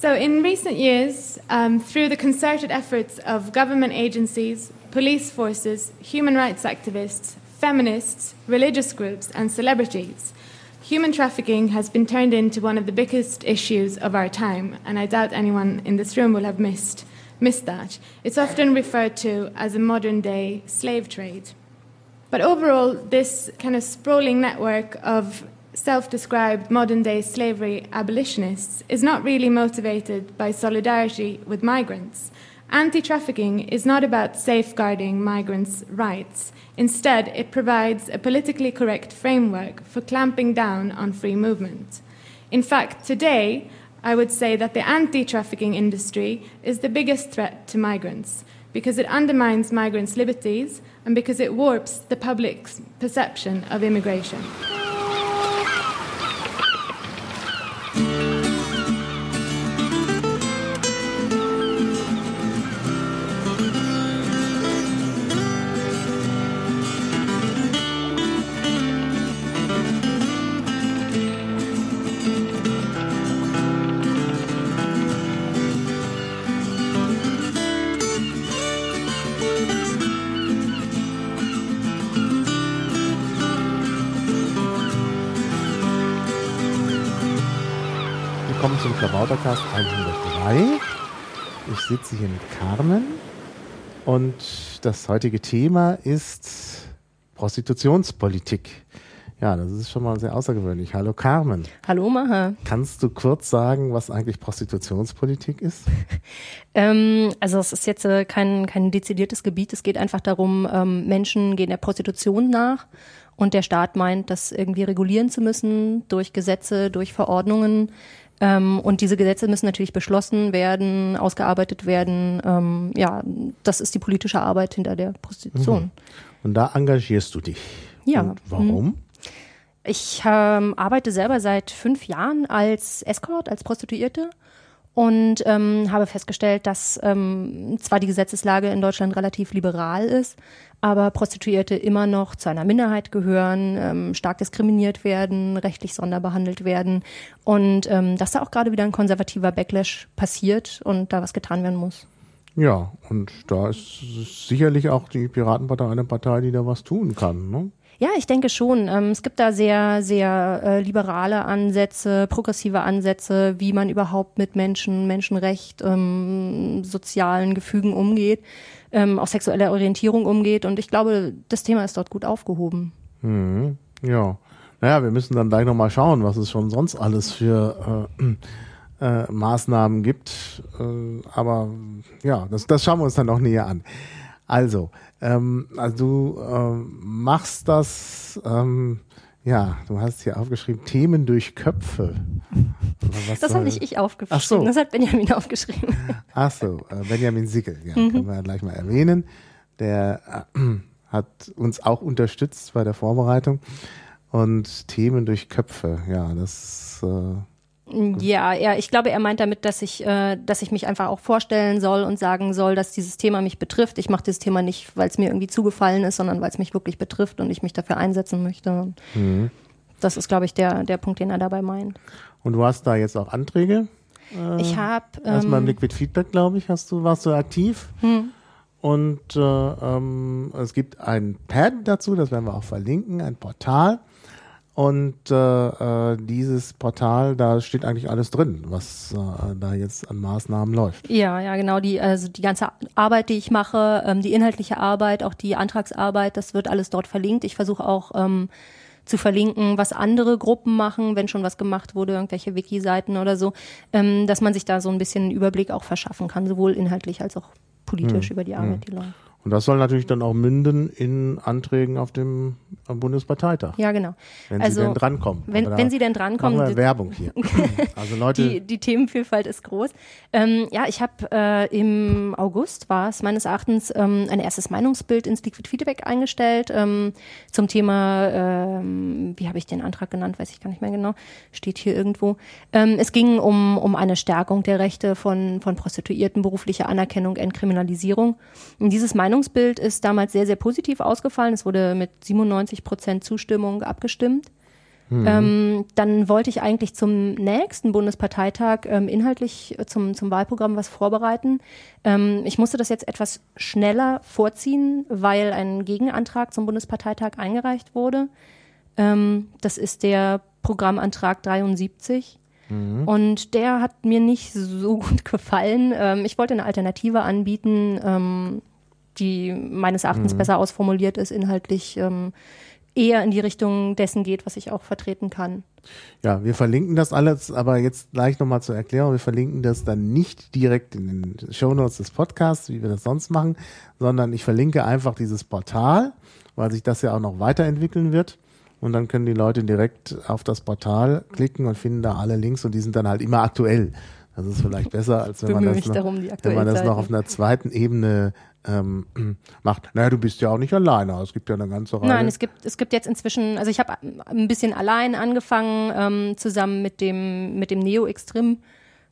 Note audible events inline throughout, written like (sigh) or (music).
So, in recent years, um, through the concerted efforts of government agencies, police forces, human rights activists, feminists, religious groups, and celebrities, human trafficking has been turned into one of the biggest issues of our time, and I doubt anyone in this room will have missed, missed that. It's often referred to as a modern day slave trade. But overall, this kind of sprawling network of self described modern day slavery abolitionists is not really motivated by solidarity with migrants. Anti trafficking is not about safeguarding migrants' rights. Instead, it provides a politically correct framework for clamping down on free movement. In fact, today, I would say that the anti trafficking industry is the biggest threat to migrants because it undermines migrants' liberties and because it warps the public's perception of immigration. Klabautercast 103. Ich sitze hier mit Carmen und das heutige Thema ist Prostitutionspolitik. Ja, das ist schon mal sehr außergewöhnlich. Hallo Carmen. Hallo Maha. Kannst du kurz sagen, was eigentlich Prostitutionspolitik ist? (laughs) ähm, also es ist jetzt äh, kein, kein dezidiertes Gebiet. Es geht einfach darum, ähm, Menschen gehen der Prostitution nach und der Staat meint, das irgendwie regulieren zu müssen durch Gesetze, durch Verordnungen. Ähm, und diese Gesetze müssen natürlich beschlossen werden, ausgearbeitet werden. Ähm, ja, das ist die politische Arbeit hinter der Prostitution. Mhm. Und da engagierst du dich. Ja. Und warum? Mhm. Ich ähm, arbeite selber seit fünf Jahren als Escort, als Prostituierte und ähm, habe festgestellt, dass ähm, zwar die Gesetzeslage in Deutschland relativ liberal ist, aber Prostituierte immer noch zu einer Minderheit gehören, ähm, stark diskriminiert werden, rechtlich sonderbehandelt werden und ähm, dass da auch gerade wieder ein konservativer Backlash passiert und da was getan werden muss. Ja, und da ist sicherlich auch die Piratenpartei eine Partei, die da was tun kann. Ne? Ja, ich denke schon. Ähm, es gibt da sehr, sehr äh, liberale Ansätze, progressive Ansätze, wie man überhaupt mit Menschen, Menschenrecht, ähm, sozialen Gefügen umgeht, ähm, auch sexueller Orientierung umgeht. Und ich glaube, das Thema ist dort gut aufgehoben. Mhm. Ja. Naja, wir müssen dann gleich nochmal schauen, was es schon sonst alles für äh, äh, Maßnahmen gibt. Äh, aber ja, das, das schauen wir uns dann noch näher an. Also, ähm, also du ähm, machst das, ähm, ja, du hast hier aufgeschrieben, Themen durch Köpfe. Was das habe nicht ich aufgeschrieben, so. das hat Benjamin (laughs) aufgeschrieben. Ach so, äh, Benjamin Sickel, ja, mhm. können wir gleich mal erwähnen. Der äh, hat uns auch unterstützt bei der Vorbereitung. Und Themen durch Köpfe, ja, das äh, ja, ja, ich glaube, er meint damit, dass ich, äh, dass ich mich einfach auch vorstellen soll und sagen soll, dass dieses Thema mich betrifft. Ich mache dieses Thema nicht, weil es mir irgendwie zugefallen ist, sondern weil es mich wirklich betrifft und ich mich dafür einsetzen möchte. Mhm. Das ist, glaube ich, der, der Punkt, den er dabei meint. Und du hast da jetzt auch Anträge? Äh, ich habe ähm, erstmal im Liquid Feedback, glaube ich, hast du warst du aktiv. Hm. Und äh, ähm, es gibt ein Pad dazu, das werden wir auch verlinken, ein Portal. Und äh, äh, dieses Portal, da steht eigentlich alles drin, was äh, da jetzt an Maßnahmen läuft. Ja, ja, genau. Die, also die ganze Arbeit, die ich mache, ähm, die inhaltliche Arbeit, auch die Antragsarbeit, das wird alles dort verlinkt. Ich versuche auch ähm, zu verlinken, was andere Gruppen machen, wenn schon was gemacht wurde, irgendwelche Wiki-Seiten oder so, ähm, dass man sich da so ein bisschen einen Überblick auch verschaffen kann, sowohl inhaltlich als auch politisch hm. über die Arbeit, hm. die läuft. Und das soll natürlich dann auch münden in Anträgen auf dem Bundesparteitag. Ja, genau. Wenn also, Sie denn drankommen. Wenn, wenn Sie denn drankommen. Wir Werbung hier. (laughs) also Leute. Die, die Themenvielfalt ist groß. Ähm, ja, ich habe äh, im August war es meines Erachtens ähm, ein erstes Meinungsbild ins Liquid Feedback eingestellt ähm, zum Thema, ähm, wie habe ich den Antrag genannt, weiß ich gar nicht mehr genau, steht hier irgendwo. Ähm, es ging um, um eine Stärkung der Rechte von, von Prostituierten, berufliche Anerkennung, Entkriminalisierung. Und dieses Meinungsbild Meinungsbild ist damals sehr, sehr positiv ausgefallen. Es wurde mit 97 Prozent Zustimmung abgestimmt. Mhm. Ähm, dann wollte ich eigentlich zum nächsten Bundesparteitag ähm, inhaltlich zum, zum Wahlprogramm was vorbereiten. Ähm, ich musste das jetzt etwas schneller vorziehen, weil ein Gegenantrag zum Bundesparteitag eingereicht wurde. Ähm, das ist der Programmantrag 73. Mhm. Und der hat mir nicht so gut gefallen. Ähm, ich wollte eine Alternative anbieten, ähm, die meines Erachtens mhm. besser ausformuliert ist, inhaltlich ähm, eher in die Richtung dessen geht, was ich auch vertreten kann. Ja, wir verlinken das alles, aber jetzt gleich nochmal zur Erklärung. Wir verlinken das dann nicht direkt in den Shownotes des Podcasts, wie wir das sonst machen, sondern ich verlinke einfach dieses Portal, weil sich das ja auch noch weiterentwickeln wird. Und dann können die Leute direkt auf das Portal klicken und finden da alle Links und die sind dann halt immer aktuell. Das ist vielleicht besser, als wenn man das, noch, darum, wenn man das noch auf einer zweiten Ebene ähm, (clears throat) macht. Naja, du bist ja auch nicht alleine. Es gibt ja eine ganze Reihe. Nein, es gibt, es gibt jetzt inzwischen, also ich habe ein bisschen allein angefangen, ähm, zusammen mit dem, mit dem Neo-Extrem.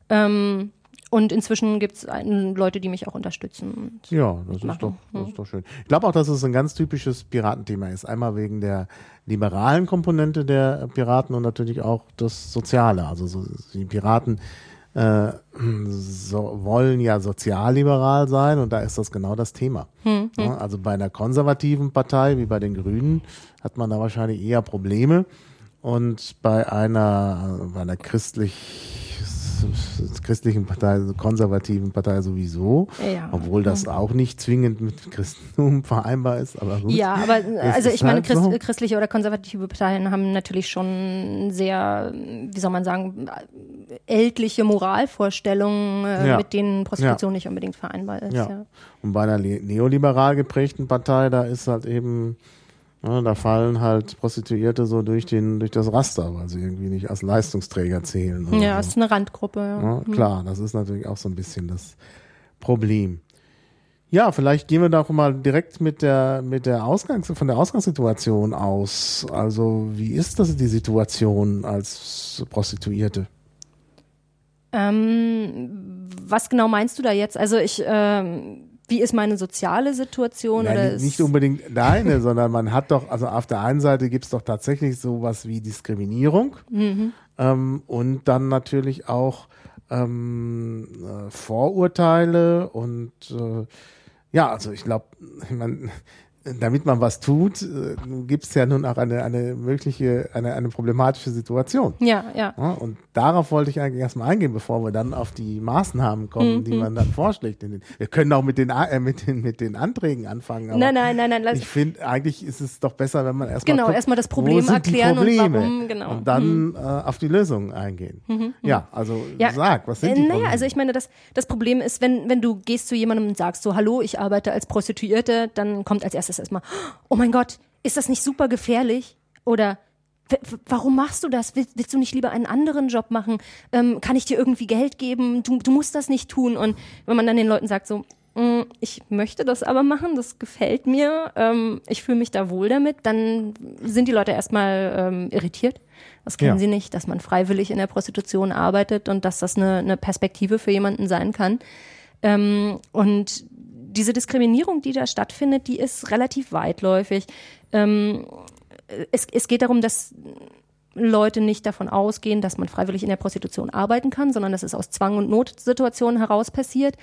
Ähm, und inzwischen gibt es Leute, die mich auch unterstützen. Ja, das ist, doch, das ist doch schön. Ich glaube auch, dass es ein ganz typisches Piratenthema ist. Einmal wegen der liberalen Komponente der Piraten und natürlich auch das Soziale. Also so, die Piraten äh, so, wollen ja sozialliberal sein und da ist das genau das Thema. Hm, hm. Also bei einer konservativen Partei wie bei den Grünen hat man da wahrscheinlich eher Probleme und bei einer, bei einer christlich christlichen Partei, konservativen Partei sowieso, ja. obwohl das auch nicht zwingend mit Christentum (laughs) vereinbar ist, aber gut. Ja, aber also ich meine, halt Christ, so. christliche oder konservative Parteien haben natürlich schon sehr, wie soll man sagen, ältliche Moralvorstellungen, äh, ja. mit denen Prostitution ja. nicht unbedingt vereinbar ist. Ja. Und bei einer neoliberal geprägten Partei, da ist halt eben ja, da fallen halt Prostituierte so durch, den, durch das Raster, weil sie irgendwie nicht als Leistungsträger zählen. Ja, so. ist eine Randgruppe. Ja. ja mhm. klar, das ist natürlich auch so ein bisschen das Problem. Ja, vielleicht gehen wir doch mal direkt mit der, mit der Ausgangs-, von der Ausgangssituation aus. Also, wie ist das die Situation als Prostituierte? Ähm, was genau meinst du da jetzt? Also, ich, ähm, wie ist meine soziale Situation? Nein, oder nicht unbedingt deine, (laughs) sondern man hat doch, also auf der einen Seite gibt es doch tatsächlich sowas wie Diskriminierung mhm. ähm, und dann natürlich auch ähm, äh, Vorurteile und äh, ja, also ich glaube, ich mein, damit man was tut, äh, gibt es ja nun auch eine, eine mögliche, eine, eine problematische Situation. Ja, ja, ja. Und darauf wollte ich eigentlich erstmal eingehen, bevor wir dann auf die Maßnahmen kommen, mhm. die man dann vorschlägt. Wir können auch mit den, äh, mit den, mit den Anträgen anfangen. nein, nein, nein, nein. Ich finde, eigentlich ist es doch besser, wenn man erstmal. Genau, erstmal das Problem erklären und warum, genau. Und dann mhm. äh, auf die Lösungen eingehen. Mhm, mhm. ja, also ja. sag, was sind die äh, Naja, also ich meine, das, das Problem ist, wenn, wenn du gehst zu jemandem und sagst so, hallo, ich arbeite als Prostituierte, dann kommt als erstes erstmal, oh mein Gott, ist das nicht super gefährlich? Oder warum machst du das? Willst, willst, du nicht lieber einen anderen Job machen? Ähm, kann ich dir irgendwie Geld geben? Du, du musst das nicht tun. Und wenn man dann den Leuten sagt so, mm, ich möchte das aber machen, das gefällt mir, ähm, ich fühle mich da wohl damit, dann sind die Leute erstmal ähm, irritiert. Das kennen ja. sie nicht, dass man freiwillig in der Prostitution arbeitet und dass das eine, eine Perspektive für jemanden sein kann. Ähm, und diese Diskriminierung, die da stattfindet, die ist relativ weitläufig. Ähm, es, es geht darum, dass Leute nicht davon ausgehen, dass man freiwillig in der Prostitution arbeiten kann, sondern dass es aus Zwang und Notsituationen heraus passiert.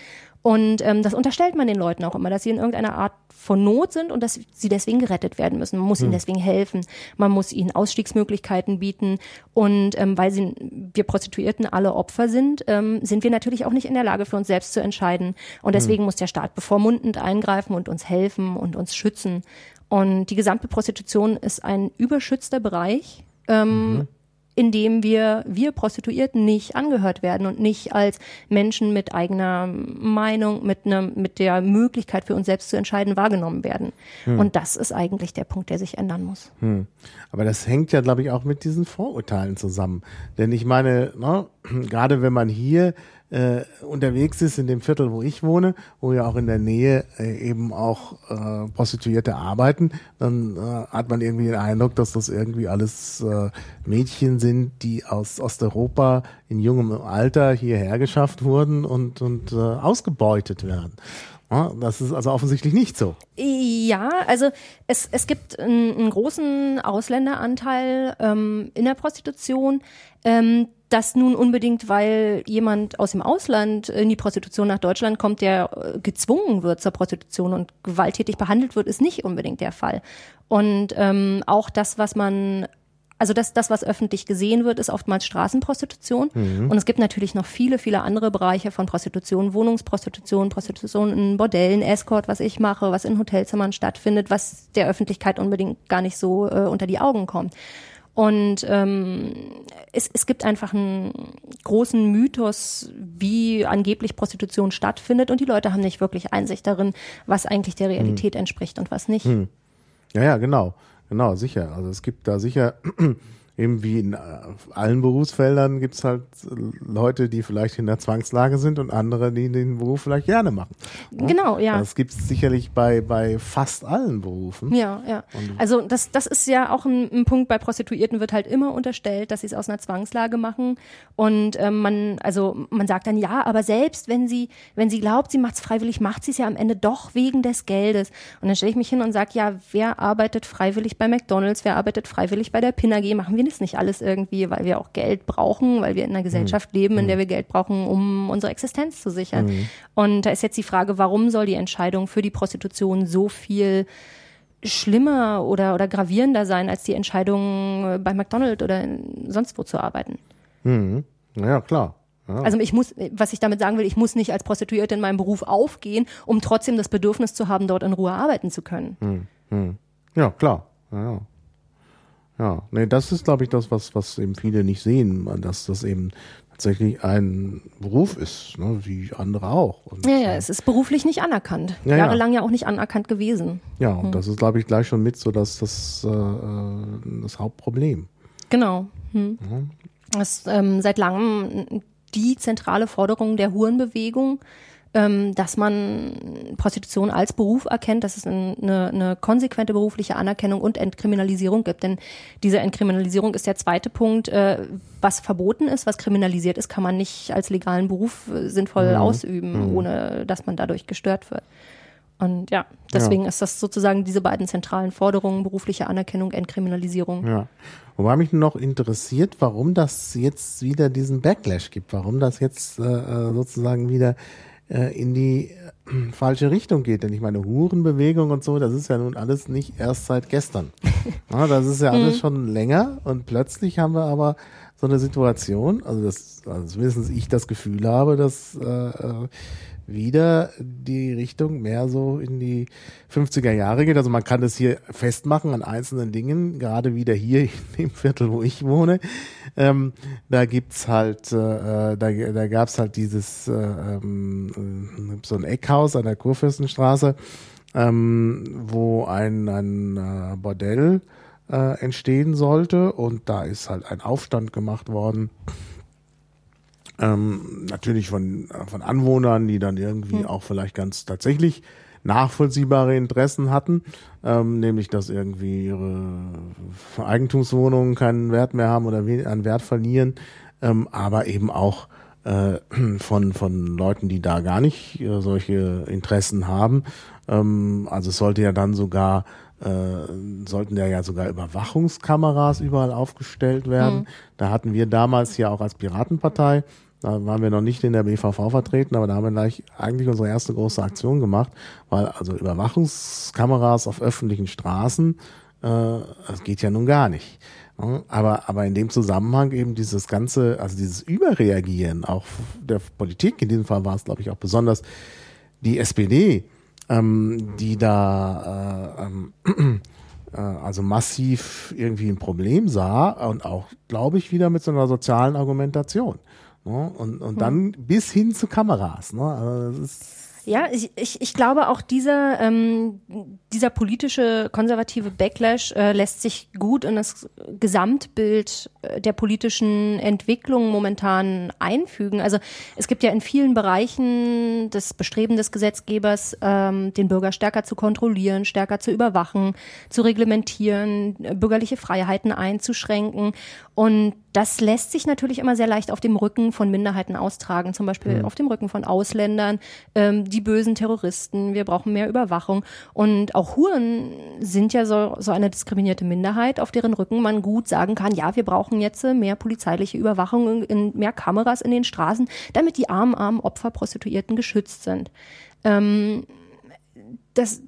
Und ähm, das unterstellt man den Leuten auch immer, dass sie in irgendeiner Art von Not sind und dass sie deswegen gerettet werden müssen. Man muss hm. ihnen deswegen helfen, man muss ihnen Ausstiegsmöglichkeiten bieten. Und ähm, weil sie, wir Prostituierten alle Opfer sind, ähm, sind wir natürlich auch nicht in der Lage, für uns selbst zu entscheiden. Und deswegen hm. muss der Staat bevormundend eingreifen und uns helfen und uns schützen. Und die gesamte Prostitution ist ein überschützter Bereich ähm, mhm. In dem wir, wir Prostituierten nicht angehört werden und nicht als Menschen mit eigener Meinung, mit, ne, mit der Möglichkeit für uns selbst zu entscheiden, wahrgenommen werden. Mhm. Und das ist eigentlich der Punkt, der sich ändern muss. Mhm. Aber das hängt ja, glaube ich, auch mit diesen Vorurteilen zusammen. Denn ich meine, ne, (clears throat) gerade wenn man hier äh, unterwegs ist in dem Viertel, wo ich wohne, wo ja auch in der Nähe äh, eben auch äh, Prostituierte arbeiten, dann äh, hat man irgendwie den Eindruck, dass das irgendwie alles äh, Mädchen sind, die aus Osteuropa in jungem Alter hierher geschafft wurden und, und äh, ausgebeutet werden. Das ist also offensichtlich nicht so. Ja, also es, es gibt einen, einen großen Ausländeranteil ähm, in der Prostitution. Ähm, das nun unbedingt, weil jemand aus dem Ausland in die Prostitution nach Deutschland kommt, der äh, gezwungen wird zur Prostitution und gewalttätig behandelt wird, ist nicht unbedingt der Fall. Und ähm, auch das, was man also das, das, was öffentlich gesehen wird, ist oftmals Straßenprostitution. Mhm. Und es gibt natürlich noch viele, viele andere Bereiche von Prostitution, Wohnungsprostitution, Prostitution in Bordellen, Escort, was ich mache, was in Hotelzimmern stattfindet, was der Öffentlichkeit unbedingt gar nicht so äh, unter die Augen kommt. Und ähm, es, es gibt einfach einen großen Mythos, wie angeblich Prostitution stattfindet und die Leute haben nicht wirklich Einsicht darin, was eigentlich der Realität hm. entspricht und was nicht. Hm. Ja, ja, genau. Genau, sicher. Also es gibt da sicher eben wie in äh, allen Berufsfeldern gibt es halt äh, Leute, die vielleicht in der Zwangslage sind und andere, die den Beruf vielleicht gerne machen. Genau, ja. Das gibt es sicherlich bei, bei fast allen Berufen. Ja, ja. also das, das ist ja auch ein, ein, Punkt, bei Prostituierten wird halt immer unterstellt, dass sie es aus einer Zwangslage machen. Und ähm, man, also man sagt dann, ja, aber selbst wenn sie, wenn sie glaubt, sie macht es freiwillig, macht sie es ja am Ende doch wegen des Geldes. Und dann stelle ich mich hin und sage, ja, wer arbeitet freiwillig bei McDonalds, wer arbeitet freiwillig bei der Pin AG, machen wir wir das nicht alles irgendwie, weil wir auch Geld brauchen, weil wir in einer Gesellschaft mhm. leben, in der mhm. wir Geld brauchen, um unsere Existenz zu sichern. Mhm. Und da ist jetzt die Frage, warum soll die Entscheidung für die Prostitution so viel schlimmer oder, oder gravierender sein, als die Entscheidung bei McDonald's oder sonst wo zu arbeiten? Mhm. Ja, klar. Ja. Also ich muss, was ich damit sagen will, ich muss nicht als Prostituierte in meinem Beruf aufgehen, um trotzdem das Bedürfnis zu haben, dort in Ruhe arbeiten zu können. Mhm. mhm. Ja, klar. Ja, ja, nee, das ist, glaube ich, das, was, was eben viele nicht sehen, dass das eben tatsächlich ein Beruf ist, ne, wie andere auch. Und, ja, ja, äh, es ist beruflich nicht anerkannt. Ja, Jahrelang ja. ja auch nicht anerkannt gewesen. Ja, und hm. das ist, glaube ich, gleich schon mit so dass das, äh, äh, das Hauptproblem. Genau. Hm. Ja. Das ist ähm, seit langem die zentrale Forderung der Hurenbewegung ähm, dass man Prostitution als Beruf erkennt, dass es eine, eine konsequente berufliche Anerkennung und Entkriminalisierung gibt. Denn diese Entkriminalisierung ist der zweite Punkt. Äh, was verboten ist, was kriminalisiert ist, kann man nicht als legalen Beruf äh, sinnvoll mhm. ausüben, mhm. ohne dass man dadurch gestört wird. Und ja, deswegen ja. ist das sozusagen diese beiden zentralen Forderungen, berufliche Anerkennung, Entkriminalisierung. Ja. Wobei mich noch interessiert, warum das jetzt wieder diesen Backlash gibt, warum das jetzt äh, äh sozusagen wieder äh, in die äh, falsche Richtung geht. Denn ich meine, Hurenbewegung und so, das ist ja nun alles nicht erst seit gestern. (laughs) ja, das ist ja alles mhm. schon länger und plötzlich haben wir aber so eine Situation, also das, also zumindest ich das Gefühl habe, dass äh, äh wieder die Richtung mehr so in die 50er Jahre geht. Also man kann das hier festmachen an einzelnen Dingen, gerade wieder hier (laughs) in dem Viertel, wo ich wohne. Ähm, da gibt's halt, äh, da, da gab's halt dieses äh, ähm, so ein Eckhaus an der Kurfürstenstraße, ähm, wo ein, ein äh, Bordell äh, entstehen sollte und da ist halt ein Aufstand gemacht worden ähm, natürlich von, von Anwohnern, die dann irgendwie hm. auch vielleicht ganz tatsächlich nachvollziehbare Interessen hatten, ähm, nämlich dass irgendwie ihre Eigentumswohnungen keinen Wert mehr haben oder an Wert verlieren, ähm, aber eben auch äh, (clears throat) von, von Leuten, die da gar nicht äh, solche Interessen haben. Ähm, also es sollte ja dann sogar äh, sollten ja sogar Überwachungskameras überall aufgestellt werden. Mhm. Da hatten wir damals ja auch als Piratenpartei da waren wir noch nicht in der BVV vertreten, aber da haben wir gleich eigentlich unsere erste große Aktion gemacht, weil also Überwachungskameras auf öffentlichen Straßen, äh, das geht ja nun gar nicht. Aber, aber in dem Zusammenhang eben dieses ganze, also dieses Überreagieren auch der Politik, in diesem Fall war es, glaube ich, auch besonders die SPD, ähm, die da äh, ähm, äh, also massiv irgendwie ein Problem sah und auch, glaube ich, wieder mit so einer sozialen Argumentation. Ne? Und, und dann hm. bis hin zu Kameras. Ne? Also das ist ja, ich, ich, ich glaube auch dieser, ähm, dieser politische konservative Backlash äh, lässt sich gut in das Gesamtbild äh, der politischen Entwicklung momentan einfügen. Also es gibt ja in vielen Bereichen das Bestreben des Gesetzgebers, ähm, den Bürger stärker zu kontrollieren, stärker zu überwachen, zu reglementieren, bürgerliche Freiheiten einzuschränken. Und das lässt sich natürlich immer sehr leicht auf dem Rücken von Minderheiten austragen, zum Beispiel mhm. auf dem Rücken von Ausländern, ähm, die bösen Terroristen, wir brauchen mehr Überwachung. Und auch Huren sind ja so, so eine diskriminierte Minderheit, auf deren Rücken man gut sagen kann, ja, wir brauchen jetzt mehr polizeiliche Überwachung, mehr Kameras in den Straßen, damit die armen, armen Opfer Prostituierten geschützt sind. Ähm, das,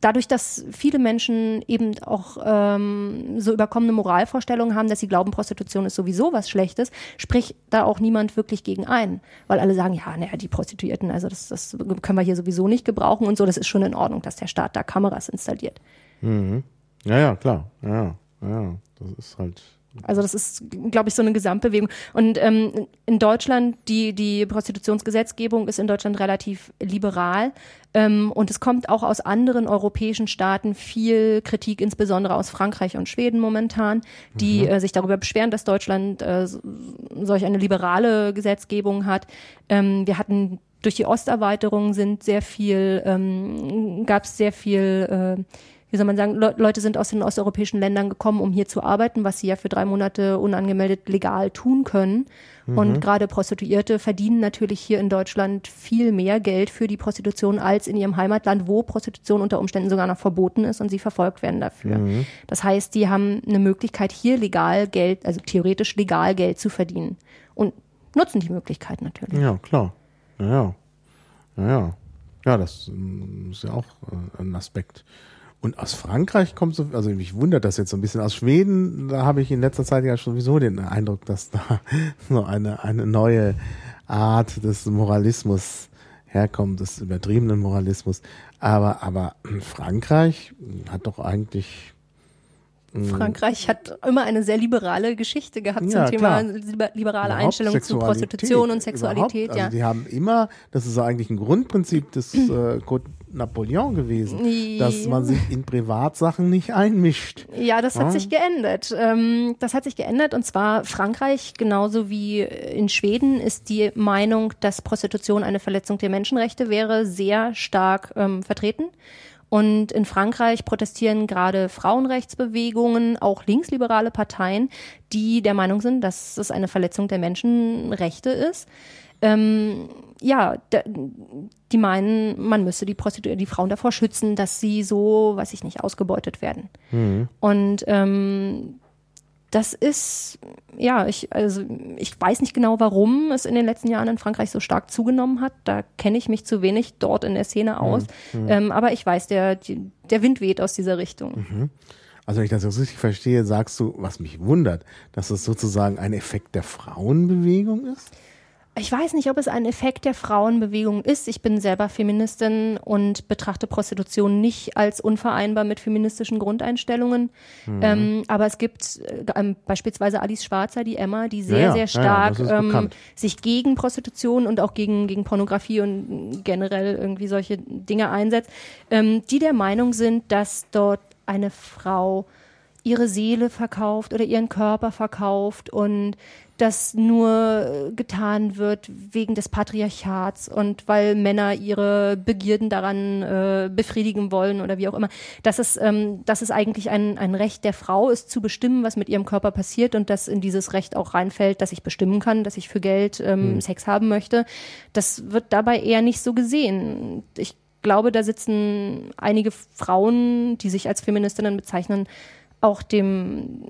dadurch, dass viele Menschen eben auch ähm, so überkommene Moralvorstellungen haben, dass sie glauben, Prostitution ist sowieso was Schlechtes, spricht da auch niemand wirklich gegen ein. Weil alle sagen, ja, naja, die Prostituierten, also das, das können wir hier sowieso nicht gebrauchen und so, das ist schon in Ordnung, dass der Staat da Kameras installiert. Mhm. Ja, ja, klar. Ja, ja, das ist halt also das ist, glaube ich, so eine Gesamtbewegung. Und ähm, in Deutschland, die, die Prostitutionsgesetzgebung ist in Deutschland relativ liberal. Ähm, und es kommt auch aus anderen europäischen Staaten viel Kritik, insbesondere aus Frankreich und Schweden momentan, die mhm. äh, sich darüber beschweren, dass Deutschland äh, solch eine liberale Gesetzgebung hat. Ähm, wir hatten durch die Osterweiterung sind sehr viel, ähm, gab es sehr viel äh, wie soll man sagen, Le Leute sind aus den osteuropäischen Ländern gekommen, um hier zu arbeiten, was sie ja für drei Monate unangemeldet legal tun können. Mhm. Und gerade Prostituierte verdienen natürlich hier in Deutschland viel mehr Geld für die Prostitution als in ihrem Heimatland, wo Prostitution unter Umständen sogar noch verboten ist und sie verfolgt werden dafür. Mhm. Das heißt, die haben eine Möglichkeit, hier legal Geld, also theoretisch legal Geld zu verdienen. Und nutzen die Möglichkeit natürlich. Ja, klar. Ja, ja. Ja, ja. ja das ähm, ist ja auch äh, ein Aspekt. Und aus Frankreich kommt so, also mich wundert das jetzt so ein bisschen. Aus Schweden, da habe ich in letzter Zeit ja sowieso den Eindruck, dass da (laughs) so eine, eine neue Art des Moralismus herkommt, des übertriebenen Moralismus. Aber, aber Frankreich hat doch eigentlich. Frankreich hat immer eine sehr liberale Geschichte gehabt ja, zum Thema klar. liberale Einstellung zu Prostitution und Sexualität. Also ja. die haben immer, das ist eigentlich ein Grundprinzip des (clears throat) äh, Code Napoleon gewesen, ja. dass man sich in Privatsachen nicht einmischt. Ja, das hat sich geändert. Ähm, das hat sich geändert und zwar Frankreich genauso wie in Schweden ist die Meinung, dass Prostitution eine Verletzung der Menschenrechte wäre, sehr stark ähm, vertreten. Und in Frankreich protestieren gerade Frauenrechtsbewegungen, auch linksliberale Parteien, die der Meinung sind, dass es eine Verletzung der Menschenrechte ist. Ähm, ja, die meinen, man müsse die die Frauen davor schützen, dass sie so, weiß ich nicht, ausgebeutet werden. Mhm. Und ähm, das ist, ja, ich, also ich weiß nicht genau, warum es in den letzten Jahren in Frankreich so stark zugenommen hat. Da kenne ich mich zu wenig dort in der Szene aus. Mhm. Ähm, aber ich weiß, der, der Wind weht aus dieser Richtung. Mhm. Also wenn ich das richtig verstehe, sagst du, was mich wundert, dass es sozusagen ein Effekt der Frauenbewegung ist? Ich weiß nicht, ob es ein Effekt der Frauenbewegung ist. Ich bin selber Feministin und betrachte Prostitution nicht als unvereinbar mit feministischen Grundeinstellungen. Mhm. Ähm, aber es gibt äh, beispielsweise Alice Schwarzer, die Emma, die sehr, ja, sehr stark ja, ähm, sich gegen Prostitution und auch gegen, gegen Pornografie und generell irgendwie solche Dinge einsetzt, ähm, die der Meinung sind, dass dort eine Frau ihre Seele verkauft oder ihren Körper verkauft und das nur getan wird wegen des Patriarchats und weil Männer ihre Begierden daran äh, befriedigen wollen oder wie auch immer. Dass es, ähm, dass es eigentlich ein, ein Recht der Frau ist, zu bestimmen, was mit ihrem Körper passiert und dass in dieses Recht auch reinfällt, dass ich bestimmen kann, dass ich für Geld ähm, mhm. Sex haben möchte. Das wird dabei eher nicht so gesehen. Ich glaube, da sitzen einige Frauen, die sich als Feministinnen bezeichnen, auch dem,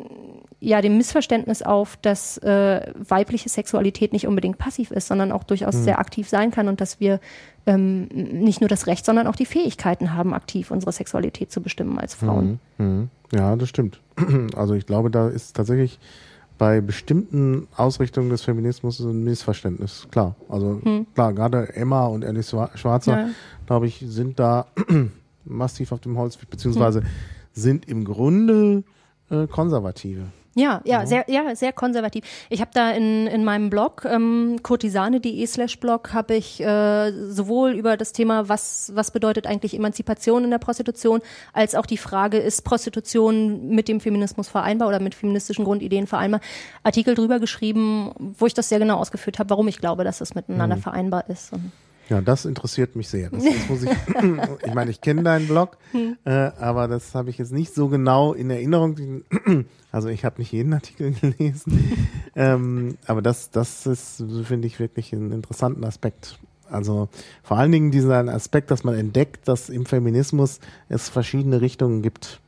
ja, dem Missverständnis auf, dass äh, weibliche Sexualität nicht unbedingt passiv ist, sondern auch durchaus mhm. sehr aktiv sein kann und dass wir ähm, nicht nur das Recht, sondern auch die Fähigkeiten haben, aktiv unsere Sexualität zu bestimmen als Frauen. Mhm. Mhm. Ja, das stimmt. (clears throat) Also ich glaube, da ist tatsächlich bei bestimmten Ausrichtungen des Feminismus ein Missverständnis. Klar, also hm. klar, gerade Emma und Alice Schwarzer, ja. glaube ich, sind da (clears throat) massiv auf dem Holz, beziehungsweise hm sind im Grunde äh, Konservative. Ja, ja, ja, sehr, ja, sehr konservativ. Ich habe da in, in meinem Blog, ähm, kurtisane.de slash Blog, habe ich äh, sowohl über das Thema, was, was bedeutet eigentlich Emanzipation in der Prostitution, als auch die Frage, ist Prostitution mit dem Feminismus vereinbar oder mit feministischen Grundideen vereinbar, Artikel drüber geschrieben, wo ich das sehr genau ausgeführt habe, warum ich glaube, dass es miteinander mhm. vereinbar ist. Und ja, das interessiert mich sehr. Das, das muss ich, (laughs) (laughs) ich meine, ich kenne deinen Blog, hm. äh, aber das habe ich jetzt nicht so genau in Erinnerung. (clears throat) Also ich habe nicht jeden Artikel gelesen, (laughs) ähm, aber das, das ist, finde ich, wirklich einen interessanten Aspekt. Also vor allen Dingen dieser Aspekt, dass man entdeckt, dass im Feminismus es verschiedene Richtungen gibt.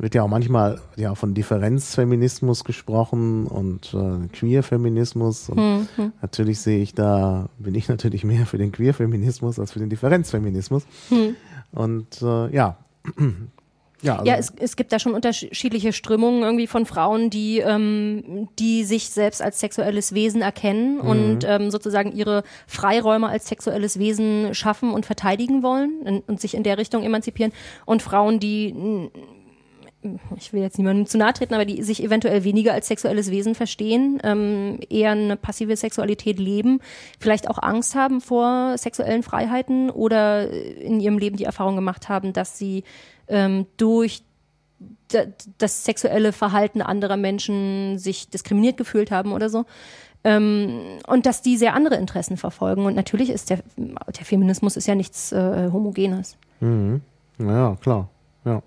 Wird ja auch manchmal ja von Differenzfeminismus gesprochen und äh, Queerfeminismus. Und Hm, natürlich sehe ich da, bin ich (laughs) natürlich mehr für den Queerfeminismus als für den Differenzfeminismus. Hm. Und äh, ja. (clears throat) Ja, also, Ja, es, es gibt da schon unterschiedliche Strömungen irgendwie von Frauen, die, ähm, die sich selbst als sexuelles Wesen erkennen und ähm, sozusagen ihre Freiräume als sexuelles Wesen schaffen und verteidigen wollen und, und sich in der Richtung emanzipieren. Und Frauen, die ich will jetzt niemandem zu nahe treten, aber die sich eventuell weniger als sexuelles Wesen verstehen, ähm, eher eine passive Sexualität leben, vielleicht auch Angst haben vor sexuellen Freiheiten oder in ihrem Leben die Erfahrung gemacht haben, dass sie ähm, durch da- das sexuelle Verhalten anderer Menschen sich diskriminiert gefühlt haben oder so. Ähm, und dass die sehr andere Interessen verfolgen. Und natürlich ist der, der Feminismus ist ja nichts äh, Homogenes. Ja, klar. Ja.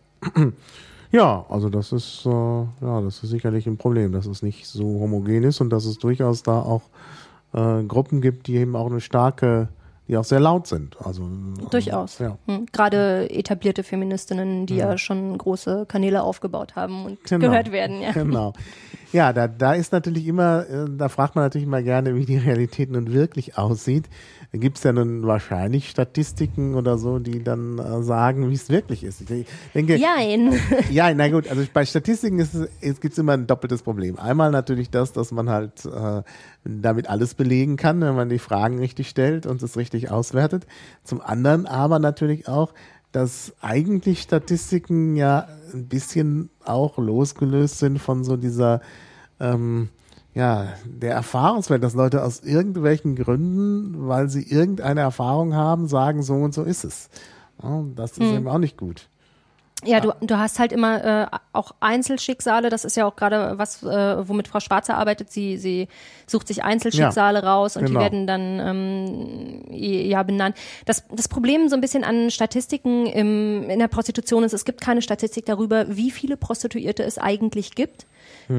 Ja, also das ist, äh, ja, das ist sicherlich ein Problem, dass es nicht so homogen ist und dass es durchaus da auch äh, Gruppen gibt, die eben auch eine starke, die auch sehr laut sind. Also Durchaus. Ja. Hm. Gerade etablierte Feministinnen, die ja schon große Kanäle aufgebaut haben und Genau. gehört werden. Ja. Genau. Ja, da, da ist natürlich immer, äh, da fragt man natürlich mal gerne, wie die Realität nun wirklich aussieht. Da gibt's ja nun wahrscheinlich Statistiken oder so, die dann äh, sagen, wie es wirklich ist. Ich denke, Jein. (laughs) Ja, na gut, also bei Statistiken ist es, es gibt immer ein doppeltes Problem. Einmal natürlich das, dass man halt äh, damit alles belegen kann, wenn man die Fragen richtig stellt und es richtig auswertet. Zum anderen aber natürlich auch, dass eigentlich Statistiken ja ein bisschen auch losgelöst sind von so dieser ähm, ja, der Erfahrungswelt, dass Leute aus irgendwelchen Gründen, weil sie irgendeine Erfahrung haben, sagen, so und so ist es. Ja, das ist eben auch nicht gut. Ja, du, du hast halt immer äh, auch Einzelschicksale. Das ist ja auch gerade was, äh, womit Frau Schwarzer arbeitet. Sie, sie sucht sich Einzelschicksale raus und genau. die werden dann ähm, ja benannt. Das, das Problem so ein bisschen an Statistiken im, in der Prostitution ist, es gibt keine Statistik darüber, wie viele Prostituierte es eigentlich gibt.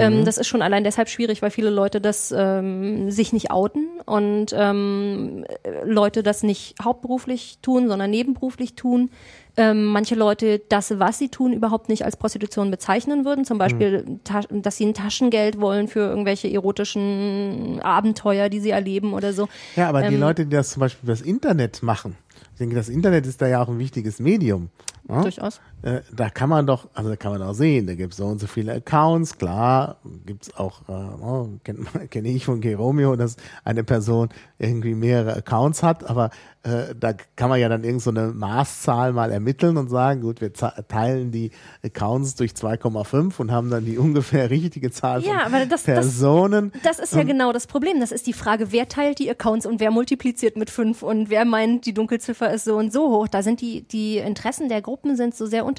Ähm, das ist schon allein deshalb schwierig, weil viele Leute das ähm, sich nicht outen und ähm, äh, Leute das nicht hauptberuflich tun, sondern nebenberuflich tun. Ähm, manche Leute das, was sie tun, überhaupt nicht als Prostitution bezeichnen würden. Zum Beispiel, Ta- dass sie ein Taschengeld wollen für irgendwelche erotischen Abenteuer, die sie erleben oder so. Ja, aber die Ähm, Leute, die das zum Beispiel über das Internet machen, ich denke, das Internet ist da ja auch ein wichtiges Medium. Ja? Durchaus. Äh, da kann man doch, also da kann man auch sehen, da gibt es so und so viele Accounts, klar, gibt es auch, äh, oh, kenne (laughs) kenn ich von Geromeo, dass eine Person irgendwie mehrere Accounts hat, aber äh, da kann man ja dann irgend so eine Maßzahl mal ermitteln und sagen, gut, wir teilen die Accounts durch 2,5 und haben dann die (laughs) ungefähr richtige Zahl Ja, von aber das- das- Personen. Das ist ja genau das Problem. Das ist die Frage, wer teilt die Accounts und wer multipliziert mit fünf und wer meint, die Dunkelziffer ist so und so hoch. Da sind die, die Interessen der Gruppen sind so sehr unterschiedlich.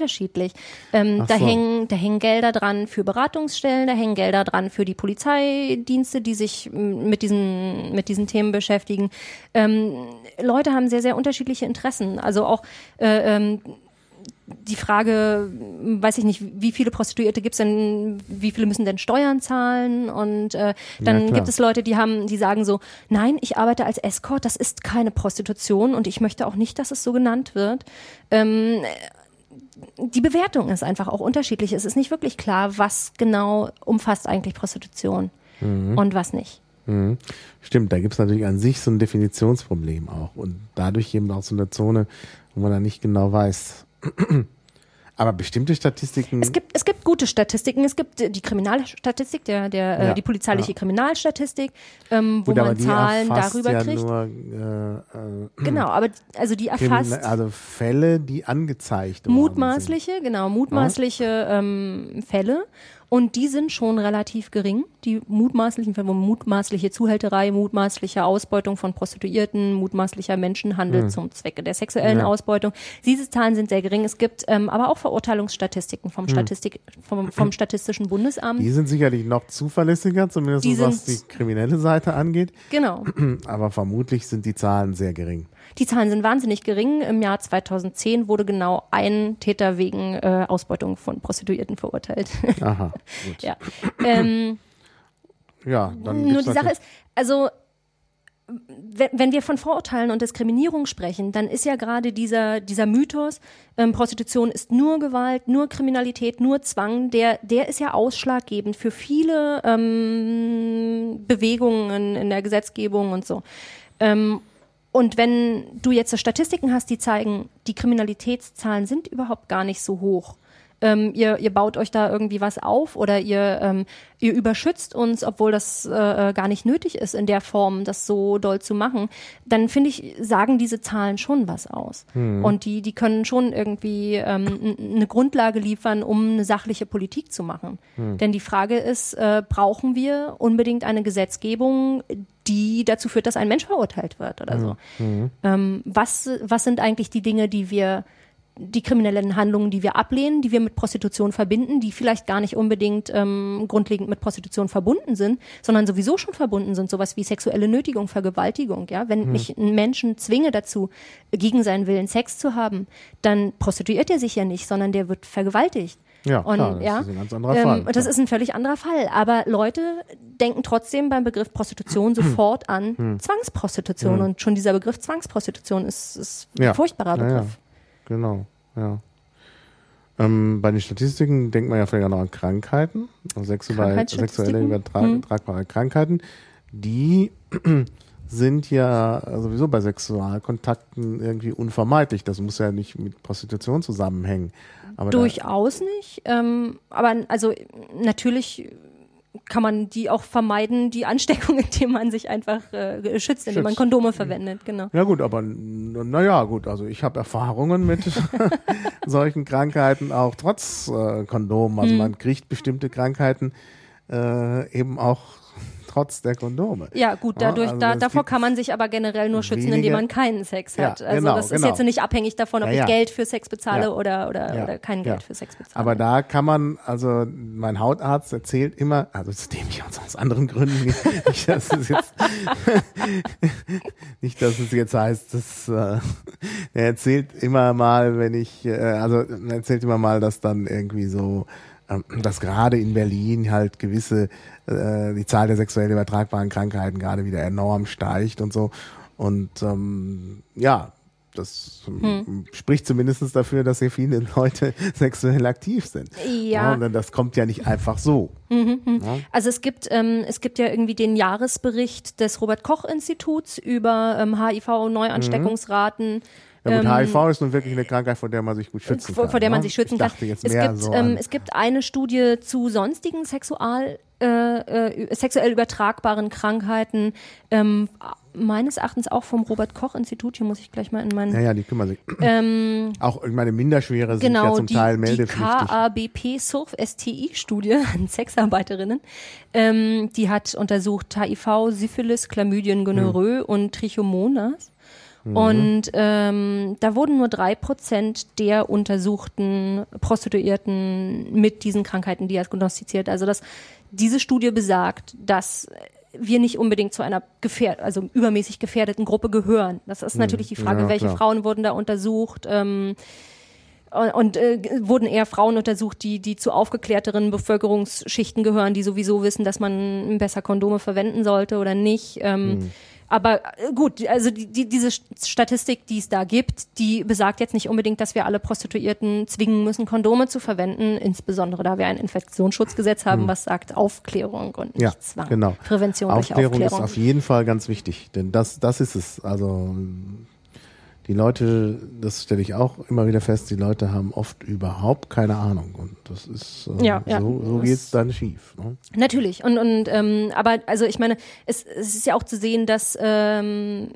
Ähm, Ach da, so. hängen, da hängen Gelder dran für Beratungsstellen, da hängen Gelder dran für die Polizeidienste, die sich mit diesen, mit diesen Themen beschäftigen. Ähm, Leute haben sehr, sehr unterschiedliche Interessen. Also auch äh, ähm, die Frage, weiß ich nicht, wie viele Prostituierte gibt's denn, wie viele müssen denn Steuern zahlen? Und äh, dann klar. gibt es Leute, die haben, die sagen so, nein, ich arbeite als Escort, das ist keine Prostitution und ich möchte auch nicht, dass es so genannt wird. Ähm, die Bewertung ist einfach auch unterschiedlich. Es ist nicht wirklich klar, was genau umfasst eigentlich Prostitution und was nicht. Mhm. Stimmt, da gibt es natürlich an sich so ein Definitionsproblem auch und dadurch eben auch so eine Zone, wo man dann nicht genau weiß. Aber bestimmte Statistiken. Es gibt, es gibt gute Statistiken. Es gibt äh, die Kriminalstatistik, der, der, Ja, äh, die polizeiliche ja. Kriminalstatistik, ähm, wo gut, aber man Zahlen darüber ja kriegt. nur äh, äh, Genau, aber also die Krimin- erfasst also Fälle, die angezeigt worden mutmaßliche, genau, mutmaßliche ähm, Fälle. Und die sind schon relativ gering. Die mutmaßlichen mutmaßliche Zuhälterei, mutmaßliche Ausbeutung von Prostituierten, mutmaßlicher Menschenhandel zum Zwecke der sexuellen Ja. Ausbeutung. Diese Zahlen sind sehr gering. Es gibt ähm, aber auch Verurteilungsstatistiken vom, Statistik, vom, vom Statistischen Bundesamt. Die sind sicherlich noch zuverlässiger, zumindest Die was die kriminelle Seite angeht. genau. Aber vermutlich sind die Zahlen sehr gering. Die Zahlen sind wahnsinnig gering. Im Jahr 2010 wurde genau ein Täter wegen äh, Ausbeutung von Prostituierten verurteilt. (laughs) Aha, gut. ja. Ähm, Ja, dann nur die Sache ist, also wenn wir von Vorurteilen und Diskriminierung sprechen, dann ist ja gerade dieser, dieser Mythos, ähm, Prostitution ist nur Gewalt, nur Kriminalität, nur Zwang, der, der ist ja ausschlaggebend für viele ähm, Bewegungen in der Gesetzgebung und so. Ähm, und wenn du jetzt so Statistiken hast, die zeigen, die Kriminalitätszahlen sind überhaupt gar nicht so hoch, ähm, ihr, ihr baut euch da irgendwie was auf oder ihr, ähm, ihr überschützt uns, obwohl das äh, äh, gar nicht nötig ist, in der Form das so doll zu machen, dann finde ich, sagen diese Zahlen schon was aus. Mhm. Und die, die können schon irgendwie ähm, eine Grundlage liefern, um eine sachliche Politik zu machen. Mhm. Denn die Frage ist, äh, brauchen wir unbedingt eine Gesetzgebung, die dazu führt, dass ein Mensch verurteilt wird oder so. Mhm. Ähm, was, was sind eigentlich die Dinge, die wir die kriminellen Handlungen, die wir ablehnen, die wir mit Prostitution verbinden, die vielleicht gar nicht unbedingt ähm, grundlegend mit Prostitution verbunden sind, sondern sowieso schon verbunden sind, sowas wie sexuelle Nötigung, Vergewaltigung. Ja, wenn hm. ich einen Menschen zwinge dazu, gegen seinen Willen Sex zu haben, dann prostituiert er sich ja nicht, sondern der wird vergewaltigt. Ja, und, klar, das ja, ist ein ganz anderer ähm, Fall. Das ist ein völlig anderer Fall. Aber Leute denken trotzdem beim Begriff Prostitution (clears throat) sofort an hm. Zwangsprostitution. Hm. Und schon dieser Begriff Zwangsprostitution ist, ist ein ja. furchtbarer Begriff. Genau, ja. Ähm, bei den Statistiken denkt man ja vielleicht auch noch an Krankheiten, also sexuelle, sexuelle übertragbare hm. Krankheiten. Die (clears throat) sind ja sowieso bei Sexualkontakten irgendwie unvermeidlich. Das muss ja nicht mit Prostitution zusammenhängen. Aber Durchaus nicht. Ähm, aber also natürlich kann man die auch vermeiden, die Ansteckung, (laughs) indem man sich einfach äh, schützt, indem man Kondome verwendet, genau. Ja gut, aber naja, gut, also ich habe Erfahrungen mit (laughs) (laughs) solchen Krankheiten auch trotz äh, Kondom. Also hm. man kriegt bestimmte Krankheiten äh, eben auch trotz der Kondome. Ja, gut, dadurch, ja, also da, davor kann man sich aber generell nur schützen, weniger, indem man keinen Sex hat. Ja, also genau, das ist genau. jetzt nicht abhängig davon, ob ja, ich Geld für Sex bezahle oder, oder, oder kein Geld für Sex bezahle. Aber da kann man, also mein Hautarzt erzählt immer, also zu dem ich auch aus anderen Gründen, (laughs) nicht, dass es jetzt, (laughs) nicht, dass es jetzt heißt, dass, äh, er erzählt immer mal, wenn ich, äh, also er erzählt immer mal, dass dann irgendwie so, ähm, dass gerade in Berlin halt gewisse, äh, die Zahl der sexuell übertragbaren Krankheiten gerade wieder enorm steigt und so. Und ähm, ja, das hm. spricht zumindest dafür, dass sehr viele Leute (laughs) sexuell aktiv sind. Ja. ja und das kommt ja nicht einfach so. Mhm, mhm. Ja. Also es gibt, ähm, es gibt ja irgendwie den Jahresbericht des Robert Koch Instituts über ähm, HIV-Neuansteckungsraten. Mhm. Ja gut, HIV ähm, ist nun wirklich eine Krankheit, vor der man sich gut schützen kann. Vor der man ne? sich schützen kann. es, gibt, so ähm, es gibt eine Studie zu sonstigen Sexual, äh, äh, sexuell übertragbaren Krankheiten, ähm, meines Erachtens auch vom Robert Koch Institut. Hier muss ich gleich mal in meinen. Ja, ja, die kümmern sich. Ähm, (clears throat) auch, meine, Minderschwere sind genau, ja zum die, Teil meldepflichtig. Die KABP Surf STI Studie (laughs) an Sexarbeiterinnen, ähm, die hat untersucht HIV, Syphilis, Chlamydien, Gonorrhoe hm. und Trichomonas. Mhm. Und ähm, da wurden nur drei Prozent der untersuchten Prostituierten mit diesen Krankheiten diagnostiziert. Also dass diese Studie besagt, dass wir nicht unbedingt zu einer gefährd also übermäßig gefährdeten Gruppe gehören. Das ist mhm. natürlich die Frage, ja, welche Frauen wurden da untersucht. Ähm, und äh, wurden eher Frauen untersucht, die, die zu aufgeklärteren Bevölkerungsschichten gehören, die sowieso wissen, dass man besser Kondome verwenden sollte oder nicht. Ähm, mhm. Aber äh, gut, also die, die, diese Statistik, die es da gibt, die besagt jetzt nicht unbedingt, dass wir alle Prostituierten zwingen müssen, Kondome zu verwenden, insbesondere da wir ein Infektionsschutzgesetz haben, hm. was sagt Aufklärung und nicht ja, Zwang. Genau. Prävention Aufklärung durch Aufklärung. ist auf jeden Fall ganz wichtig, denn das, das ist es. Also die Leute, das stelle ich auch immer wieder fest, die Leute haben oft überhaupt keine Ahnung und das ist äh, ja, ja. so, so geht es dann schief. Ne? Natürlich und und ähm, aber also ich meine, es, es ist ja auch zu sehen, dass ähm,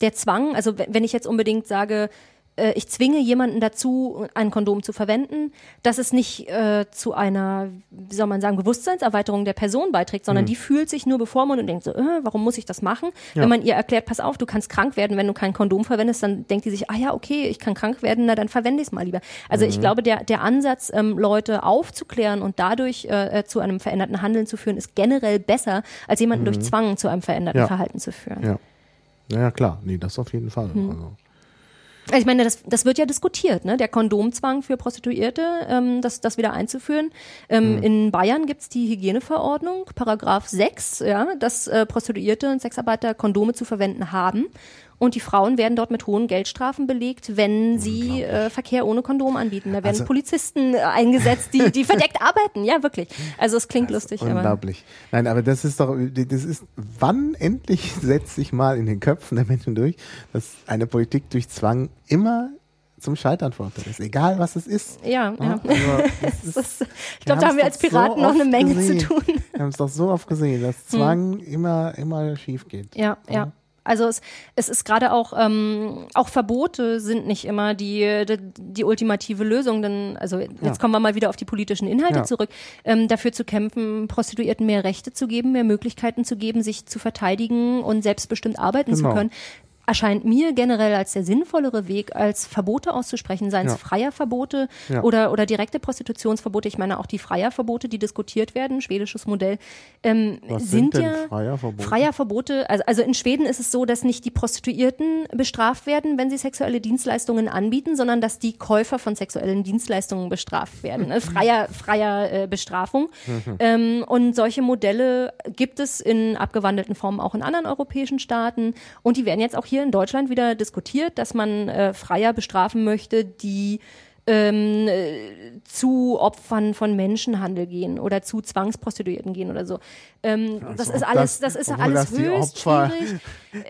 der Zwang, also wenn ich jetzt unbedingt sage, äh, ich zwinge jemanden dazu, ein Kondom zu verwenden, dass es nicht äh, zu einer, wie soll man sagen, Bewusstseinserweiterung der Person beiträgt, sondern mhm. die fühlt sich nur bevormundet und denkt so, äh, warum muss ich das machen? Ja. Wenn man ihr erklärt, pass auf, du kannst krank werden, wenn du kein Kondom verwendest, dann denkt die sich, ah ja, okay, ich kann krank werden, na dann verwende ich es mal lieber. Also mhm. ich glaube, der, der Ansatz, ähm, Leute aufzuklären und dadurch äh, äh, zu einem veränderten Handeln zu führen, ist generell besser, als jemanden mhm. durch Zwang zu einem veränderten ja. Verhalten zu führen. Ja. Ja, klar, nee, das auf jeden Fall. Mhm. Also. Also ich meine, das, das wird ja diskutiert, ne? der Kondomzwang für Prostituierte, ähm, das, das wieder einzuführen. Ähm, mhm. In Bayern gibt's die Hygieneverordnung, Paragraph 6, ja, dass äh, Prostituierte und Sexarbeiter Kondome zu verwenden haben. Und die Frauen werden dort mit hohen Geldstrafen belegt, wenn sie äh, Verkehr ohne Kondom anbieten. Da werden also, Polizisten äh, eingesetzt, die, die verdeckt arbeiten. Ja, wirklich. Also es klingt lustig. Unglaublich. Aber Nein, aber das ist doch, das ist, wann endlich (laughs) setzt sich mal in den Köpfen der Menschen durch, dass eine Politik durch Zwang immer zum Scheitern verurteilt ist, egal was es ist. Ja, ja. Also, (laughs) ist, ist, ich glaube, da haben wir als Piraten so noch eine Menge gesehen. zu tun. Wir haben es doch so oft gesehen, dass Zwang hm. immer, immer schief geht. Ja, ja. ja. Also es, es ist gerade auch, ähm, auch Verbote sind nicht immer die, die, die ultimative Lösung. Denn, also jetzt ja. kommen wir mal wieder auf die politischen Inhalte ja. zurück. Ähm, dafür zu kämpfen, Prostituierten mehr Rechte zu geben, mehr Möglichkeiten zu geben, sich zu verteidigen und selbstbestimmt arbeiten genau. zu können erscheint mir generell als der sinnvollere Weg, als Verbote auszusprechen, seien es ja. Freierverbote ja. oder, oder direkte Prostitutionsverbote. Ich meine auch die Freierverbote, die diskutiert werden, schwedisches Modell, ähm, Was sind, sind ja Freierverbote? Freierverbote. Also, also in Schweden ist es so, dass nicht die Prostituierten bestraft werden, wenn sie sexuelle Dienstleistungen anbieten, sondern dass die Käufer von sexuellen Dienstleistungen bestraft werden. Ne? Freier, freier äh, Bestrafung. Mhm. ähm, und solche Modelle gibt es in abgewandelten Formen auch in anderen europäischen Staaten und die werden jetzt auch hier hier in Deutschland wieder diskutiert, dass man äh, Freier bestrafen möchte, die ähm, äh, zu Opfern von Menschenhandel gehen oder zu Zwangsprostituierten gehen oder so. Ähm, also das ist alles, das, das ist alles höchst Opfer, schwierig.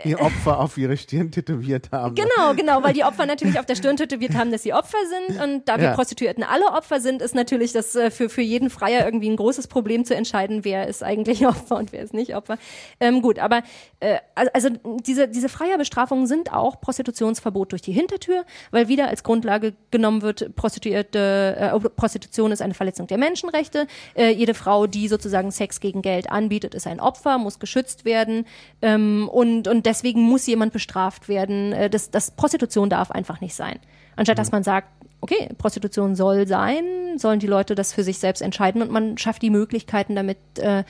Die Opfer auf ihre Stirn tätowiert haben. Genau, genau, weil die Opfer natürlich auf der Stirn tätowiert haben, dass sie Opfer sind und da wir ja. Prostituierten alle Opfer sind, ist natürlich das äh, für, für jeden Freier irgendwie ein großes Problem zu entscheiden, wer ist eigentlich (laughs) Opfer und wer ist nicht Opfer. Ähm, gut, aber äh, also diese, diese Freierbestrafungen sind auch Prostitutionsverbot durch die Hintertür, weil wieder als Grundlage genommen wird, Prostituierte, äh, Prostitution ist eine Verletzung der Menschenrechte. Äh, jede Frau, die sozusagen Sex gegen Geld an anbietet, ist ein Opfer, muss geschützt werden ähm, und, und deswegen muss jemand bestraft werden. Äh, das, das Prostitution darf einfach nicht sein. Anstatt mhm. dass man sagt, okay, Prostitution soll sein, sollen die Leute das für sich selbst entscheiden und man schafft die Möglichkeiten, damit äh,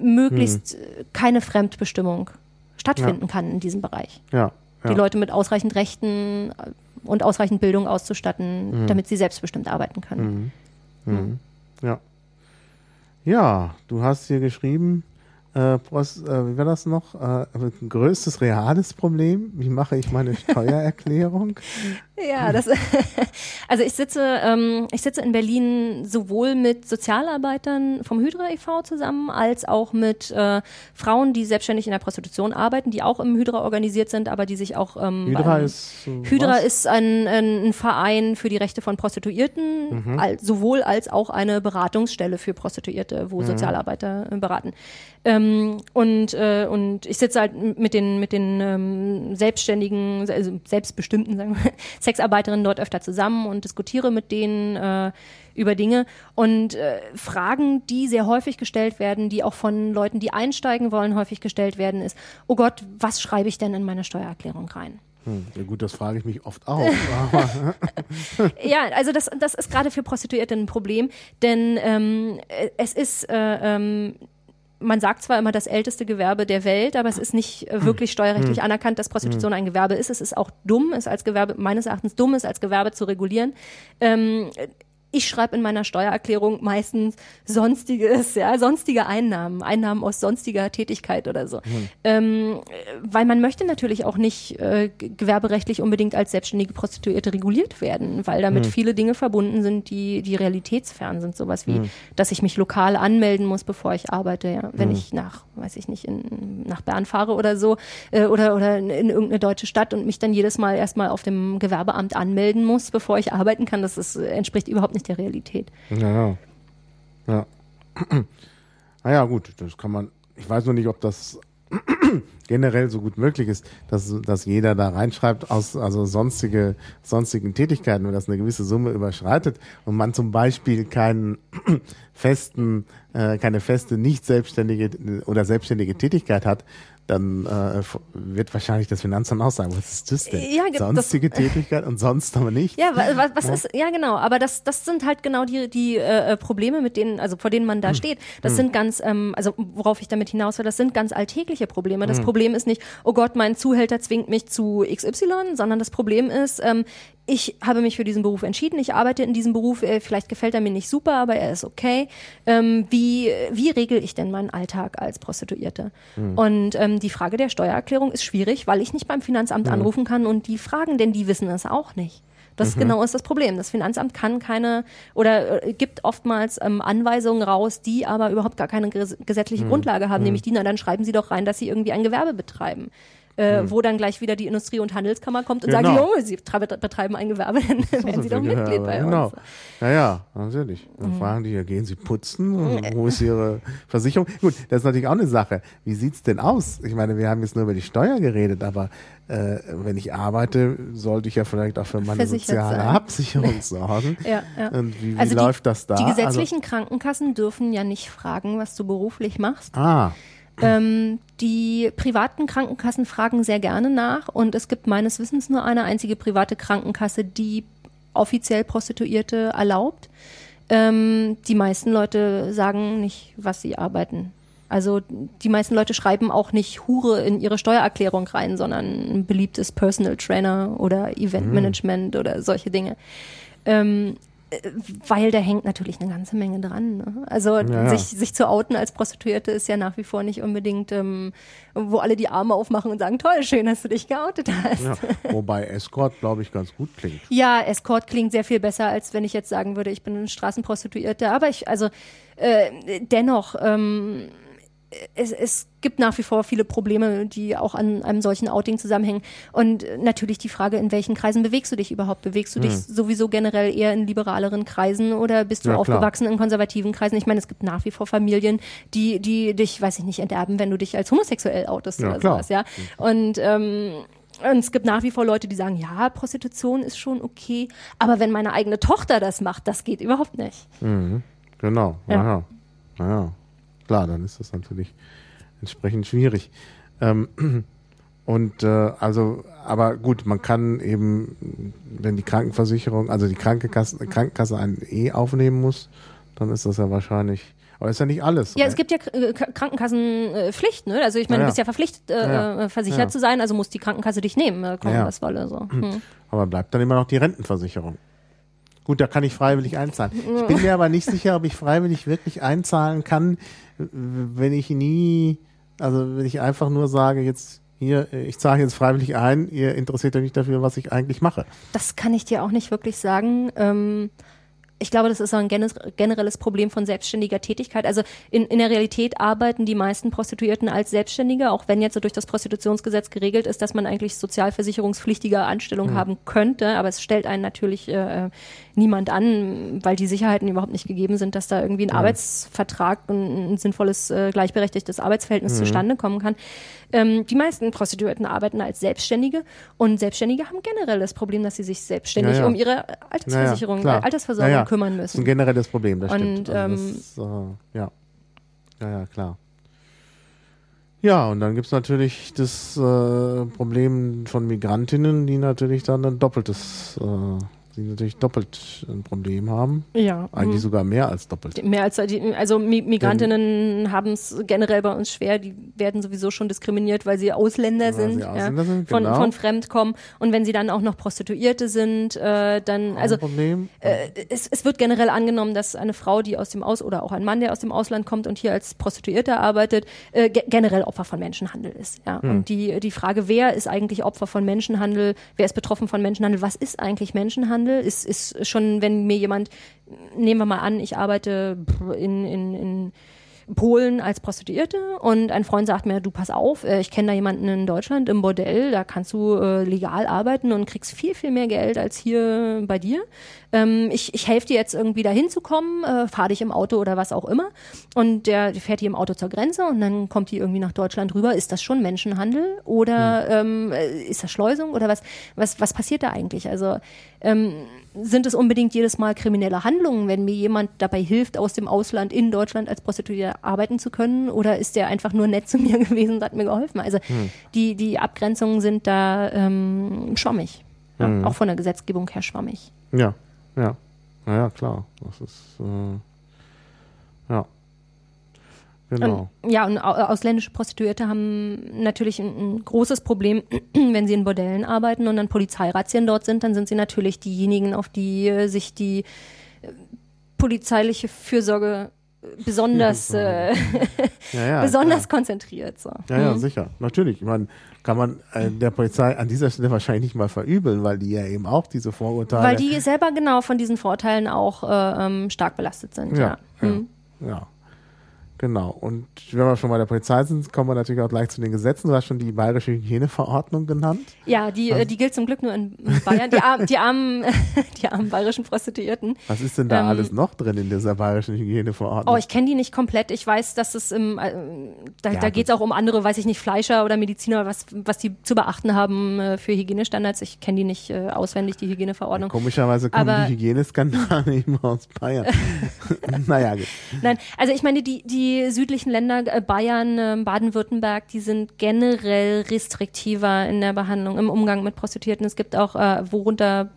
möglichst mhm. keine Fremdbestimmung stattfinden ja. kann in diesem Bereich. Ja, ja. Die Leute mit ausreichend Rechten und ausreichend Bildung auszustatten, mhm. damit sie selbstbestimmt arbeiten können. Mhm. Mhm. Ja. Ja, du hast hier geschrieben, äh, Post, äh, wie war das noch? Äh, größtes reales Problem. Wie mache ich meine (laughs) Steuererklärung? Ja, das, (laughs) (laughs) also ich sitze, ähm, ich sitze in Berlin sowohl mit Sozialarbeitern vom Hydra e.V. zusammen, als auch mit äh, Frauen, die selbstständig in der Prostitution arbeiten, die auch im Hydra organisiert sind, aber die sich auch ähm, Hydra beim, ist Hydra was? ist ein, ein, Verein für die Rechte von Prostituierten, mhm. als, sowohl als auch eine Beratungsstelle für Prostituierte, wo mhm. Sozialarbeiter äh, beraten. Ähm, und, äh, und ich sitze halt mit den, mit den ähm, selbstständigen, also selbstbestimmten sagen wir, Sexarbeiterinnen dort öfter zusammen und diskutiere mit denen äh, über Dinge. Und äh, Fragen, die sehr häufig gestellt werden, die auch von Leuten, die einsteigen wollen, häufig gestellt werden, ist, oh Gott, was schreibe ich denn in meine Steuererklärung rein? Hm, ja gut, das frage ich mich oft auch. (laughs) ja, also das, das ist gerade für Prostituierte ein Problem, denn ähm, es ist äh, ähm, man sagt zwar immer das älteste Gewerbe der Welt, aber es ist nicht äh, wirklich steuerrechtlich hm. anerkannt, dass Prostitution hm. ein Gewerbe ist. Es ist auch dumm, es als Gewerbe, meines Erachtens dumm ist, als Gewerbe zu regulieren. Ähm, ich schreibe in meiner Steuererklärung meistens sonstiges, ja, sonstige Einnahmen, Einnahmen aus sonstiger Tätigkeit oder so. Mhm. Ähm, weil man möchte natürlich auch nicht äh, gewerberechtlich unbedingt als selbstständige Prostituierte reguliert werden, weil damit mhm. viele Dinge verbunden sind, die, die realitätsfern sind. Sowas wie, mhm. dass ich mich lokal anmelden muss, bevor ich arbeite, ja. Wenn hm. ich nach, weiß ich nicht, in, nach Bern fahre oder so, äh, oder, oder in, in irgendeine deutsche Stadt und mich dann jedes Mal erstmal auf dem Gewerbeamt anmelden muss, bevor ich arbeiten kann, das ist, entspricht überhaupt nicht nicht der Realität. Ja, ja. Naja, (clears throat) gut, das kann man. Ich weiß nur nicht, ob das (clears throat) generell so gut möglich ist, dass, dass jeder da reinschreibt aus also sonstige sonstigen Tätigkeiten, wenn das eine gewisse Summe überschreitet und man zum Beispiel keinen (clears throat) festen, äh, keine feste nicht selbstständige oder selbstständige Tätigkeit hat, dann äh, wird wahrscheinlich das Finanzamt auch sagen, was ist das denn? Ja, Sonstige das, (laughs) Tätigkeit und sonst aber nicht. Ja, was, was ja. ist, ja genau, aber das, das sind halt genau die, die äh, Probleme, mit denen, also vor denen man da hm. steht. Das hm. sind ganz, ähm, also worauf ich damit hinaus will, das sind ganz alltägliche Probleme. Das hm. Problem ist nicht, oh Gott, mein Zuhälter zwingt mich zu XY, sondern das Problem ist, ähm, ich habe mich für diesen Beruf entschieden, ich arbeite in diesem Beruf, äh, vielleicht gefällt er mir nicht super, aber er ist okay. Ähm, wie, wie regel ich denn meinen Alltag als Prostituierte? Mhm. Und ähm, die Frage der Steuererklärung ist schwierig, weil ich nicht beim Finanzamt mhm. anrufen kann und die fragen, denn die wissen es auch nicht. Das mhm. genau ist das Problem. Das Finanzamt kann keine oder äh, gibt oftmals ähm, Anweisungen raus, die aber überhaupt gar keine gesetzliche mhm. Grundlage haben, mhm. nämlich die, na dann schreiben sie doch rein, dass sie irgendwie ein Gewerbe betreiben äh, hm. wo dann gleich wieder die Industrie- und Handelskammer kommt und genau. sagt, Junge, Sie betreiben ein Gewerbe, dann werden Sie doch Mitglied bei genau. uns. Ja, ja, natürlich. Dann mhm. fragen die, ja, gehen Sie putzen? Wo ist Ihre Versicherung? Gut, das ist natürlich auch eine Sache. Wie sieht's denn aus? Ich meine, wir haben jetzt nur über die Steuer geredet, aber äh, wenn ich arbeite, sollte ich ja vielleicht auch für meine soziale sein. Absicherung (laughs) sorgen. ja, ja. Und wie, wie also läuft die, das da? Die gesetzlichen also, Krankenkassen dürfen ja nicht fragen, was du beruflich machst. Ah. Ähm, die privaten Krankenkassen fragen sehr gerne nach und es gibt meines Wissens nur eine einzige private Krankenkasse, die offiziell Prostituierte erlaubt. Ähm, die meisten Leute sagen nicht, was sie arbeiten. Also die meisten Leute schreiben auch nicht Hure in ihre Steuererklärung rein, sondern ein beliebtes Personal Trainer oder Eventmanagement mhm. oder solche Dinge. Ähm, weil da hängt natürlich eine ganze Menge dran. Ne? Also ja. sich, sich zu outen als Prostituierte ist ja nach wie vor nicht unbedingt, ähm, wo alle die Arme aufmachen und sagen, toll, schön, dass du dich geoutet hast. Ja. Wobei Escort, glaube ich, ganz gut klingt. (laughs) Ja, Escort klingt sehr viel besser, als wenn ich jetzt sagen würde, ich bin eine Straßenprostituierte. Aber ich, also äh, dennoch, ähm, es, es gibt nach wie vor viele Probleme, die auch an einem solchen Outing zusammenhängen. Und natürlich die Frage, in welchen Kreisen bewegst du dich überhaupt? Bewegst du dich hm. sowieso generell eher in liberaleren Kreisen oder bist du ja, aufgewachsen klar. in konservativen Kreisen? Ich meine, es gibt nach wie vor Familien, die, die dich, weiß ich nicht, enterben, wenn du dich als homosexuell outest ja, oder klar. sowas, ja. Und ähm, und es gibt nach wie vor Leute, die sagen, ja, Prostitution ist schon okay, aber wenn meine eigene Tochter das macht, das geht überhaupt nicht. Mhm. Genau, ja. Aha. Naja klar, dann ist das natürlich entsprechend schwierig. Ähm, (clears throat) und äh, also, aber gut, man kann eben, wenn die Krankenversicherung, also die Krankenkasse, Krankenkasse einen E aufnehmen muss, dann ist das ja wahrscheinlich. Aber ist ja nicht alles. Ja, oder? es gibt ja äh, Krankenkassenpflicht, ne? Also ich meine, ja, du bist ja verpflichtet, äh, ja. Äh, versichert zu sein, also muss die Krankenkasse dich nehmen, äh, wolle. So. Hm. Aber bleibt dann immer noch die Rentenversicherung. Gut, da kann ich freiwillig einzahlen. Ich bin mir aber nicht sicher, ob ich freiwillig wirklich einzahlen kann, wenn ich nie, also wenn ich einfach nur sage, jetzt hier, ich zahle jetzt freiwillig ein, ihr interessiert euch nicht dafür, was ich eigentlich mache. Das kann ich dir auch nicht wirklich sagen. Ähm ich glaube, das ist ein generelles Problem von selbstständiger Tätigkeit. Also in, in der Realität arbeiten die meisten Prostituierten als Selbstständige, auch wenn jetzt so durch das Prostitutionsgesetz geregelt ist, dass man eigentlich sozialversicherungspflichtige Anstellung mhm. haben könnte. Aber es stellt einen natürlich äh, niemand an, weil die Sicherheiten überhaupt nicht gegeben sind, dass da irgendwie ein mhm. Arbeitsvertrag und ein sinnvolles, äh, gleichberechtigtes Arbeitsverhältnis mhm. zustande kommen kann. Ähm, die meisten Prostituierten arbeiten als Selbstständige und Selbstständige haben generell das Problem, dass sie sich selbstständig ja, ja. um ihre Altersversicherung, ja, Altersversorgung kümmern müssen. Das ist ein generelles Problem, das und, stimmt. Also ähm, das, äh, ja. ja, ja, klar. Ja, und dann gibt es natürlich das äh, Problem von Migrantinnen, die natürlich dann ein doppeltes äh, die natürlich doppelt ein Problem haben. Ja. Eigentlich mhm. sogar mehr als doppelt. Mehr als also Migrantinnen haben es generell bei uns schwer. Die werden sowieso schon diskriminiert, weil sie Ausländer weil sind, sie Ausländer ja, sind von, genau. von fremd kommen. Und wenn sie dann auch noch Prostituierte sind, äh, dann also Problem. Äh, es, es wird generell angenommen, dass eine Frau, die aus dem Aus oder auch ein Mann, der aus dem Ausland kommt und hier als Prostituierte arbeitet, äh, ge generell Opfer von Menschenhandel ist. Ja. Hm. Und die die Frage, wer ist eigentlich Opfer von Menschenhandel? Wer ist betroffen von Menschenhandel? Was ist eigentlich Menschenhandel? Handel ist, ist schon, wenn mir jemand, nehmen wir mal an, ich arbeite in, in, in Polen als Prostituierte und ein Freund sagt mir, du pass auf, äh, ich kenne da jemanden in Deutschland im Bordell, da kannst du äh, legal arbeiten und kriegst viel, viel mehr Geld als hier bei dir. Ähm, ich ich helfe dir jetzt irgendwie da hinzukommen, äh, fahr dich im Auto oder was auch immer. Und der, fährt hier im Auto zur Grenze und dann kommt die irgendwie nach Deutschland rüber. Ist das schon Menschenhandel oder mhm. ähm, äh, ist das Schleusung oder was, was, was passiert da eigentlich? Also ähm, sind es unbedingt jedes Mal kriminelle Handlungen, wenn mir jemand dabei hilft, aus dem Ausland in Deutschland als Prostituierte arbeiten zu können oder ist der einfach nur nett (laughs) zu mir gewesen und hat mir geholfen? Also hm. die, die Abgrenzungen sind da ähm, schwammig. Ja, hm. Auch von der Gesetzgebung her schwammig. Ja, ja. Naja, klar. Das ist äh, ja. Genau. Und, ja, und ausländische Prostituierte haben natürlich ein, ein, großes Problem, (clears throat) wenn sie in Bordellen arbeiten und dann Polizeirazzien dort sind, dann sind sie natürlich diejenigen, auf die äh, sich die äh, polizeiliche Fürsorge besonders, äh, (laughs) ja, ja, besonders ja. konzentriert. So. Ja, ja, mhm. sicher. Natürlich. Ich meine, kann man äh, der Polizei an dieser Stelle wahrscheinlich nicht mal verübeln, weil die ja eben auch diese Vorurteile. Weil die selber genau von diesen Vorteilen auch äh, ähm, stark belastet sind. Ja. ja. Mhm. ja. Genau. Und wenn wir schon bei der Polizei sind, kommen wir natürlich auch gleich zu den Gesetzen. Du hast schon die bayerische Hygieneverordnung genannt. Ja, die, also, die gilt zum Glück nur in Bayern. Die, armen, die, armen, (laughs) die armen bayerischen Prostituierten. Was ist denn da ähm, alles noch drin in dieser bayerischen Hygieneverordnung? Oh, ich kenne die nicht komplett. Ich weiß, dass es im, äh, da, ja, da geht es auch um andere, weiß ich nicht, Fleischer oder Mediziner, was, was die zu beachten haben äh, für Hygienestandards. Ich kenne die nicht äh, auswendig, die Hygieneverordnung. Ja, komischerweise kommen Aber, die Hygieneskandale (laughs) immer aus Bayern. (laughs) naja, gut. Nein, also ich meine, die, die die südlichen Länder, äh, Bayern, äh, Baden-Württemberg, die sind generell restriktiver in der Behandlung, im Umgang mit Prostituierten. Es gibt auch, äh, worunter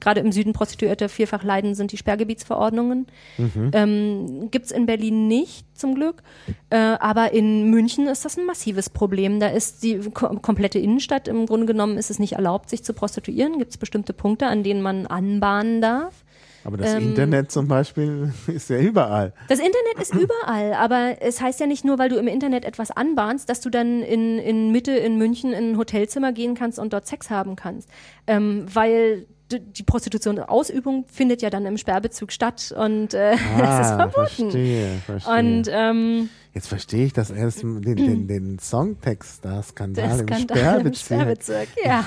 gerade im Süden Prostituierte vielfach leiden, sind die Sperrgebietsverordnungen. Mhm. Ähm, Gibt es in Berlin nicht, zum Glück. Äh, aber in München ist das ein massives Problem. Da ist die kom komplette Innenstadt, im Grunde genommen ist es nicht erlaubt, sich zu prostituieren. Gibt es bestimmte Punkte, an denen man anbahnen darf. Aber das ähm, Internet zum Beispiel (laughs) ist ja überall. Das Internet ist überall, aber es heißt ja nicht nur, weil du im Internet etwas anbahnst, dass du dann in, in Mitte in München in ein Hotelzimmer gehen kannst und dort Sex haben kannst. Ähm, weil die Prostitution Ausübung findet ja dann im Sperrbezug statt und äh, ah, (laughs) das ist verboten. Verstehe, verstehe. Und ähm, Jetzt verstehe ich das erst den, den, den Songtext, da Skandal, im, Sperrbezirk. im Sperrbezirk. (laughs) Ja.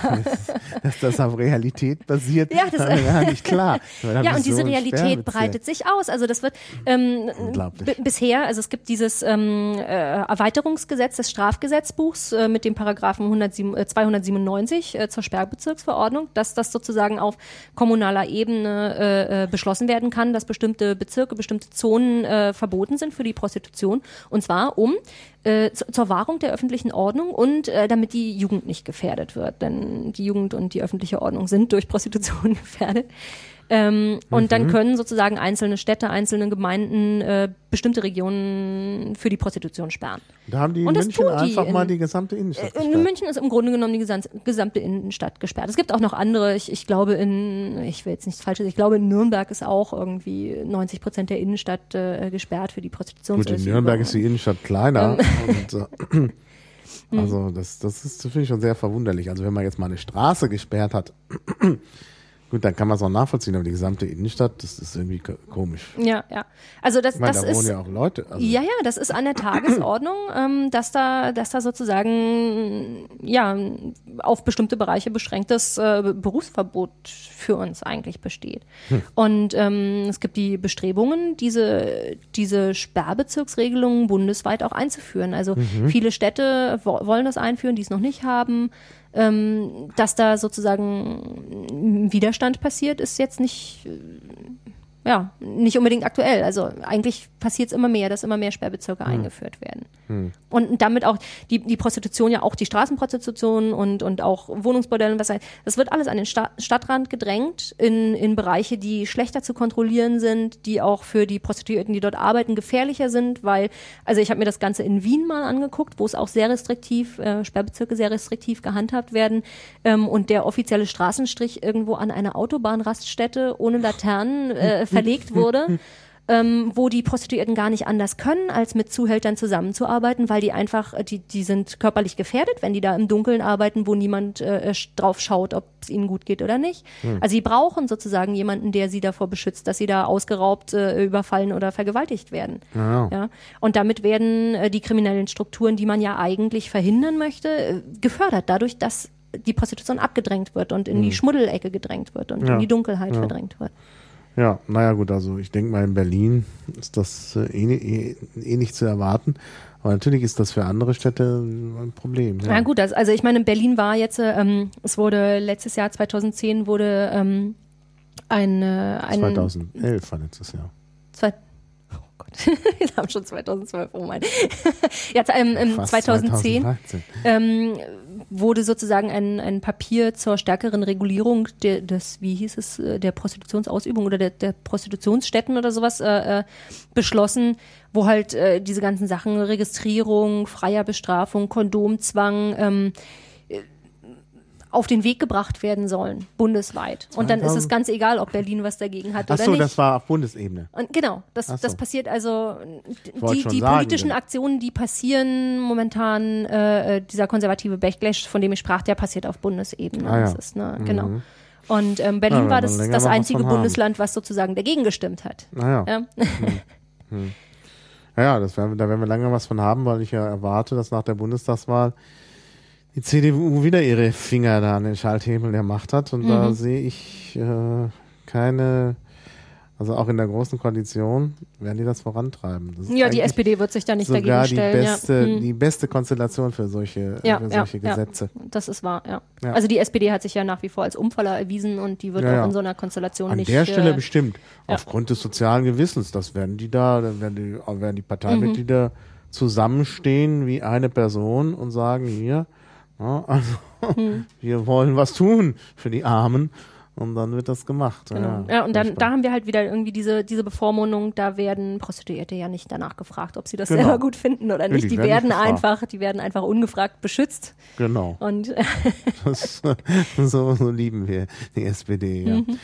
Dass das auf Realität basiert, ja, das ist ja nicht klar. (laughs) Ja, und diese Realität breitet sich aus. Also das wird ähm, bisher, also es gibt dieses ähm, äh, Erweiterungsgesetz des Strafgesetzbuchs äh, mit dem Paragraphen 107, äh, 297 äh, zur Sperrbezirksverordnung, dass das sozusagen auf kommunaler Ebene äh, beschlossen werden kann, dass bestimmte Bezirke, bestimmte Zonen verboten sind für die Prostitution. Und und zwar um äh, zu, zur Wahrung der öffentlichen Ordnung und äh, damit die Jugend nicht gefährdet wird. Denn die Jugend und die öffentliche Ordnung sind durch Prostitution (laughs) gefährdet. Ähm, mhm. Und dann mhm. können sozusagen einzelne Städte, einzelne Gemeinden äh, bestimmte Regionen für die Prostitution sperren. Da haben die in München einfach die mal die gesamte Innenstadt gesperrt. In München ist im Grunde genommen die gesamte Innenstadt gesperrt. Es gibt auch noch andere, ich, ich glaube in, ich will jetzt nichts Falsches, ich glaube in Nürnberg ist auch irgendwie 90 Prozent der Innenstadt äh, gesperrt für die Prostitution. Gut, in Nürnberg ist die Innenstadt kleiner. Ähm. (laughs) und, äh, (laughs) also das, das ist finde ich schon sehr verwunderlich. Also wenn man jetzt mal eine Straße gesperrt hat, Gut, dann kann man es auch nachvollziehen, aber die gesamte Innenstadt, das ist irgendwie komisch. Ja, ja. Also das, ich meine, das da ist, wohnen ja auch Leute. Also ja, ja, das ist an der Tagesordnung, (clears throat) ähm, dass da, dass da sozusagen ja auf bestimmte Bereiche beschränktes äh, Berufsverbot für uns eigentlich besteht. Hm. Und ähm, es gibt die Bestrebungen, diese diese Sperrbezirksregelungen bundesweit auch einzuführen. Also mhm. viele Städte wo wollen das einführen, die es noch nicht haben ähm, dass da sozusagen Widerstand passiert, ist jetzt nicht ja, nicht unbedingt aktuell. Also eigentlich passiert es immer mehr, dass immer mehr Sperrbezirke hm. eingeführt werden. Hm. Und damit auch die, die Prostitution, ja auch die Straßenprostitution und, und auch Wohnungsbordelle und was heißt, das wird alles an den Sta Stadtrand gedrängt in, in Bereiche, die schlechter zu kontrollieren sind, die auch für die Prostituierten, die dort arbeiten, gefährlicher sind, weil, also ich habe mir das Ganze in Wien mal angeguckt, wo es auch sehr restriktiv, äh, Sperrbezirke sehr restriktiv gehandhabt werden ähm, und der offizielle Straßenstrich irgendwo an einer Autobahnraststätte ohne Laternen äh, verlegt wurde, ähm, wo die Prostituierten gar nicht anders können, als mit Zuhältern zusammenzuarbeiten, weil die einfach, äh, die, die sind körperlich gefährdet, wenn die da im Dunkeln arbeiten, wo niemand äh, drauf schaut, ob es ihnen gut geht oder nicht. Hm. Also sie brauchen sozusagen jemanden, der sie davor beschützt, dass sie da ausgeraubt, äh, überfallen oder vergewaltigt werden. Ja. ja. Und damit werden äh, die kriminellen Strukturen, die man ja eigentlich verhindern möchte, äh, gefördert, dadurch, dass die Prostitution abgedrängt wird und in hm. die Schmuddelecke gedrängt wird und ja. in die Dunkelheit ja. verdrängt wird. Ja, naja gut, also ich denke mal in Berlin ist das äh, eh, eh, eh, nicht zu erwarten. Aber natürlich ist das für andere Städte ein Problem. Ja, ja gut, also, also ich meine, in Berlin war jetzt, ähm, es wurde letztes Jahr 2010 wurde ähm, ein, äh, ein 2011 war letztes Jahr. Zwei, oh Gott. (laughs) Wir haben schon 2012, oh mein. (laughs) Jetzt, ähm, ähm, 2010 ähm, wurde sozusagen ein, ein Papier zur stärkeren Regulierung der, des, wie hieß es, äh, der Prostitutionsausübung oder der, der Prostitutionsstätten oder sowas äh, äh, beschlossen, wo halt äh, diese ganzen Sachen, Registrierung, freier Bestrafung, Kondomzwang, ähm, auf den Weg gebracht werden sollen, bundesweit. Und dann ist es ganz egal, ob Berlin was dagegen hat Ach oder so, nicht. das war auf Bundesebene. Und genau, das, so. das passiert also, die, die sagen, politischen denn- Aktionen, die passieren momentan, äh, äh, dieser konservative Backlash, von dem ich sprach, der passiert auf Bundesebene. Ah, ja. Das ist, ne, genau. Und ähm, Berlin Ja, war das, das einzige haben. Bundesland, was sozusagen dagegen gestimmt hat. Naja. Ja. Ja, ja das werden, da werden wir lange was von haben, weil ich ja erwarte, dass nach der Bundestagswahl die CDU wieder ihre Finger da an den Schalthebel der Macht hat. Und Mhm. da sehe ich äh, keine, also auch in der großen Koalition werden die das vorantreiben. Das ja, die SPD wird sich da nicht dagegen die stellen. beste, ja. Hm. die beste Konstellation für solche, Ja, für solche ja. Gesetze. Das ist wahr, ja. Also die SPD hat sich ja nach wie vor als Umfaller erwiesen und die wird auch in so einer Konstellation An nicht. der Stelle äh, bestimmt. Aufgrund des sozialen Gewissens. Das werden die da, dann werden die, werden die Mhm. Parteimitglieder zusammenstehen wie eine Person und sagen, hier, ja, also, Mhm. wir wollen was tun für die Armen. Und dann wird das gemacht. Genau. Ja, Ja, und dann da haben wir halt wieder irgendwie diese, diese Bevormundung, da werden Prostituierte ja nicht danach gefragt, ob sie das Genau. selber gut finden oder Ja, nicht. die die werden werden einfach, die werden einfach ungefragt beschützt. Genau. Und Das, (laughs) so, so lieben wir die SPD, ja. Mhm.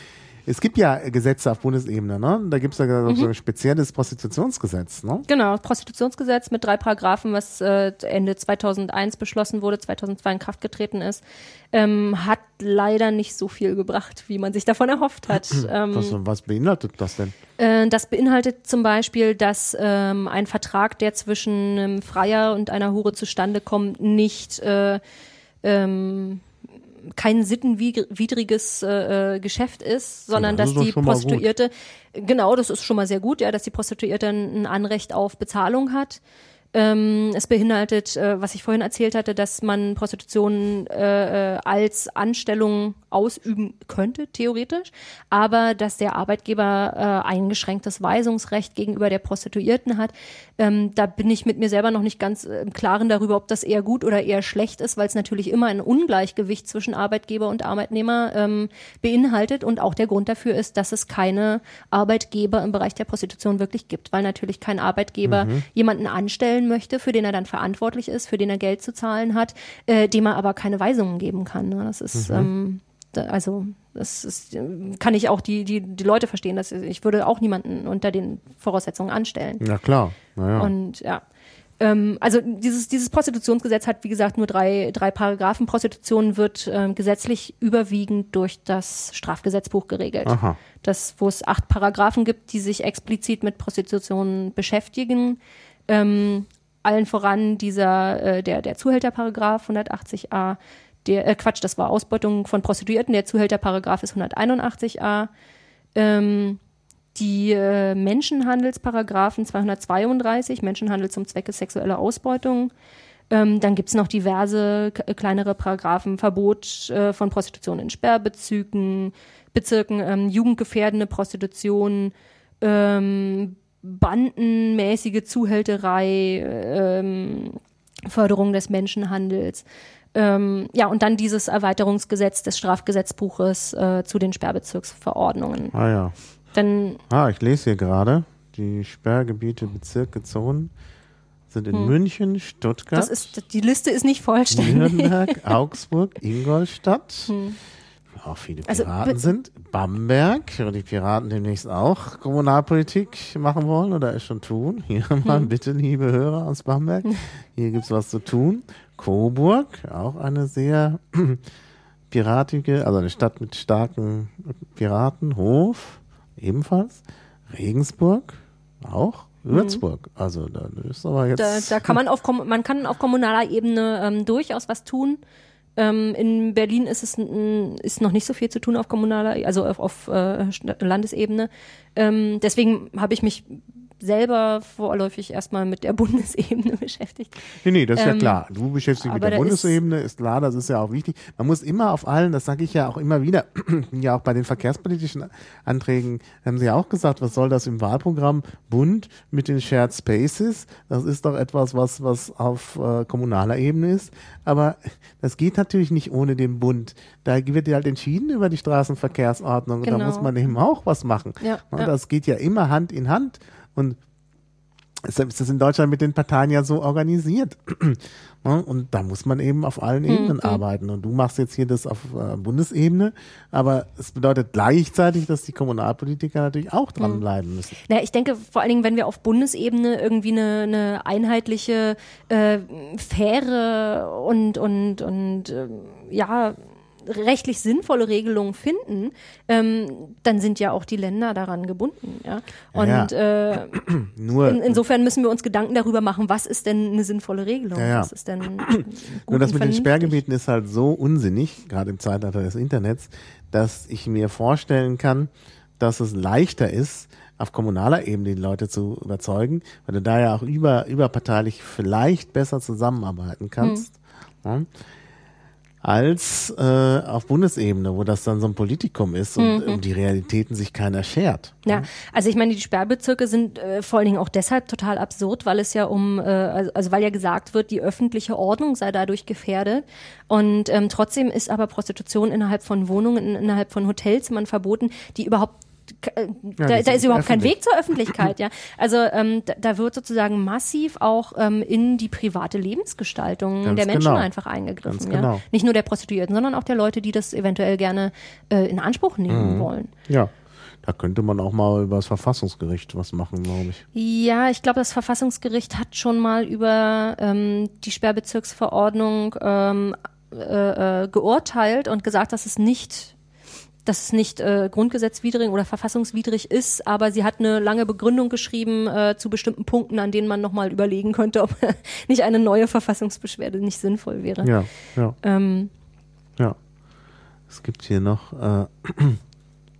Es gibt ja Gesetze auf Bundesebene, ne? Da gibt es ja Mhm. so ein spezielles Prostitutionsgesetz, ne? genau, Prostitutionsgesetz mit drei Paragraphen, was äh, Ende 2001 beschlossen wurde, 2002 in Kraft getreten ist, ähm, hat leider nicht so viel gebracht, wie man sich davon erhofft hat. (clears throat) ähm, Was, was beinhaltet das denn? Äh, Das beinhaltet zum Beispiel, dass ähm, ein Vertrag, der zwischen einem Freier und einer Hure zustande kommt, nicht äh, ähm, kein sittenwidriges äh, äh, Geschäft ist, sondern das dass die. Prostituierte, genau, das ist schon mal sehr gut, ja, dass die Prostituierte ein Anrecht auf Bezahlung hat. Ähm, es beinhaltet, äh, was ich vorhin erzählt hatte, dass man Prostitution äh, äh, als Anstellung ausüben könnte, theoretisch, aber dass der Arbeitgeber äh, eingeschränktes Weisungsrecht gegenüber der Prostituierten hat. Ähm, da bin ich mit mir selber noch nicht ganz äh, im Klaren darüber, ob das eher gut oder eher schlecht ist, weil es natürlich immer ein Ungleichgewicht zwischen Arbeitgeber und Arbeitnehmer ähm, beinhaltet und auch der Grund dafür ist, dass es keine Arbeitgeber im Bereich der Prostitution wirklich gibt, weil natürlich kein Arbeitgeber jemanden anstellen möchte, für den er dann verantwortlich ist, für den er Geld zu zahlen hat, äh, dem er aber keine Weisungen geben kann. Ne? Das ist ähm, da, also das ist, ähm, kann ich auch die, die, die Leute verstehen, dass ich würde auch niemanden unter den Voraussetzungen anstellen. Ja, klar. Naja. Und ja. Ähm, also dieses, dieses Prostitutionsgesetz hat, wie gesagt, nur drei, drei Paragraphen. Prostitution wird ähm, gesetzlich überwiegend durch das Strafgesetzbuch geregelt. Aha. Das, wo es acht Paragraphen gibt, die sich explizit mit Prostitution beschäftigen. Ähm, allen voran dieser, äh, der, der Zuhälterparagraph 180a, der, äh, Quatsch, das war Ausbeutung von Prostituierten, der Zuhälterparagraph ist 181a. Ähm, die äh, Menschenhandelsparagraphen 232, Menschenhandel zum Zwecke sexueller Ausbeutung. Ähm, dann gibt's noch diverse kleinere Paragraphen, Verbot äh, von Prostitution in Sperrbezirken, Bezirken, ähm, jugendgefährdende Prostitution, ähm, bandenmäßige Zuhälterei, ähm, Förderung des Menschenhandels. Ähm, ja, und dann dieses Erweiterungsgesetz des Strafgesetzbuches äh, zu den Sperrbezirksverordnungen. Ah ja. Dann Ah, ich lese hier gerade. Die Sperrgebiete, Bezirke, Zonen sind in München, Stuttgart, Hm. das ist, die Liste ist nicht vollständig. Nürnberg, (laughs) Augsburg, Ingolstadt. Auch viele Also, Piraten be- sind. Bamberg, wo die Piraten demnächst auch Kommunalpolitik machen wollen oder es schon tun. Hier (laughs) mal Hm. bitte, liebe Hörer aus Bamberg. Hier gibt's was zu tun. Coburg, auch eine sehr (clears throat) piratige, also eine Stadt mit starken Piraten. Hof, ebenfalls. Regensburg, auch. Würzburg, also da ist aber jetzt. Da, da kann man auf, man kann auf kommunaler Ebene ähm, durchaus was tun. Ähm, in Berlin ist es ist noch nicht so viel zu tun auf kommunaler, also auf, auf äh, Landesebene. Ähm, deswegen habe ich mich selber vorläufig erstmal mit der (laughs) Bundesebene (laughs) beschäftigt. Nee, nee, das ist ja Ähm, klar. Du beschäftigst dich mit der Bundesebene, ist klar, das ist ja auch wichtig. Man muss immer auf allen, das sage ich ja auch immer wieder, (clears throat) ja auch bei den verkehrspolitischen Anträgen, haben sie ja auch gesagt, was soll das im Wahlprogramm? Bund mit den Shared Spaces, das ist doch etwas, was, was auf äh, kommunaler Ebene ist. Aber das geht natürlich nicht ohne den Bund. Da wird ja halt entschieden über die Straßenverkehrsordnung und da Genau. muss man eben auch was machen. Ja, ja. Das geht ja immer Hand in Hand. Und Deshalb ist das in Deutschland mit den Parteien ja so organisiert. Ja, (clears throat) Und da muss man eben auf allen Ebenen arbeiten. Und du machst jetzt hier das auf äh, Bundesebene, aber es bedeutet gleichzeitig, dass die Kommunalpolitiker natürlich auch dranbleiben müssen. Naja, ich denke vor allen Dingen, wenn wir auf Bundesebene irgendwie eine, eine einheitliche, äh, faire und, und, und ähm, ja, rechtlich sinnvolle Regelung finden, ähm, dann sind ja auch die Länder daran gebunden. Ja? Und Äh, (clears throat) Nur, in, insofern müssen wir uns Gedanken darüber machen, was ist denn eine sinnvolle Regelung? Ja, ja. Was ist denn (clears throat) nur das mit den? Sperrgebieten ist halt so unsinnig, gerade im Zeitalter des Internets, dass ich mir vorstellen kann, dass es leichter ist, auf kommunaler Ebene die Leute zu überzeugen, weil du da ja auch über, überparteilich vielleicht besser zusammenarbeiten kannst. Ja. Als äh, auf Bundesebene, wo das dann so ein Politikum ist und um die Realitäten sich keiner schert. Ja, also ich meine, die Sperrbezirke sind äh, vor allen Dingen auch deshalb total absurd, weil es ja um, äh, also, also weil ja gesagt wird, die öffentliche Ordnung sei dadurch gefährdet. Und ähm, trotzdem ist aber Prostitution innerhalb von Wohnungen, innerhalb von Hotelzimmern verboten, die überhaupt da, die da sind ist überhaupt kein. Weg zur Öffentlichkeit, ja. Also ähm, da, da wird sozusagen massiv auch ähm, in die private Lebensgestaltung Ganz der Menschen genau. einfach eingegriffen, Ganz ja. genau. Nicht nur der Prostituierten, sondern auch der Leute, die das eventuell gerne äh, in Anspruch nehmen wollen. Ja, da könnte man auch mal über das Verfassungsgericht was machen, glaube ich. Ja, ich glaube, das Verfassungsgericht hat schon mal über ähm, die Sperrbezirksverordnung ähm, äh, äh, geurteilt und gesagt, dass es nicht dass es nicht äh, grundgesetzwidrig oder verfassungswidrig ist, aber sie hat eine lange Begründung geschrieben äh, zu bestimmten Punkten, an denen man nochmal überlegen könnte, ob (laughs) nicht eine neue Verfassungsbeschwerde nicht sinnvoll wäre. Ja, ja, Ähm, ja. Es gibt hier noch, äh,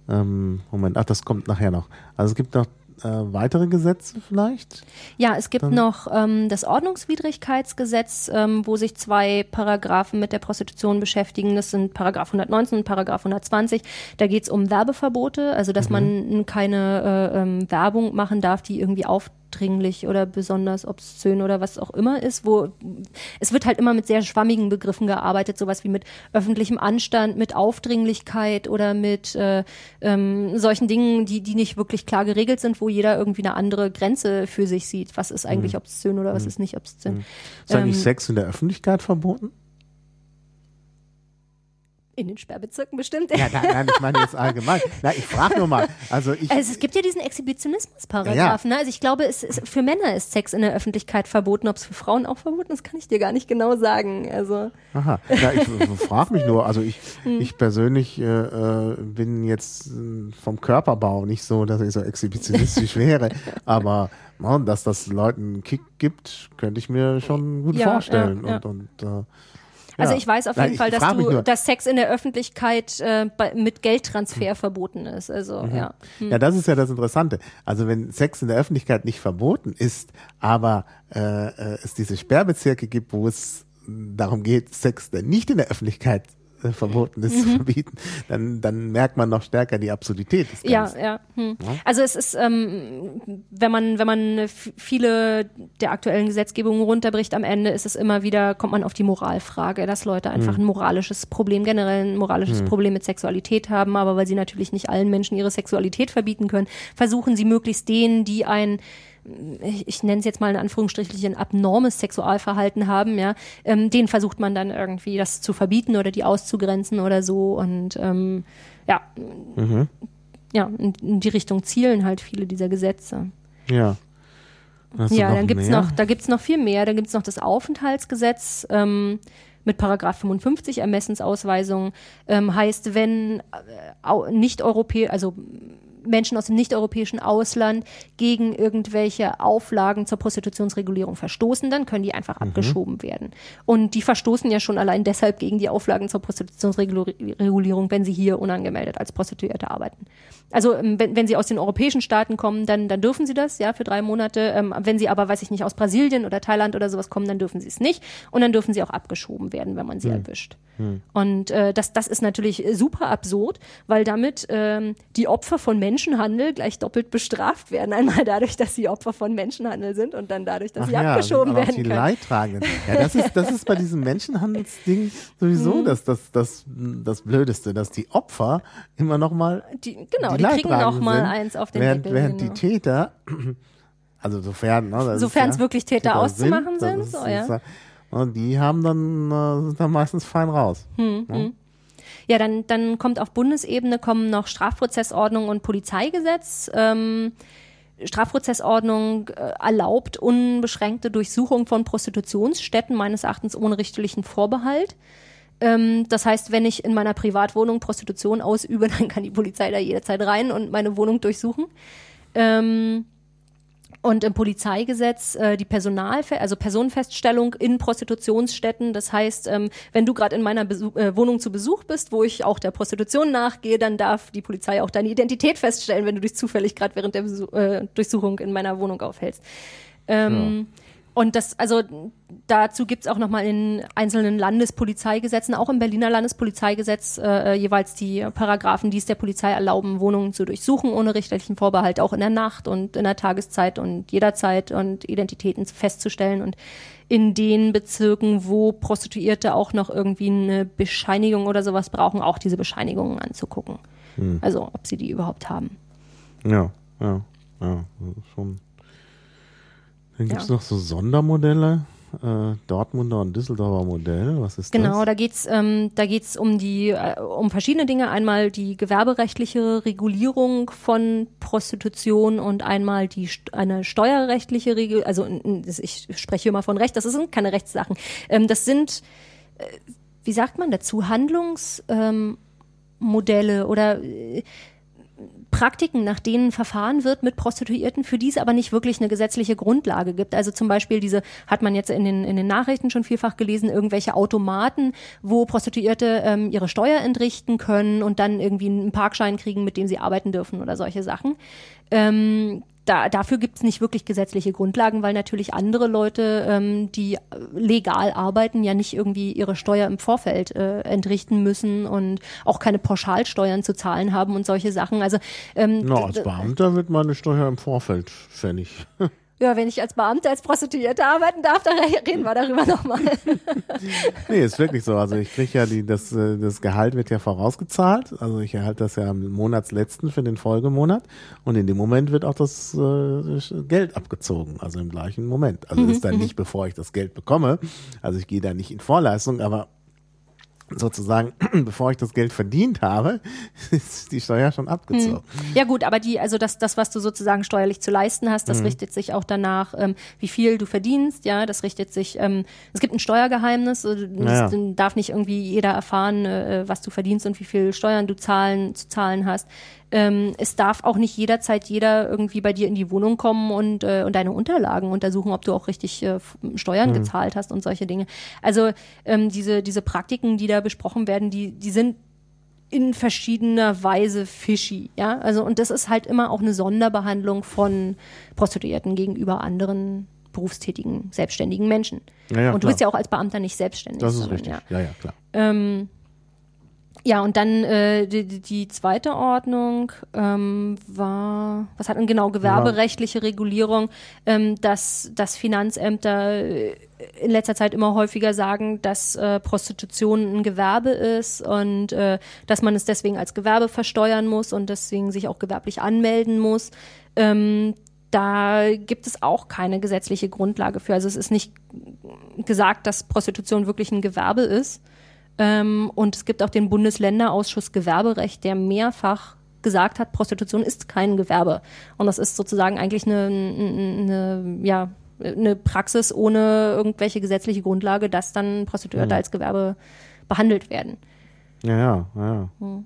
(clears throat) ähm, Moment, ach, das kommt nachher noch. Also es gibt noch äh, weitere Gesetze vielleicht? Ja, es gibt noch ähm, das Ordnungswidrigkeitsgesetz, ähm, wo sich zwei Paragraphen mit der Prostitution beschäftigen. Das sind Paragraph 119 und Paragraph 120. Da geht es um Werbeverbote, also dass man keine äh, ähm, Werbung machen darf, die irgendwie aufdringlich oder besonders obszön oder was auch immer ist, wo es wird halt immer mit sehr schwammigen Begriffen gearbeitet, sowas wie mit öffentlichem Anstand, mit Aufdringlichkeit oder mit äh, ähm, solchen Dingen, die, die nicht wirklich klar geregelt sind, wo jeder irgendwie eine andere Grenze für sich sieht. Was ist eigentlich obszön oder was ist nicht obszön? Ist eigentlich Ähm, Sex in der Öffentlichkeit verboten? In den Sperrbezirken bestimmt. Ja, nein, nein, ich meine jetzt (laughs) allgemein. Na, ich frage nur mal. Also ich, Also es gibt ja diesen Exhibitionismus-Paragraphen. Ne? Also ich glaube, es ist, für Männer ist Sex in der Öffentlichkeit verboten. Ob es für Frauen auch verboten ist, kann ich dir gar nicht genau sagen. Also Aha, ja, ich (laughs) frage mich nur, also ich, Hm. ich persönlich äh, äh, bin jetzt äh, vom Körperbau nicht so, dass ich so exhibitionistisch (laughs) wäre, aber na, dass das Leuten einen Kick gibt, könnte ich mir schon gut Ja, vorstellen. ja, ja. Und, und, äh, Also ja. ich weiß auf Nein, jeden ich Fall, dass du, dass Sex in der Öffentlichkeit äh, bei, mit Geldtransfer verboten ist. Also Mhm. ja. Ja, das ist ja das Interessante. Also wenn Sex in der Öffentlichkeit nicht verboten ist, aber äh, äh, es diese Sperrbezirke gibt, wo es darum geht, Sex, nicht in der Öffentlichkeit äh, verboten ist, zu verbieten, dann, dann merkt man noch stärker die Absurdität des Ja, Ganzen. ja. Hm. Also es ist, ähm, wenn man, wenn man viele der aktuellen Gesetzgebungen runterbricht, am Ende ist es immer wieder, kommt man auf die Moralfrage, dass Leute einfach ein moralisches Problem, generell ein moralisches Problem mit Sexualität haben, aber weil sie natürlich nicht allen Menschen ihre Sexualität verbieten können, versuchen sie möglichst denen, die ein ich, ich nenne es jetzt mal in Anführungsstrichen abnormes Sexualverhalten haben, ja, ähm, denen versucht man dann irgendwie das zu verbieten oder die auszugrenzen oder so und ähm, ja, ja, in, in die Richtung zielen halt viele dieser Gesetze. Ja. Ja, dann gibt's mehr? noch, da gibt's noch viel mehr. Da gibt's noch das Aufenthaltsgesetz ähm, mit Paragraph 55 Ermessensausweisung. Ähm, heißt, wenn äh, nicht Europäer, also Menschen aus dem nicht-europäischen Ausland gegen irgendwelche Auflagen zur Prostitutionsregulierung verstoßen, dann können die einfach mhm. abgeschoben werden. Und die verstoßen ja schon allein deshalb gegen die Auflagen zur Prostitutionsregulierung, wenn sie hier unangemeldet als Prostituierte arbeiten. Also ähm, wenn, wenn sie aus den europäischen Staaten kommen, dann, dann dürfen sie das, ja, für drei Monate. Ähm, wenn sie aber, weiß ich nicht, aus Brasilien oder Thailand oder sowas kommen, dann dürfen sie es nicht. Und dann dürfen sie auch abgeschoben werden, wenn man sie hm. erwischt. Hm. Und äh, das, das ist natürlich super absurd, weil damit ähm, die Opfer von Menschenhandel gleich doppelt bestraft werden. Einmal dadurch, dass sie Opfer von Menschenhandel sind und dann dadurch, dass Ach sie ja, abgeschoben werden die können. Leidtragenden. Ja, das ist, das ist bei (laughs) diesem Menschenhandelsding sowieso hm. das, das, das, das Blödeste, dass die Opfer immer noch mal die, genau, die, die kriegen noch mal eins auf den während, Deckel, während genau. die Täter (clears throat) also sofern ne, sofern es ja, wirklich Täter, Täter auszumachen sind, sind so, ja. Und die haben dann, äh, sind dann meistens fein raus. Hm, ja? Hm. ja, dann, dann kommt auf Bundesebene kommen noch Strafprozessordnung und Polizeigesetz. Ähm, Strafprozessordnung äh, erlaubt unbeschränkte Durchsuchung von Prostitutionsstätten, meines Erachtens ohne richterlichen Vorbehalt. Ähm, das heißt, wenn ich in meiner Privatwohnung Prostitution ausübe, (laughs) dann kann die Polizei da jederzeit rein und meine Wohnung durchsuchen. Ähm, und im Polizeigesetz äh, die Personal, also Personenfeststellung in Prostitutionsstätten. Das heißt, ähm, wenn du gerade in meiner Besuch, äh, Wohnung zu Besuch bist, wo ich auch der Prostitution nachgehe, dann darf die Polizei auch deine Identität feststellen, wenn du dich zufällig gerade während der Besuch, äh, Durchsuchung in meiner Wohnung aufhältst. Ähm, ja. Und das, also dazu gibt's auch nochmal in einzelnen Landespolizeigesetzen, auch im Berliner Landespolizeigesetz äh, jeweils die Paragraphen, die es der Polizei erlauben, Wohnungen zu durchsuchen ohne richterlichen Vorbehalt, auch in der Nacht und in der Tageszeit und jederzeit und Identitäten festzustellen. Und in den Bezirken, wo Prostituierte auch noch irgendwie eine Bescheinigung oder sowas brauchen, auch diese Bescheinigungen anzugucken. Hm. Also ob sie die überhaupt haben. Ja, ja, ja, schon dann gibt es ja. noch so Sondermodelle. Äh, Dortmunder und Düsseldorfer Modell, was ist genau, das? Genau, da geht's ähm, da geht's um die äh, um verschiedene Dinge. Einmal die gewerberechtliche Regulierung von Prostitution und einmal die eine steuerrechtliche Regel. Also ich spreche immer von Recht. Das sind keine Rechtssachen. Ähm, das sind äh, wie sagt man dazu Handlungsmodelle ähm, oder äh, Praktiken, nach denen verfahren wird mit Prostituierten, für die es aber nicht wirklich eine gesetzliche Grundlage gibt. Also zum Beispiel diese, hat man jetzt in den, in den Nachrichten schon vielfach gelesen, irgendwelche Automaten, wo Prostituierte ähm, ihre Steuer entrichten können und dann irgendwie einen Parkschein kriegen, mit dem sie arbeiten dürfen oder solche Sachen. Ähm, da, dafür gibt es nicht wirklich gesetzliche Grundlagen, weil natürlich andere Leute, ähm, die legal arbeiten, ja nicht irgendwie ihre Steuer im Vorfeld äh, entrichten müssen und auch keine Pauschalsteuern zu zahlen haben und solche Sachen. Also ähm, Na, als Beamter wird meine Steuer im Vorfeld fällig. (laughs) Ja, wenn ich als Beamter, als Prostituierte arbeiten darf, dann reden wir darüber nochmal. (laughs) nee, ist wirklich so. Also ich kriege ja die, das, äh, das Gehalt wird ja vorausgezahlt. Also ich erhalte das ja am Monatsletzten für den Folgemonat. Und in dem Moment wird auch das äh, Geld abgezogen. Also im gleichen Moment. Also mhm, ist dann mhm. nicht, bevor ich das Geld bekomme. Also ich gehe da nicht in Vorleistung, aber sozusagen, (clears throat) bevor ich das Geld verdient habe, (laughs) ist die Steuer schon abgezogen. Hm. Ja gut, aber die, also das, das, was du sozusagen steuerlich zu leisten hast, das hm. richtet sich auch danach, ähm, wie viel du verdienst, ja, das richtet sich, ähm, es gibt ein Steuergeheimnis, naja. darf nicht irgendwie jeder erfahren, äh, was du verdienst und wie viel Steuern du zahlen, zu zahlen hast. Ähm, es darf auch nicht jederzeit jeder irgendwie bei dir in die Wohnung kommen und, äh, und deine Unterlagen untersuchen, ob du auch richtig äh, Steuern mhm. gezahlt hast und solche Dinge. Also ähm, diese, diese Praktiken, die da besprochen werden, die, die sind in verschiedener Weise fishy, ja. Also, und das ist halt immer auch eine Sonderbehandlung von Prostituierten gegenüber anderen berufstätigen, selbstständigen Menschen. Ja, ja, und du klar. bist ja auch als Beamter nicht selbstständig. Das ist sondern, richtig. Ja, ja, ja klar. Ähm, ja, und dann äh, die, die zweite Ordnung ähm, war, was hat denn genau, gewerberechtliche Regulierung, ähm, dass, dass Finanzämter äh, in letzter Zeit immer häufiger sagen, dass äh, Prostitution ein Gewerbe ist und äh, dass man es deswegen als Gewerbe versteuern muss und deswegen sich auch gewerblich anmelden muss. Ähm, da gibt es auch keine gesetzliche Grundlage für. Also es ist nicht gesagt, dass Prostitution wirklich ein Gewerbe ist. Ähm, und es gibt auch den Bundesländerausschluss Gewerberecht, der mehrfach gesagt hat, Prostitution ist kein Gewerbe. Und das ist sozusagen eigentlich eine, eine ja, eine Praxis ohne irgendwelche gesetzliche Grundlage, dass dann Prostituierte mhm. als Gewerbe behandelt werden. Ja, ja, ja. Mhm.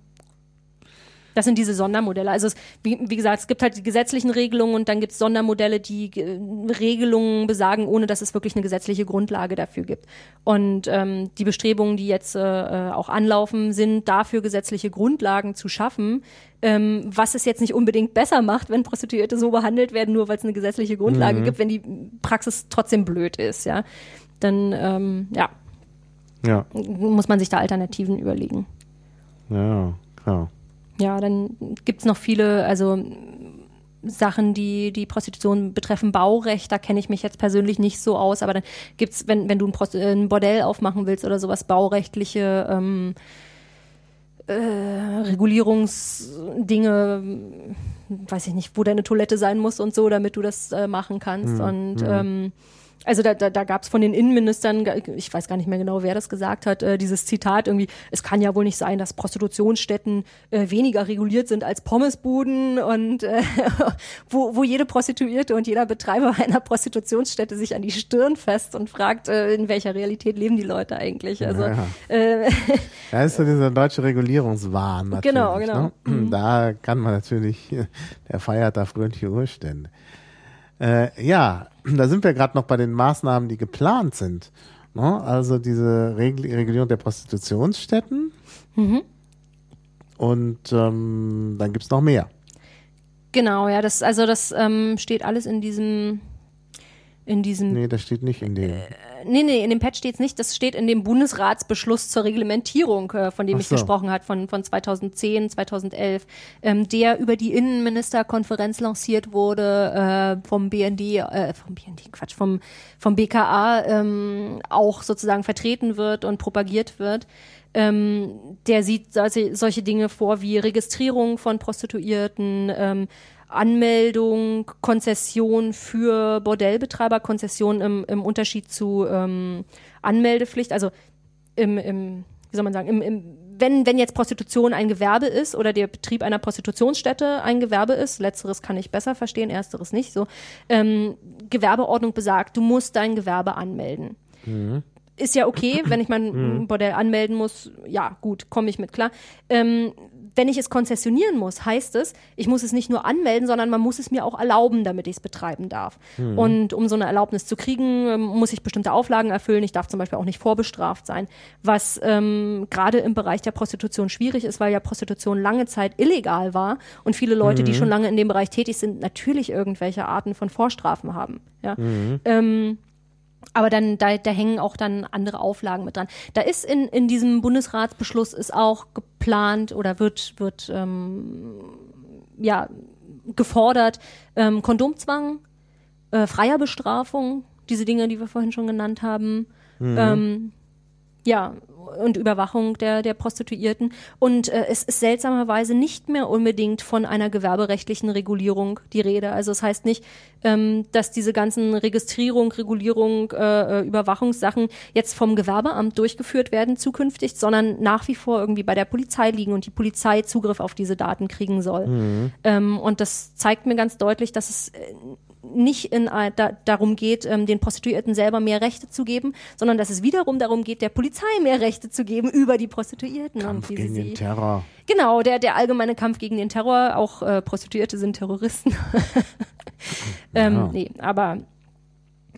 Das sind diese Sondermodelle. Also es, wie, wie, gesagt, es gibt halt die gesetzlichen Regelungen und dann gibt es Sondermodelle, die äh, Regelungen besagen, ohne dass es wirklich eine gesetzliche Grundlage dafür gibt. Und ähm, die Bestrebungen, die jetzt äh, äh auch anlaufen, sind dafür gesetzliche Grundlagen zu schaffen, ähm, was es jetzt nicht unbedingt besser macht, wenn Prostituierte so behandelt werden, nur weil es eine gesetzliche Grundlage mhm. gibt, wenn die Praxis trotzdem blöd ist, ja. Dann, ähm, ja. Ja. Muss man sich da Alternativen überlegen. Ja, klar. Ja, dann gibt es noch viele, also Sachen, die die Prostitution betreffen, Baurecht, da kenne ich mich jetzt persönlich nicht so aus, aber dann gibt es, wenn, wenn du ein, ein, Bordell aufmachen willst oder sowas, baurechtliche ähm, äh, Regulierungsdinge, weiß ich nicht, wo deine Toilette sein muss und so, damit du das äh, machen kannst. Mhm. Und mhm. ähm, also da, da, da gab es von den Innenministern, ich weiß gar nicht mehr genau, wer das gesagt hat, äh, dieses Zitat irgendwie, es kann ja wohl nicht sein, dass Prostitutionsstätten äh, weniger reguliert sind als Pommesbuden und äh, (laughs) wo, wo jede Prostituierte und jeder Betreiber einer Prostitutionsstätte sich an die Stirn fest und fragt, äh, in welcher Realität leben die Leute eigentlich. Also ja, äh, (laughs) ja ist so dieser deutsche Regulierungswahn natürlich. Genau, genau. Ne? (clears throat) Mhm. Da kann man natürlich, (laughs) der feiert da fröhliche Urstände. Äh, ja, (clears throat) da sind wir gerade noch bei den Maßnahmen, die geplant sind. Ne? Also diese Regel Regulierung der Prostitutionsstätten. Mhm. Und ähm, dann gibt es noch mehr. Genau, ja, das, also das ähm, steht alles in diesem in diesem. Nee, das steht nicht in dem. Äh, nee, nee, in dem Pad steht es nicht. Das steht in dem Bundesratsbeschluss zur Reglementierung, äh, von dem Ach ich so. gesprochen habe, von, von 2010, 2011, ähm, der über die Innenministerkonferenz lanciert wurde, äh, vom BND, äh, vom BND, Quatsch, vom, vom BKA ähm, auch sozusagen vertreten wird und propagiert wird. Ähm, der sieht solche, solche Dinge vor wie Registrierung von Prostituierten, ähm, Anmeldung, Konzession für Bordellbetreiber, Konzession im, im Unterschied zu ähm, Anmeldepflicht, also im, im, wie soll man sagen, im, im, wenn, wenn jetzt Prostitution ein Gewerbe ist oder der Betrieb einer Prostitutionsstätte ein Gewerbe ist, letzteres kann ich besser verstehen, ersteres nicht so, ähm, Gewerbeordnung besagt, du musst dein Gewerbe anmelden. Mhm ist ja okay, wenn ich mein mhm. Bordell anmelden muss, ja, gut, komme ich mit klar. Ähm, wenn ich es konzessionieren muss, heißt es, ich muss es nicht nur anmelden, sondern man muss es mir auch erlauben, damit ich es betreiben darf. Mhm. Und um so eine Erlaubnis zu kriegen, ähm, muss ich bestimmte Auflagen erfüllen. Ich darf zum Beispiel auch nicht vorbestraft sein, was ähm, gerade im Bereich der Prostitution schwierig ist, weil ja Prostitution lange Zeit illegal war und viele Leute, mhm. die schon lange in dem Bereich tätig sind, natürlich irgendwelche Arten von Vorstrafen haben. Ja. Mhm. Ähm, aber dann, da, da hängen auch dann andere Auflagen mit dran. Da ist in, in diesem Bundesratsbeschluss ist auch geplant oder wird, wird ähm, ja, gefordert, ähm, Kondomzwang, äh, freier Bestrafung, diese Dinge, die wir vorhin schon genannt haben. Mhm. Ähm, ja, und Überwachung der, der Prostituierten. Und äh, es ist seltsamerweise nicht mehr unbedingt von einer gewerberechtlichen Regulierung die Rede. Also es das heißt nicht, ähm, dass diese ganzen Registrierung, Regulierung, äh, äh, Überwachungssachen jetzt vom Gewerbeamt durchgeführt werden zukünftig, sondern nach wie vor irgendwie bei der Polizei liegen und die Polizei Zugriff auf diese Daten kriegen soll. Mhm. Ähm, und das zeigt mir ganz deutlich, dass es äh, nicht in, äh, da, darum geht, ähm, den Prostituierten selber mehr Rechte zu geben, sondern dass es wiederum darum geht, der Polizei mehr Rechte zu geben über die Prostituierten. Kampf und gegen sie, den Terror. Genau, der, der allgemeine Kampf gegen den Terror. Auch äh, Prostituierte sind Terroristen. (laughs) ähm, ja. Nee, aber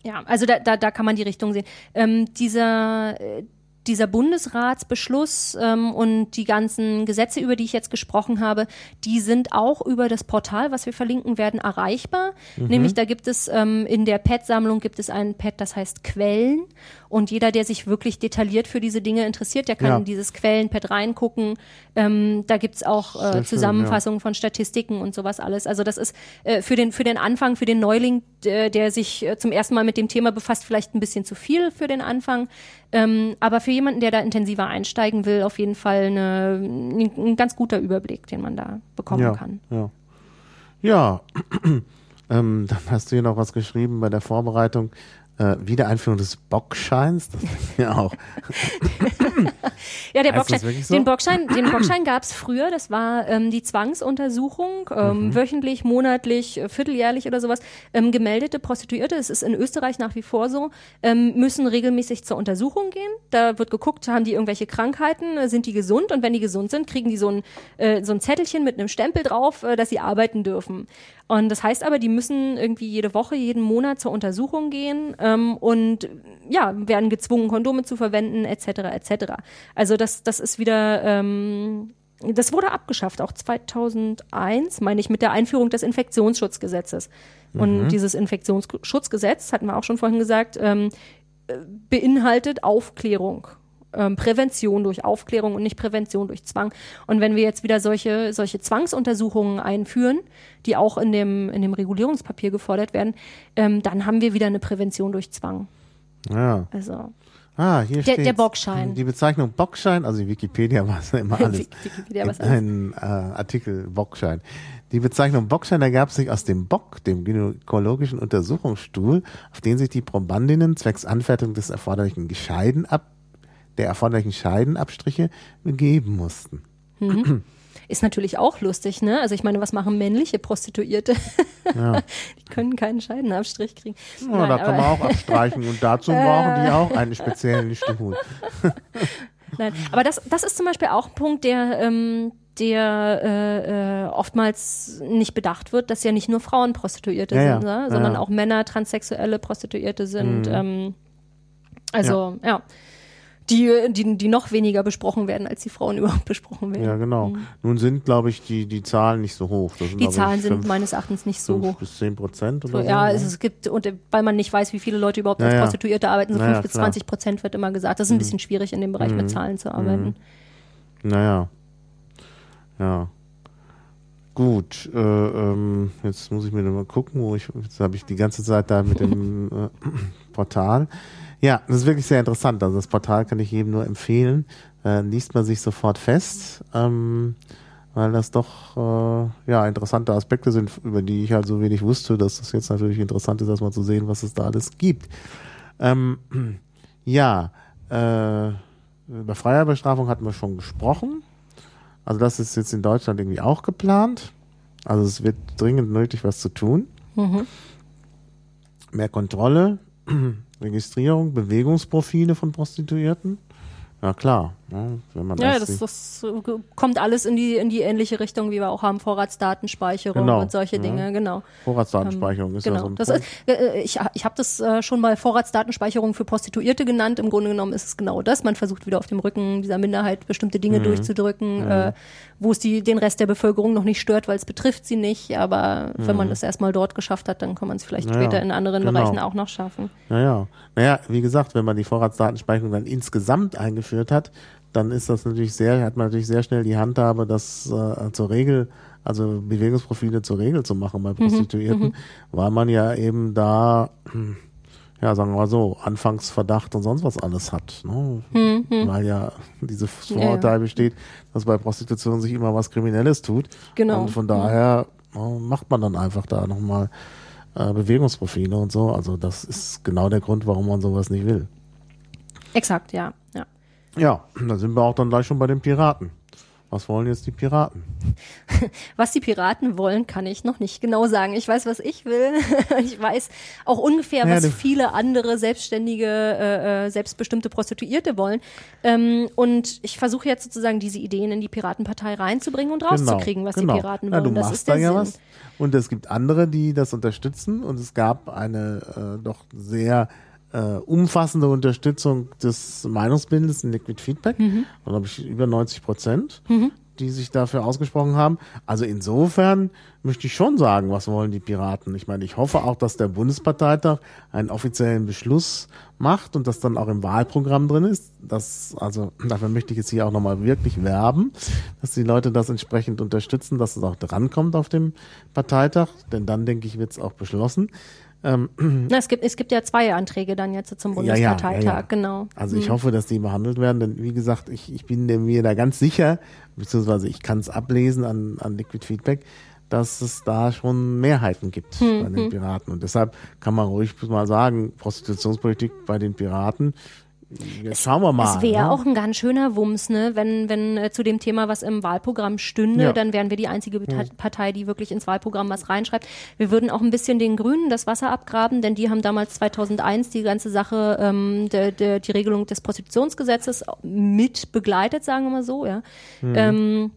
ja, also da, da, da kann man die Richtung sehen. Ähm, dieser äh, dieser Bundesratsbeschluss ähm, und die ganzen Gesetze, über die ich jetzt gesprochen habe, die sind auch über das Portal, was wir verlinken werden, erreichbar. Mhm. Nämlich da gibt es ähm, in der Pad-Sammlung gibt es ein Pad, das heißt Quellen. Und jeder, der sich wirklich detailliert für diese Dinge interessiert, der kann ja. in dieses Quellenpad reingucken. Ähm, da gibt's auch äh, Zusammenfassungen ja. von Statistiken und sowas alles. Also das ist äh, für, den, für den Anfang, für den Neuling, der, der sich äh, zum ersten Mal mit dem Thema befasst, vielleicht ein bisschen zu viel für den Anfang. Ähm, aber für jemanden, der da intensiver einsteigen will, auf jeden Fall eine, ein ganz guter Überblick, den man da bekommen ja, kann. Ja. Ja, (clears throat) ähm, dann hast du hier noch was geschrieben bei der Vorbereitung. Äh, Wiedereinführung des Bockscheins, das ist ja auch. (laughs) (laughs) ja, der Bockschein, so? den Bockschein, den Bockschein gab es früher. Das war ähm, die Zwangsuntersuchung, ähm, Mhm. wöchentlich, monatlich, äh, vierteljährlich oder sowas. Ähm, gemeldete Prostituierte, es ist in Österreich nach wie vor so, ähm, müssen regelmäßig zur Untersuchung gehen. Da wird geguckt, haben die irgendwelche Krankheiten, äh, sind die gesund? Und wenn die gesund sind, kriegen die so ein, äh, so ein Zettelchen mit einem Stempel drauf, äh, dass sie arbeiten dürfen. Und das heißt aber, die müssen irgendwie jede Woche, jeden Monat zur Untersuchung gehen ähm, und ja, werden gezwungen, Kondome zu verwenden, etc. etc. Also das, das ist wieder, ähm, das wurde abgeschafft, auch 2001, meine ich, mit der Einführung des Infektionsschutzgesetzes. Und dieses Infektionsschutzgesetz, hatten wir auch schon vorhin gesagt, ähm, äh, beinhaltet Aufklärung. Ähm, Prävention durch Aufklärung und nicht Prävention durch Zwang. Und wenn wir jetzt wieder solche, solche Zwangsuntersuchungen einführen, die auch in dem, in dem Regulierungspapier gefordert werden, ähm, dann haben wir wieder eine Prävention durch Zwang. Ja. Also Ah, hier Der- steht der Bockschein. Die Bezeichnung Bockschein, also in Wikipedia (laughs) war es ja immer alles. Wikipedia, was alles. Ein äh, Artikel Bockschein. Die Bezeichnung Bockschein ergab sich aus dem Bock, dem gynäkologischen Untersuchungsstuhl, auf den sich die Probandinnen zwecks Anfertigung des erforderlichen Gescheiden ab, der erforderlichen Scheidenabstriche begeben mussten. Ist natürlich auch lustig, ne? Also ich meine, was machen männliche Prostituierte? (laughs) die können keinen Scheidenabstrich kriegen. Ja, Nein, da kann man auch abstreichen und dazu (laughs) brauchen die auch einen speziellen Stuhl. (laughs) Nein, aber das, das ist zum Beispiel auch ein Punkt, der, ähm, der äh, äh, oftmals nicht bedacht wird, dass ja nicht nur Frauen Prostituierte Ja, ja. sind, ne? Ja, sondern ja. auch Männer, Transsexuelle Prostituierte sind. Mhm. Ähm, also, ja. Die, die, die noch weniger besprochen werden, als die Frauen (laughs) überhaupt besprochen werden. Ja, genau. Nun sind, glaube ich, die, die Zahlen nicht so hoch. Sind, Mhm. Die glaub ich, Zahlen sind fünf- meines Erachtens nicht so hoch. bis zehn Prozent oder So, so. ja, ne? es, es gibt, und äh, weil man nicht weiß, wie viele Leute überhaupt Ja, als. Prostituierte arbeiten, so Ja, 5 ja, bis. Mhm. 20 Prozent wird immer gesagt. Das ist ein bisschen schwierig, in dem Bereich mit Zahlen zu arbeiten. Naja. Ja. Gut, äh, ähm, jetzt muss ich mir noch mal gucken, wo ich, jetzt habe ich die ganze Zeit da mit dem äh, (clears throat) Portal. Ja, das ist wirklich sehr interessant. Also das Portal kann ich jedem nur empfehlen. Äh, liest man sich sofort fest, ähm, weil das doch äh, ja interessante Aspekte sind, über die ich halt so wenig wusste, dass es jetzt natürlich interessant ist, erstmal zu sehen, was es da alles gibt. Ähm, (clears throat) ja, äh, über Freiheitsbestrafung hatten wir schon gesprochen. Also das ist jetzt in Deutschland irgendwie auch geplant. Also es wird dringend nötig, was zu tun. Mhm. Mehr Kontrolle, Registrierung, Bewegungsprofile von Prostituierten. Ja klar, ne, wenn man Ja, das, das, äh, kommt alles in die, in die ähnliche Richtung, wie wir auch haben, Vorratsdatenspeicherung Genau, und solche ja. Dinge, genau. Vorratsdatenspeicherung ist ja Genau. so ein das ist, äh, ich ich habe das äh, schon mal Vorratsdatenspeicherung für Prostituierte genannt. Im Grunde genommen ist es genau das. Man versucht wieder auf dem Rücken dieser Minderheit bestimmte Dinge Mhm. durchzudrücken, äh, wo es die, den Rest der Bevölkerung noch nicht stört, weil es betrifft sie nicht. Aber wenn man es erstmal dort geschafft hat, dann kann man es vielleicht Mhm. Ja, später in anderen genau. Bereichen auch noch schaffen. Naja, naja, wie gesagt, wenn man die Vorratsdatenspeicherung dann insgesamt eingeführt hat, dann ist das natürlich sehr, hat man natürlich sehr schnell die Handhabe, das äh, zur Regel, also Bewegungsprofile zur Regel zu machen bei Prostituierten, weil man ja eben da, ja, sagen wir mal so, Anfangsverdacht und sonst was alles hat. Ne? Weil ja dieses Vorurteil besteht, dass bei Prostitution sich immer was Kriminelles tut. Genau. Und von daher äh, macht man dann einfach da nochmal äh, Bewegungsprofile und so. Also das ist genau der Grund, warum man sowas nicht will. Exakt, ja. Ja. Ja, da sind wir auch dann gleich schon bei den Piraten. Was wollen jetzt die Piraten? (laughs) Was die Piraten wollen, kann ich noch nicht genau sagen. Ich weiß, was ich will. (laughs) Ich weiß auch ungefähr, Ja, was die- viele andere selbstständige, äh, äh, selbstbestimmte Prostituierte wollen. Ähm, und ich versuche jetzt sozusagen diese Ideen in die Piratenpartei reinzubringen und rauszukriegen, was genau. die Piraten ja, wollen. du das machst ist der da ja Sinn. was. Und es gibt andere, die das unterstützen. Und es gab eine äh, doch sehr äh, umfassende Unterstützung des Meinungsbildes in Liquid Feedback. Mhm. Da glaube ich über 90 Prozent, die sich dafür ausgesprochen haben. Also insofern möchte ich schon sagen, was wollen die Piraten? Ich meine, ich hoffe auch, dass der Bundesparteitag einen offiziellen Beschluss macht und das dann auch im Wahlprogramm drin ist. Das, also (clears throat) dafür möchte ich jetzt hier auch nochmal wirklich werben, dass die Leute das entsprechend unterstützen, dass es auch drankommt auf dem Parteitag, denn dann denke ich, wird es auch beschlossen. Ähm, (clears throat) Na, es, gibt, es gibt ja zwei Anträge dann jetzt zum Ja, ja, ja, Bundesparteitag, ja. genau. Also ich hoffe, dass die behandelt werden, denn wie gesagt, ich, ich bin mir da ganz sicher, beziehungsweise ich kann es ablesen an, an Liquid Feedback, dass es da schon Mehrheiten gibt bei den Piraten. Und deshalb kann man ruhig mal sagen, Prostitutionspolitik bei den Piraten jetzt schauen wir mal. Es wäre ne? auch ein ganz schöner Wumms, ne? wenn, wenn äh, zu dem Thema was im Wahlprogramm stünde, Ja. dann wären wir die einzige Beta- Partei, die wirklich ins Wahlprogramm was reinschreibt. Wir würden auch ein bisschen den Grünen das Wasser abgraben, denn die haben damals 2001 die ganze Sache, ähm, der, der, die Regelung des Prostitutionsgesetzes mit begleitet, sagen wir mal so, ja. Ähm,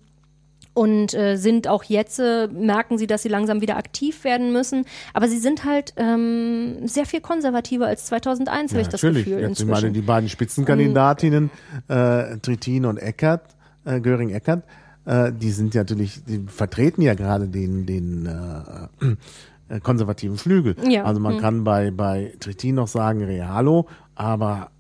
und äh, sind auch jetzt, äh, merken sie, dass sie langsam wieder aktiv werden müssen. Aber sie sind halt ähm, sehr viel konservativer als 2001, habe ich das natürlich. Gefühl. Jetzt, ich meine, die beiden Spitzenkandidatinnen, äh, Trittin und Eckert, äh, Göring-Eckert, äh, die sind ja natürlich, die vertreten ja gerade den, den äh, äh, konservativen Flügel. Ja. Also man Hm. kann bei, bei Trittin noch sagen Realo, aber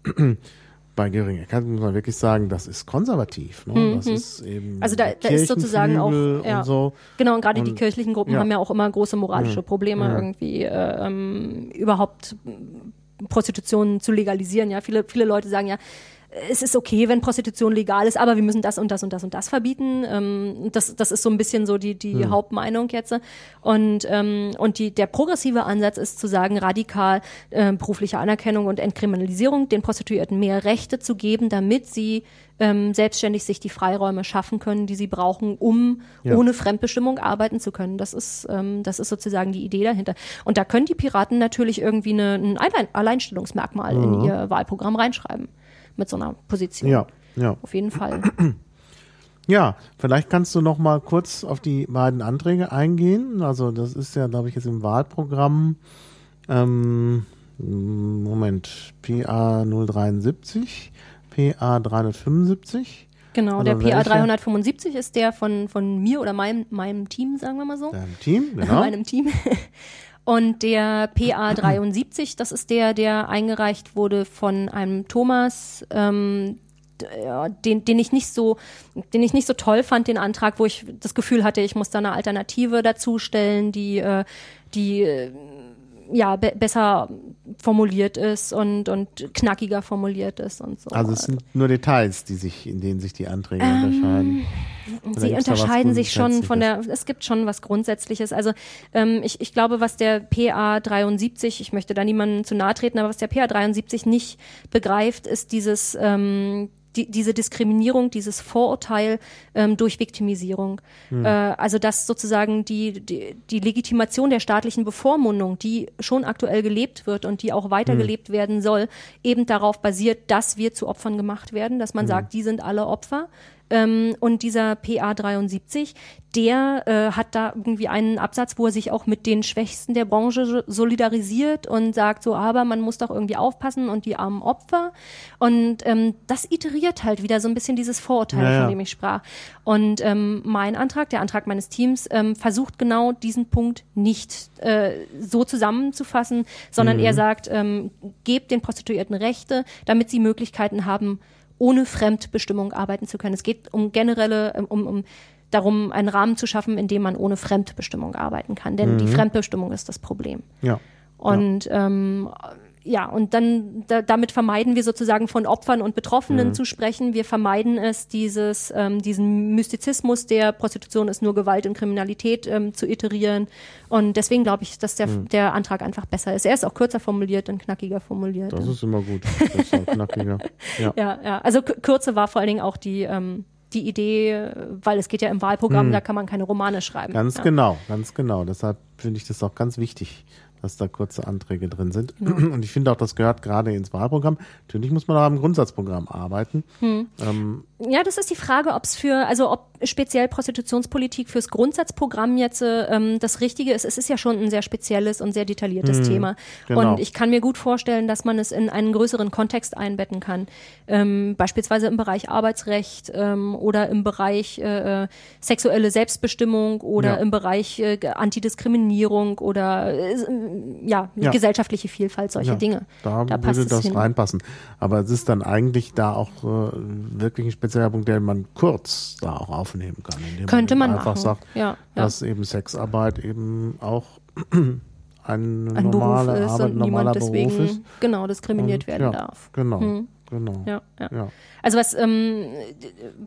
bei Göring-Eckert muss man wirklich sagen, das ist konservativ. Ne? Das ist eben Also da, da ist sozusagen auch, ja, und so. genau, und gerade die kirchlichen Gruppen ja. haben ja auch immer große moralische Probleme, Ja. irgendwie äh, ähm, überhaupt Prostitution zu legalisieren. Ja, viele, viele Leute sagen ja, es ist okay, wenn Prostitution legal ist, aber wir müssen das und das und das und das verbieten. Ähm, das, das ist so ein bisschen so die, die Hauptmeinung jetzt. Und, ähm, und die, der progressive Ansatz ist zu sagen, radikal äh, berufliche Anerkennung und Entkriminalisierung, den Prostituierten mehr Rechte zu geben, damit sie ähm, selbstständig sich die Freiräume schaffen können, die sie brauchen, um Ja. ohne Fremdbestimmung arbeiten zu können. Das ist, ähm, das ist sozusagen die Idee dahinter. Und da können die Piraten natürlich irgendwie eine, ein Allein Alleinstellungsmerkmal in ihr Wahlprogramm reinschreiben. Mit so einer Position. Ja, ja. Auf jeden Fall. (clears throat) Ja, vielleicht kannst du noch mal kurz auf die beiden Anträge eingehen. Also das ist ja, glaube ich, jetzt im Wahlprogramm. Ähm, Moment, PA 073, PA 375, Genau, Also der PA welche? 375 ist der von, von mir oder meinem, meinem Team, sagen wir mal so. deinem Team, (laughs) genau. meinem Team. Und der PA 73, das ist der, der eingereicht wurde von einem Thomas, ähm, den, den ich nicht so, den ich nicht so toll fand, den Antrag, wo ich das Gefühl hatte, ich muss da eine Alternative dazu stellen, die, äh, die äh, ja be besser formuliert ist und, und knackiger formuliert ist und so. Also es sind nur Details, die sich, in denen sich die Anträge Ähm, unterscheiden. Oder Sie unterscheiden sich schon von der, es gibt schon was Grundsätzliches. Also ähm, ich, ich glaube, was der PA 73, ich möchte da niemandem zu nahe treten, aber was der PA 73 nicht begreift, ist dieses, ähm, die, diese Diskriminierung, dieses Vorurteil ähm, durch Viktimisierung. Äh, also dass sozusagen die, die, die Legitimation der staatlichen Bevormundung, die schon aktuell gelebt wird und die auch weiter gelebt werden soll, eben darauf basiert, dass wir zu Opfern gemacht werden, dass man sagt, die sind alle Opfer. Ähm, und dieser PA 73, der äh, hat da irgendwie einen Absatz, wo er sich auch mit den Schwächsten der Branche so- solidarisiert und sagt so, aber man muss doch irgendwie aufpassen und die armen Opfer. Und ähm, das iteriert halt wieder so ein bisschen dieses Vorurteil, Ja, ja. von dem ich sprach. Und ähm, mein Antrag, der Antrag meines Teams, ähm, versucht genau diesen Punkt nicht äh, so zusammenzufassen, sondern er sagt, ähm, gebt den Prostituierten Rechte, damit sie Möglichkeiten haben, ohne Fremdbestimmung arbeiten zu können. Es geht um generelle, ähm, um, um darum, einen Rahmen zu schaffen, in dem man ohne Fremdbestimmung arbeiten kann. Denn die Fremdbestimmung ist das Problem. Ja. Und ähm, ja, und dann da, damit vermeiden wir sozusagen von Opfern und Betroffenen zu sprechen. Wir vermeiden es, dieses, ähm, diesen Mystizismus der Prostitution ist nur Gewalt und Kriminalität ähm, zu iterieren. Und deswegen glaube ich, dass der, der Antrag einfach besser ist. Er ist auch kürzer formuliert und knackiger formuliert. Das ist immer gut. (laughs) Das ist auch knackiger. Ja. Ja, ja. Also Kürze war vor allen Dingen auch die, ähm, die Idee, weil es geht ja im Wahlprogramm, da kann man keine Romane schreiben. Ganz ja. genau, ganz genau. Deshalb finde ich das auch ganz wichtig, dass da kurze Anträge drin sind. Genau. (clears throat) Und ich finde auch, das gehört gerade ins Wahlprogramm. Natürlich muss man auch am Grundsatzprogramm arbeiten. Hm. Ähm, Ja, das ist die Frage, ob es für, also ob speziell Prostitutionspolitik fürs Grundsatzprogramm jetzt äh, ähm, das Richtige ist. Es ist ja schon ein sehr spezielles und sehr detailliertes Thema. genau. Und ich kann mir gut vorstellen, dass man es in einen größeren Kontext einbetten kann. Ähm, beispielsweise im Bereich Arbeitsrecht ähm, oder im Bereich äh, äh, sexuelle Selbstbestimmung oder Ja. im Bereich äh, Antidiskriminierung oder äh, ja, Ja. gesellschaftliche Vielfalt, solche ja, Dinge. Da, passt würde das hin. reinpassen. Aber es ist dann eigentlich da auch äh, wirklich ein spezieller Punkt, den man kurz da auch aufnehmen kann. Könnte eben man einfach machen. sagt, ja, ja. dass eben Sexarbeit eben auch (clears throat) ein, ein normale Beruf ist Arbeit, und normaler niemand deswegen Beruf ist. genau diskriminiert Und, werden ja, darf. Genau, Hm. genau. Ja, ja. Ja. Also was, ähm,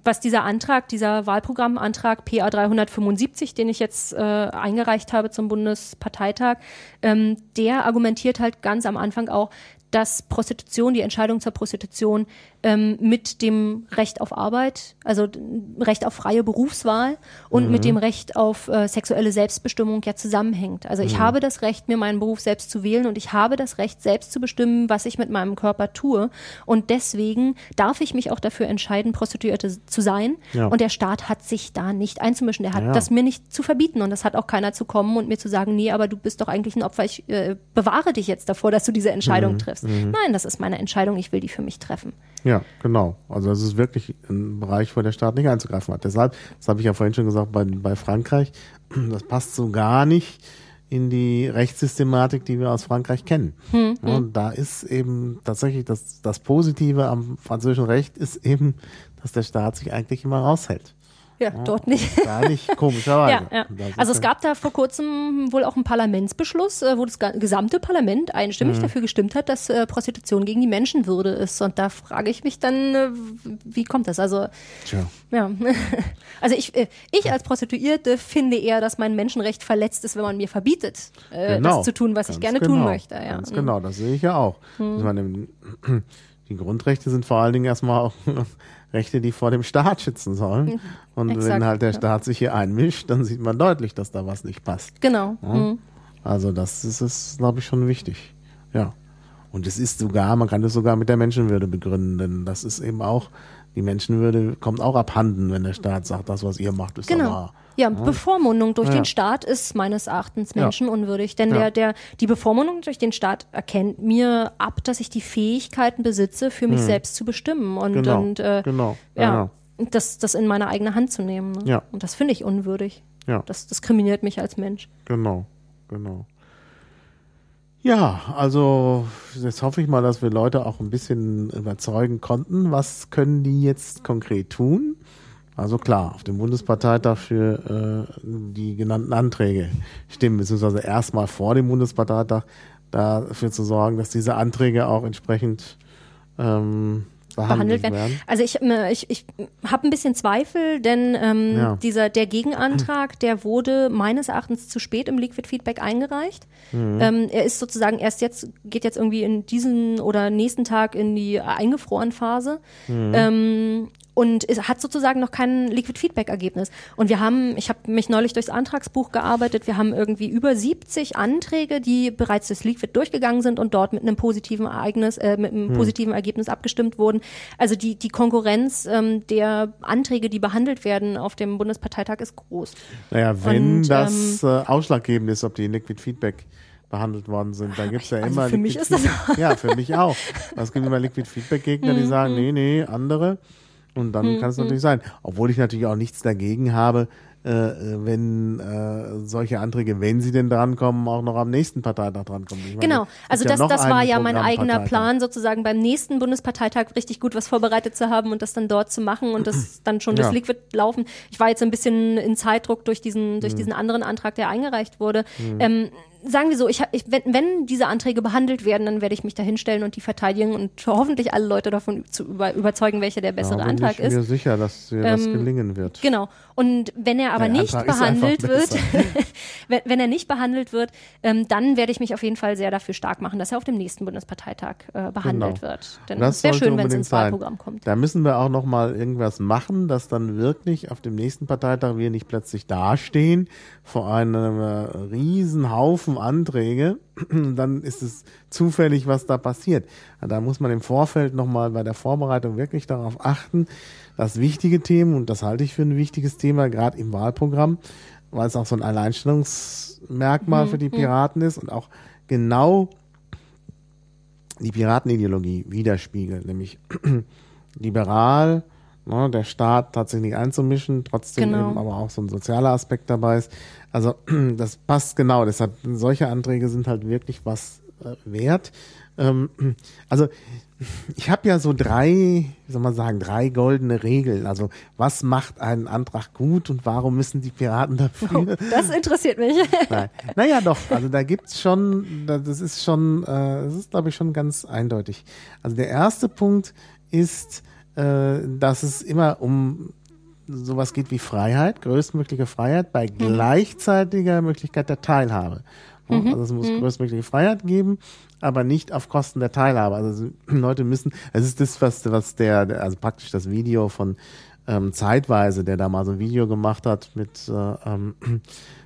was dieser Antrag, dieser Wahlprogrammantrag PA 375, den ich jetzt äh, eingereicht habe zum Bundesparteitag, ähm, der argumentiert halt ganz am Anfang auch, dass Prostitution, die Entscheidung zur Prostitution ähm, mit dem Recht auf Arbeit, also Recht auf freie Berufswahl und mhm. mit dem Recht auf äh, sexuelle Selbstbestimmung ja zusammenhängt. Also ich mhm. habe das Recht, mir meinen Beruf selbst zu wählen und ich habe das Recht, selbst zu bestimmen, was ich mit meinem Körper tue. Und deswegen darf ich mich auch dafür entscheiden, Prostituierte zu sein. Ja. Und der Staat hat sich da nicht einzumischen. Der hat ja. das mir nicht zu verbieten und das hat auch keiner zu kommen und mir zu sagen, nee, aber du bist doch eigentlich ein Opfer, ich äh, bewahre dich jetzt davor, dass du diese Entscheidung mhm. triffst. Mhm. Nein, das ist meine Entscheidung, ich will die für mich treffen. Ja, genau. Also das ist wirklich ein Bereich, wo der Staat nicht einzugreifen hat. Deshalb, das habe ich ja vorhin schon gesagt, bei, bei Frankreich, (clears throat) das passt so gar nicht in die Rechtssystematik, die wir aus Frankreich kennen. Hm, hm. Und da ist eben tatsächlich das, das Positive am französischen Recht ist eben, dass der Staat sich eigentlich immer raushält. Ja, ja, dort nicht. Da nicht, komischerweise. (laughs) ja, ja. Also es gab da vor kurzem wohl auch einen Parlamentsbeschluss, äh, wo das gesamte Parlament einstimmig mhm. dafür gestimmt hat, dass äh, Prostitution gegen die Menschenwürde ist. Und da frage ich mich dann, äh, wie kommt das? Also, Tja. ja. (laughs) Also ich, ich als Prostituierte finde eher, dass mein Menschenrecht verletzt ist, wenn man mir verbietet, genau. das zu tun, was Ganz ich gerne genau. tun möchte. Ja. Ganz genau, das sehe ich ja auch. Mhm. Meine, (clears throat) die Grundrechte sind vor allen Dingen erstmal auch Rechte, die vor dem Staat schützen sollen. Mhm. Und Exakt, wenn halt der ja. Staat sich hier einmischt, dann sieht man deutlich, dass da was nicht passt. Genau. Ja? Mhm. Also das ist, ist glaube ich, schon wichtig. Ja. Und es ist sogar, man kann es sogar mit der Menschenwürde begründen, denn das ist eben auch, die Menschenwürde kommt auch abhanden, wenn der Staat sagt, das, was ihr macht, ist genau. wahr. Ja, Bevormundung durch ja. den Staat ist meines Erachtens menschenunwürdig, denn ja. der, der, die Bevormundung durch den Staat erkennt mir ab, dass ich die Fähigkeiten besitze, für mich hm. selbst zu bestimmen und, genau. und äh, genau. ja, genau. das, das in meine eigene Hand zu nehmen. Ne? Ja. Und das finde ich unwürdig. Ja. Das diskriminiert mich als Mensch. Genau, genau. Ja, also jetzt hoffe ich mal, dass wir Leute auch ein bisschen überzeugen konnten. Was können die jetzt konkret tun? Also klar, auf dem Bundesparteitag für äh, die genannten Anträge stimmen, beziehungsweise erstmal vor dem Bundesparteitag dafür zu sorgen, dass diese Anträge auch entsprechend ähm, behandelt, werden. werden. Also ich, äh, ich, ich habe ein bisschen Zweifel, denn ähm, ja. dieser der Gegenantrag, der wurde meines Erachtens zu spät im Liquid Feedback eingereicht. Mhm. Ähm, er ist sozusagen erst jetzt, geht jetzt irgendwie in diesen oder nächsten Tag in die eingefroren Phase. Mhm. Ähm, und es hat sozusagen noch kein Liquid Feedback Ergebnis. Und wir haben, ich habe mich neulich durchs Antragsbuch gearbeitet, wir haben irgendwie über 70 Anträge, die bereits das Liquid durchgegangen sind und dort mit einem positiven Ereignis, äh, mit einem hm. positiven Ergebnis abgestimmt wurden. Also die, die Konkurrenz ähm, der Anträge, die behandelt werden auf dem Bundesparteitag ist groß. Naja, wenn und, das ähm, äh, ausschlaggebend ist, ob die in Liquid Feedback behandelt worden sind. Da gibt es ja also immer. Für Liquid mich ist das Ja, für mich auch. Es gibt immer Liquid Feedback Gegner, die (laughs) hm, sagen, hm. nee, nee, andere. Und dann mhm. kann es natürlich sein. Obwohl ich natürlich auch nichts dagegen habe, äh, wenn äh, solche Anträge, wenn sie denn drankommen, auch noch am nächsten Parteitag drankommen. Meine, genau, also das, ja das war ja mein eigener Plan, sozusagen beim nächsten Bundesparteitag richtig gut was vorbereitet zu haben und das dann dort zu machen und das (clears throat) dann schon ja. das Liquid laufen. Ich war jetzt ein bisschen in Zeitdruck durch diesen, durch mhm. diesen anderen Antrag, der eingereicht wurde. Mhm. Ähm, sagen wir so, ich, ich, wenn, wenn diese Anträge behandelt werden, dann werde ich mich da hinstellen und die verteidigen und hoffentlich alle Leute davon zu über, überzeugen, welcher der bessere ja, Antrag ist. Ich bin mir sicher, dass dir das ähm, gelingen wird. Genau. Und wenn er aber der nicht Antrag behandelt wird, (laughs) (laughs) wenn, wenn, er nicht behandelt wird, ähm, dann werde ich mich auf jeden Fall sehr dafür stark machen, dass er auf dem nächsten Bundesparteitag äh, behandelt genau. wird. Denn es wäre schön, wenn es ins Wahlprogramm kommt. Da müssen wir auch noch mal irgendwas machen, dass dann wirklich auf dem nächsten Parteitag wir nicht plötzlich dastehen vor einem äh, riesen Haufen Anträge, (clears throat) dann ist es zufällig, was da passiert. Da muss man im Vorfeld nochmal bei der Vorbereitung wirklich darauf achten, dass wichtige Themen, und das halte ich für ein wichtiges Thema, gerade im Wahlprogramm, weil es auch so ein Alleinstellungsmerkmal mhm. für die Piraten ist und auch genau die Piratenideologie widerspiegelt, nämlich (clears throat) liberal, ne, der Staat tatsächlich einzumischen, trotzdem genau. eben aber auch so ein sozialer Aspekt dabei ist. Also (clears throat) das passt genau. Deshalb solche Anträge sind halt wirklich was äh, wert. Ähm, (clears throat) also ich habe ja so drei, wie soll man sagen, drei goldene Regeln. Also was macht einen Antrag gut und warum müssen die Piraten dafür? Oh, das interessiert mich. (laughs) Nein. Naja, doch. Also da gibt's schon, das ist schon, äh, das ist glaube ich schon ganz eindeutig. Also der erste Punkt ist, äh, dass es immer um sowas geht wie Freiheit, größtmögliche Freiheit bei mhm. gleichzeitiger Möglichkeit der Teilhabe. Mhm. Also es muss mhm. größtmögliche Freiheit geben, aber nicht auf Kosten der Teilhabe. Also (clears throat) Leute müssen, es ist das, was, was der, also praktisch das Video von ähm, Zeitweise, der da mal so ein Video gemacht hat mit äh, ähm, (clears throat)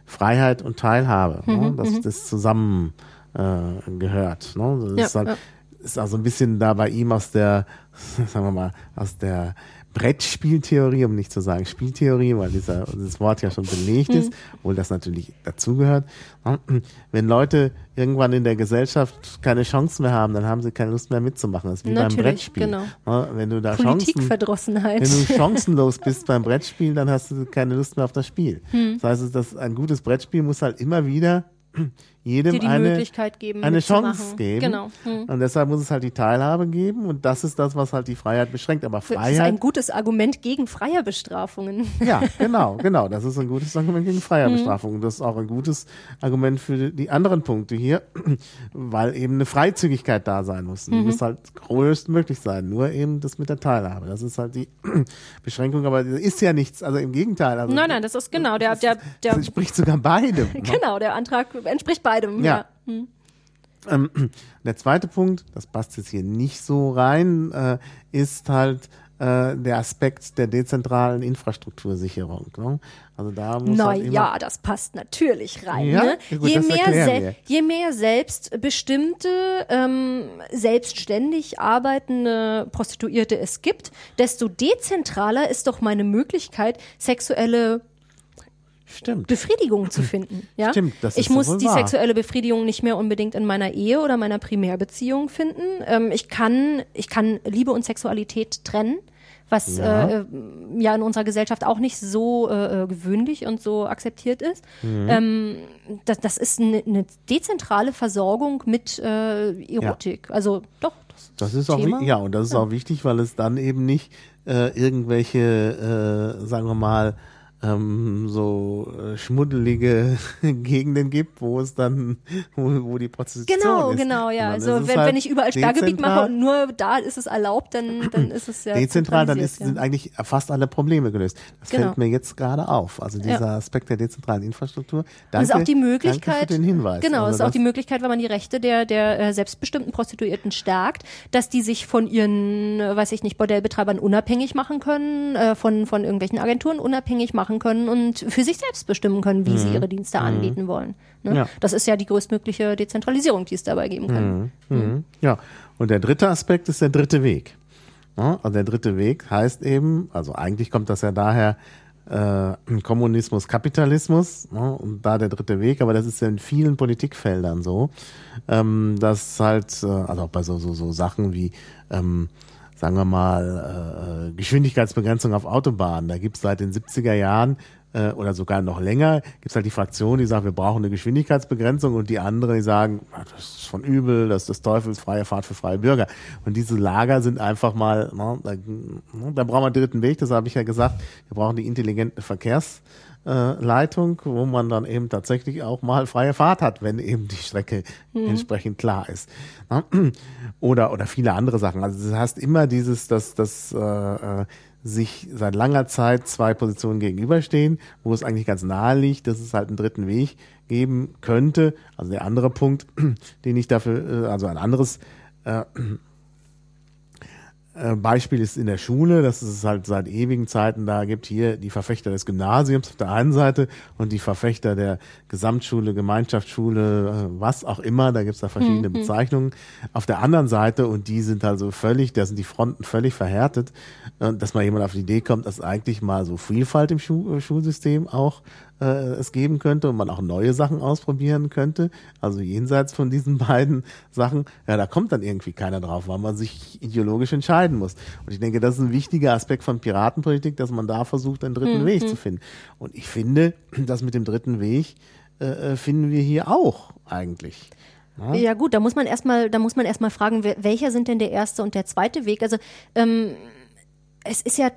Freiheit und Teilhabe, ne? mhm, ne? dass mhm. das zusammen äh, gehört. Ne? Das ja, ist, halt, ja. Ist also ein bisschen da bei ihm aus der, (laughs) sagen wir mal, aus der Brettspieltheorie, um nicht zu sagen Spieltheorie, weil dieser, dieses Wort ja schon belegt ist, mhm. obwohl das natürlich dazugehört. Wenn Leute irgendwann in der Gesellschaft keine Chance mehr haben, dann haben sie keine Lust mehr mitzumachen. Das ist wie natürlich, beim Brettspiel. Genau. Wenn du da Chancen, wenn du (laughs) chancenlos bist beim Brettspiel, dann hast du keine Lust mehr auf das Spiel. Hm. Das heißt, dass ein gutes Brettspiel muss halt immer wieder jedem eine, geben, eine Chance geben. Genau. Hm. Und deshalb muss es halt die Teilhabe geben und das ist das, was halt die Freiheit beschränkt. Aber Freiheit. Das ist ein gutes Argument gegen Freierbestrafungen. (laughs) Ja, genau, genau. Das ist ein gutes Argument gegen Freierbestrafungen. Hm. Das ist auch ein gutes Argument für die anderen Punkte hier, (clears throat) weil eben eine Freizügigkeit da sein muss. Die mhm. muss halt größtmöglich sein. Nur eben das mit der Teilhabe. Das ist halt die (clears throat) Beschränkung, aber das ist ja nichts. Also im Gegenteil. Also nein, nein, das ist genau der, der, der, der das entspricht sogar beidem. Ne? (laughs) Genau, der Antrag entspricht beidem. Ja. ja. Hm. Ähm, (clears throat) der zweite Punkt, das passt jetzt hier nicht so rein, äh, ist halt äh, der Aspekt der dezentralen Infrastruktursicherung. Ne? Also da muss Na halt ja, das passt natürlich rein. Ja? Ne? Gut, je, mehr je mehr selbstbestimmte, ähm, selbstständig arbeitende Prostituierte es gibt, desto dezentraler ist doch meine Möglichkeit, sexuelle Stimmt. Befriedigung zu finden. (laughs) Ja? Stimmt, das ich ist muss die wahr. sexuelle Befriedigung nicht mehr unbedingt in meiner Ehe oder meiner Primärbeziehung finden. Ähm, ich kann, ich kann Liebe und Sexualität trennen, was ja, äh, ja in unserer Gesellschaft auch nicht so äh, äh gewöhnlich und so akzeptiert ist. Mhm. Ähm, das, das ist eine, eine dezentrale Versorgung mit äh, Erotik. Ja. Also doch. Das, das ist Thema. auch ja und das ist ja. auch wichtig, weil es dann eben nicht äh, irgendwelche, äh, sagen wir mal ähm, so äh, schmuddelige (laughs) Gegenden gibt, wo es dann, wo, wo die Prostitution genau, ist. Genau, genau, ja. Also wenn, halt wenn ich überall Sperrgebiet mache und nur da ist es erlaubt, dann, dann ist es ja dezentral, dann ist, ja. sind eigentlich fast alle Probleme gelöst. Das genau. fällt mir jetzt gerade auf. Also dieser ja. Aspekt der dezentralen Infrastruktur. Danke, ist auch die Möglichkeit, danke für den Hinweis. Genau, also ist auch die Möglichkeit, wenn man die Rechte der der äh, selbstbestimmten Prostituierten stärkt, dass die sich von ihren, äh, weiß ich nicht, Bordellbetreibern unabhängig machen können, äh, von von irgendwelchen Agenturen unabhängig machen machen können und für sich selbst bestimmen können, wie mhm. sie ihre Dienste mhm. anbieten wollen. Ne? Ja. Das ist ja die größtmögliche Dezentralisierung, die es dabei geben kann. Mhm. mhm. Ja, und der dritte Aspekt ist der dritte Weg. Ja, also der dritte Weg heißt eben, also eigentlich kommt das ja daher, äh, Kommunismus, Kapitalismus ne, und da der dritte Weg, aber das ist ja in vielen Politikfeldern so, ähm, dass halt, äh, also auch bei so, so, so Sachen wie ähm, sagen wir mal, äh, Geschwindigkeitsbegrenzung auf Autobahnen. Da gibt es seit den 70er Jahren äh, oder sogar noch länger, gibt es halt die Fraktion, die sagt, wir brauchen eine Geschwindigkeitsbegrenzung und die andere, die sagen, das ist von übel, das ist des Teufels, freie Fahrt für freie Bürger. Und diese Lager sind einfach mal, ne, da, ne, da brauchen wir einen dritten Weg, das habe ich ja gesagt, wir brauchen die intelligente Verkehrs- äh, Leitung, wo man dann eben tatsächlich auch mal freie Fahrt hat, wenn eben die Strecke mhm. entsprechend klar ist. (clears throat) Oder, oder viele andere Sachen. Also du hast immer dieses, dass, dass äh, äh, sich seit langer Zeit zwei Positionen gegenüberstehen, wo es eigentlich ganz nahe liegt, dass es halt einen dritten Weg geben könnte. Also der andere Punkt, (clears throat) den ich dafür, äh, also ein anderes äh, äh, Beispiel ist in der Schule, dass es halt seit ewigen Zeiten da gibt, hier die Verfechter des Gymnasiums auf der einen Seite und die Verfechter der Gesamtschule, Gemeinschaftsschule, äh, was auch immer, da gibt es da verschiedene mhm. Bezeichnungen. Auf der anderen Seite und die sind also völlig, da sind die Fronten völlig verhärtet, dass mal jemand auf die Idee kommt, dass eigentlich mal so Vielfalt im Schu Schulsystem auch äh, es geben könnte und man auch neue Sachen ausprobieren könnte. Also jenseits von diesen (laughs) beiden Sachen, ja, da kommt dann irgendwie keiner drauf, weil man sich ideologisch entscheiden muss. Und ich denke, das ist ein wichtiger Aspekt von Piratenpolitik, dass man da versucht, einen dritten mhm. Weg zu finden. Und ich finde, das mit dem dritten Weg äh, äh finden wir hier auch eigentlich. Ja. ja, gut, da muss man erstmal, da muss man erstmal fragen, welcher sind denn der erste und der zweite Weg? Also ähm, es ist ja